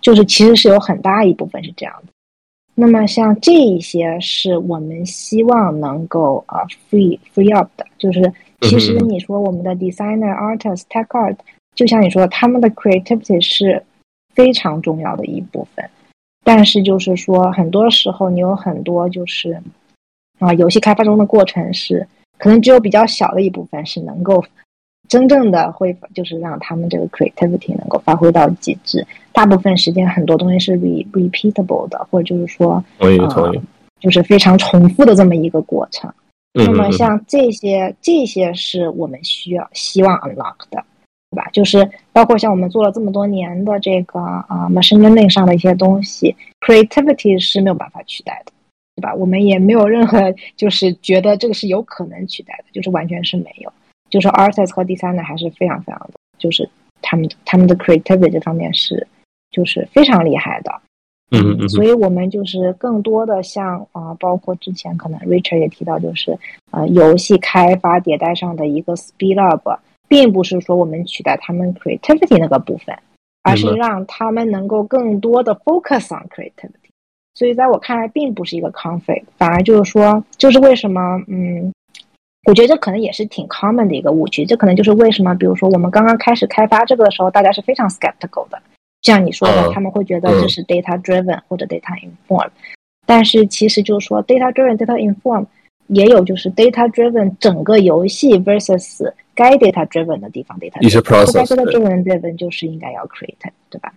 就是其实是有很大一部分是这样的。那么像这一些是我们希望能够啊 free free up 的，就是其实你说我们的 designer artist tech art，就像你说他们的 creativity 是非常重要的一部分，但是就是说很多时候你有很多就是啊游戏开发中的过程是可能只有比较小的一部分是能够。真正的会就是让他们这个 creativity 能够发挥到极致。大部分时间很多东西是 re repeatable 的，或者就是说，同意，就是非常重复的这么一个过程。那么像这些这些是我们需要希望 unlock 的，对吧？就是包括像我们做了这么多年的这个啊 machine learning 上的一些东西，creativity 是没有办法取代的，对吧？我们也没有任何 就是觉得这个是有可能取代的，就是完全是没有。就是 artist 和 designer 还是非常非常的，就是他们他们的 creativity 这方面是就是非常厉害的，嗯。嗯，所以我们就是更多的像啊，包括之前可能 Richard 也提到，就是呃游戏开发迭代上的一个 speed up，并不是说我们取代他们 creativity 那个部分，而是让他们能够更多的 focus on creativity，所以在我看来并不是一个 conflict，反而就是说，就是为什么嗯。我觉得这可能也是挺 common 的一个误区，这可能就是为什么，比如说我们刚刚开始开发这个的时候，大家是非常 skeptical 的，像你说的，他们会觉得这是 data driven 或者 data informed，但是其实就是说 data driven、data informed 也有就是 data driven 整个游戏 versus 该 data driven 的地方 data 一些 process data driven driven 就是应该要 create，对吧？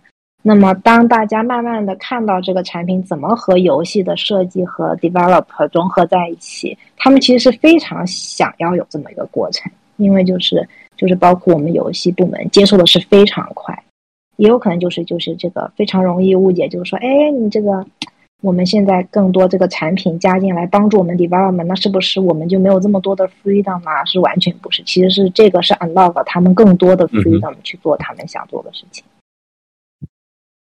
那么，当大家慢慢的看到这个产品怎么和游戏的设计和 develop 融合在一起，他们其实是非常想要有这么一个过程，因为就是就是包括我们游戏部门接受的是非常快，也有可能就是就是这个非常容易误解，就是说，哎，你这个我们现在更多这个产品加进来帮助我们 development，那是不是我们就没有这么多的 freedom 啊？是完全不是，其实是这个是 unlock 他们更多的 freedom 去做他们想做的事情。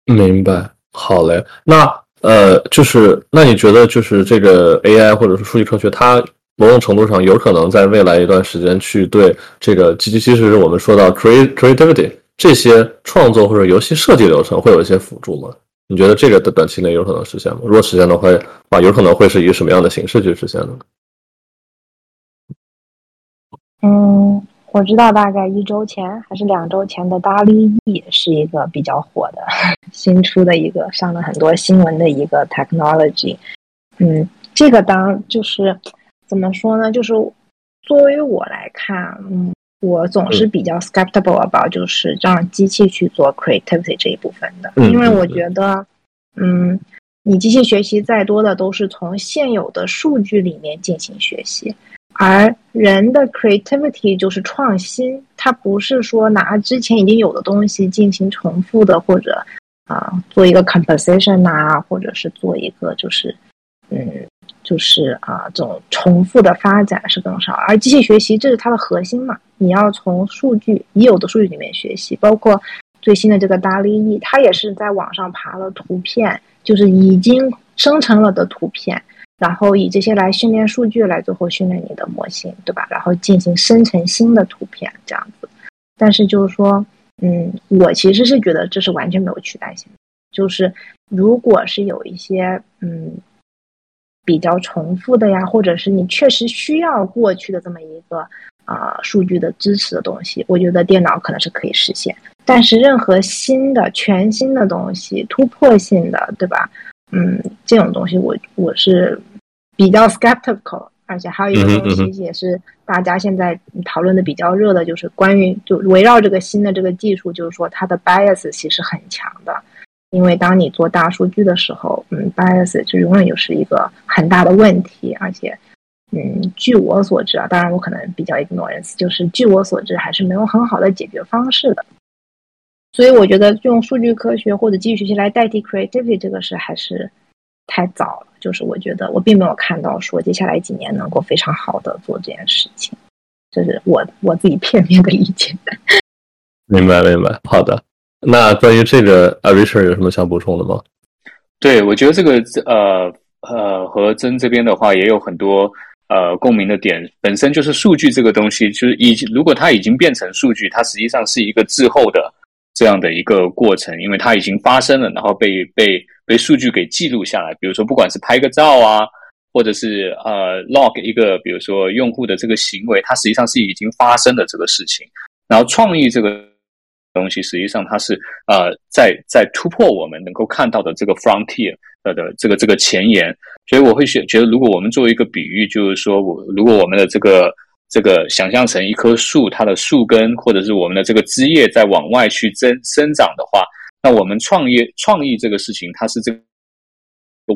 明白，好嘞。那呃，就是那你觉得就是这个 AI 或者是数据科学，它某种程度上有可能在未来一段时间去对这个，其其实我们说到 creat creativity 这些创作或者游戏设计流程会有一些辅助吗？你觉得这个的短期内有可能实现吗？如果实现的话，啊，有可能会是以什么样的形式去实现呢？嗯，我知道大概一周前还是两周前的达利 E 是一个比较火的新出的一个上了很多新闻的一个 technology。嗯，这个当就是怎么说呢？就是作为我来看，嗯。我总是比较 skeptical about 就是让机器去做 creativity 这一部分的，因为我觉得，嗯，你机器学习再多的都是从现有的数据里面进行学习，而人的 creativity 就是创新，它不是说拿之前已经有的东西进行重复的，或者啊做一个 composition 啊，或者是做一个就是嗯。就是啊，这种重复的发展是更少，而机器学习这是它的核心嘛。你要从数据已有的数据里面学习，包括最新的这个达利 E，它也是在网上爬了图片，就是已经生成了的图片，然后以这些来训练数据，来最后训练你的模型，对吧？然后进行生成新的图片这样子。但是就是说，嗯，我其实是觉得这是完全没有取代性的。就是如果是有一些嗯。比较重复的呀，或者是你确实需要过去的这么一个啊数据的支持的东西，我觉得电脑可能是可以实现。但是任何新的、全新的东西、突破性的，对吧？嗯，这种东西我我是比较 skeptical。而且还有一个东西也是大家现在讨论的比较热的，就是关于就围绕这个新的这个技术，就是说它的 bias 其实很强的。因为当你做大数据的时候，嗯，bias 就永远就是一个很大的问题，而且，嗯，据我所知啊，当然我可能比较 ignorance，就是据我所知还是没有很好的解决方式的。所以我觉得用数据科学或者机器学习来代替 creativity 这个事还是太早了。就是我觉得我并没有看到说接下来几年能够非常好的做这件事情，这是我我自己片面的理解。明白，明白，好的。那关于这个 a r i c h a r 有什么想补充的吗？对，我觉得这个呃呃和真这边的话也有很多呃共鸣的点。本身就是数据这个东西，就是已经如果它已经变成数据，它实际上是一个滞后的这样的一个过程，因为它已经发生了，然后被被被数据给记录下来。比如说，不管是拍个照啊，或者是呃 log 一个，比如说用户的这个行为，它实际上是已经发生的这个事情。然后创意这个。东西实际上它是呃在在突破我们能够看到的这个 frontier 的的这个这个前沿，所以我会选觉得如果我们做一个比喻，就是说我如果我们的这个这个想象成一棵树，它的树根或者是我们的这个枝叶在往外去增生长的话，那我们创业创意这个事情，它是这个。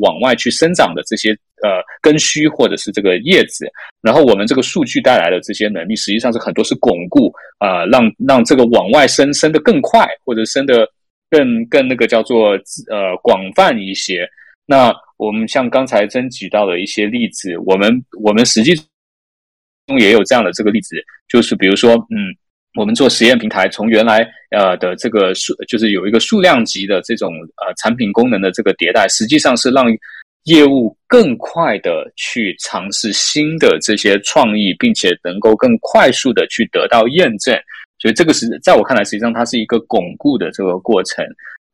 往外去生长的这些呃根须或者是这个叶子，然后我们这个数据带来的这些能力，实际上是很多是巩固啊，让让这个往外生生的更快，或者生的更更那个叫做呃广泛一些。那我们像刚才真举到的一些例子，我们我们实际中也有这样的这个例子，就是比如说嗯。我们做实验平台，从原来呃的这个数，就是有一个数量级的这种呃产品功能的这个迭代，实际上是让业务更快的去尝试新的这些创意，并且能够更快速的去得到验证。所以这个是在我看来，实际上它是一个巩固的这个过程。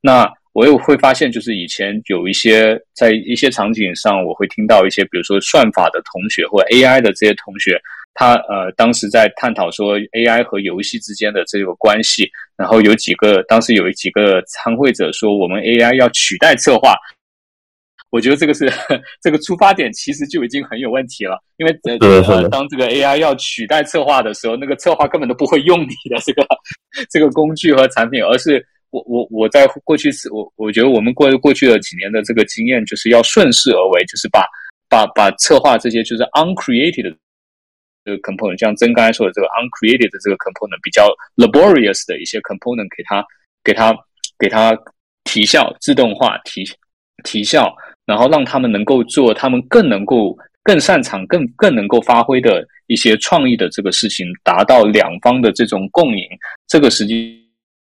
那我又会发现，就是以前有一些在一些场景上，我会听到一些，比如说算法的同学或 AI 的这些同学。他呃，当时在探讨说 AI 和游戏之间的这个关系，然后有几个当时有几个参会者说，我们 AI 要取代策划。我觉得这个是这个出发点其实就已经很有问题了，因为呃，当这个 AI 要取代策划的时候，那个策划根本都不会用你的这个 这个工具和产品，而是我我我在过去我我觉得我们过过去的几年的这个经验，就是要顺势而为，就是把把把策划这些就是 uncreated。这个 component，像曾刚才说的这个 uncreated 的这个 component，比较 laborious 的一些 component，给它给它给它提效，自动化提提效，然后让他们能够做他们更能够更擅长、更更能够发挥的一些创意的这个事情，达到两方的这种共赢。这个实际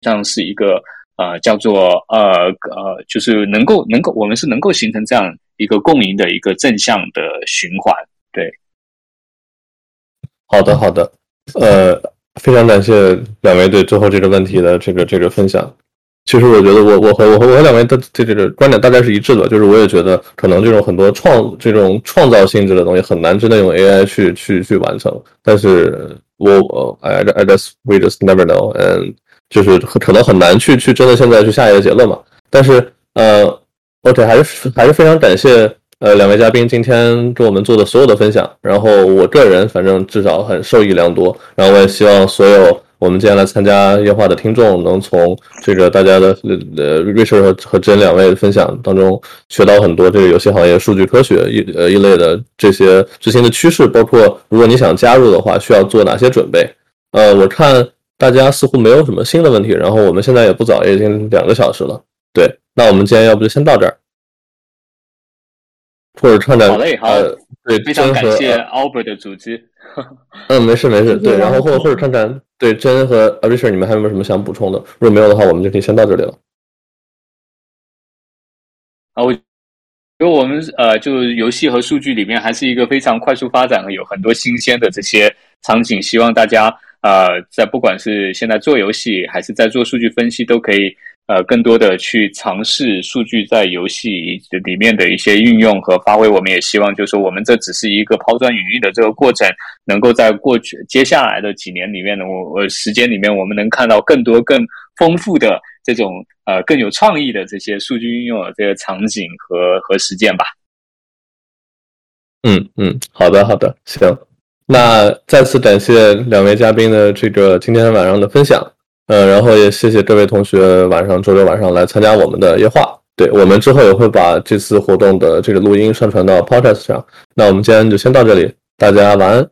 上是一个呃叫做呃呃，就是能够能够我们是能够形成这样一个共赢的一个正向的循环。对，好的好的，呃，非常感谢两位对最后这个问题的这个这个分享。其实我觉得我我和我和我和两位的这这个观点大概是一致的，就是我也觉得可能这种很多创这种创造性质的东西很难真的用 AI 去去去完成。但是我 I I just we just never know，and 就是可能很难去去真的现在去下一个结论嘛。但是呃，OK 还是还是非常感谢呃两位嘉宾今天给我们做的所有的分享。然后我个人反正至少很受益良多。然后我也希望所有。我们今天来参加夜话的听众，能从这个大家的呃瑞舍和和真两位分享当中学到很多这个游戏行业数据科学一呃一类的这些最新的趋势，包括如果你想加入的话，需要做哪些准备？呃，我看大家似乎没有什么新的问题，然后我们现在也不早，也已经两个小时了。对，那我们今天要不就先到这儿，或者串串好嘞，好，对，非常感谢 Albert 的组织。嗯，没事没事，对，然后或者或者看看，对真和 Richard，你们还有没有什么想补充的？如果没有的话，我们就可以先到这里了。啊，我因为我们呃，就游戏和数据里面还是一个非常快速发展，有很多新鲜的这些场景，希望大家呃，在不管是现在做游戏还是在做数据分析，都可以。呃，更多的去尝试数据在游戏里面的一些运用和发挥，我们也希望，就是说，我们这只是一个抛砖引玉的这个过程，能够在过去接下来的几年里面呢，我我时间里面，我们能看到更多更丰富的这种呃更有创意的这些数据运用的这个场景和和实践吧。嗯嗯，好的好的，行，那再次感谢两位嘉宾的这个今天晚上的分享。呃，然后也谢谢各位同学晚上周六晚上来参加我们的夜话。对我们之后也会把这次活动的这个录音上传到 Podcast 上。那我们今天就先到这里，大家晚安。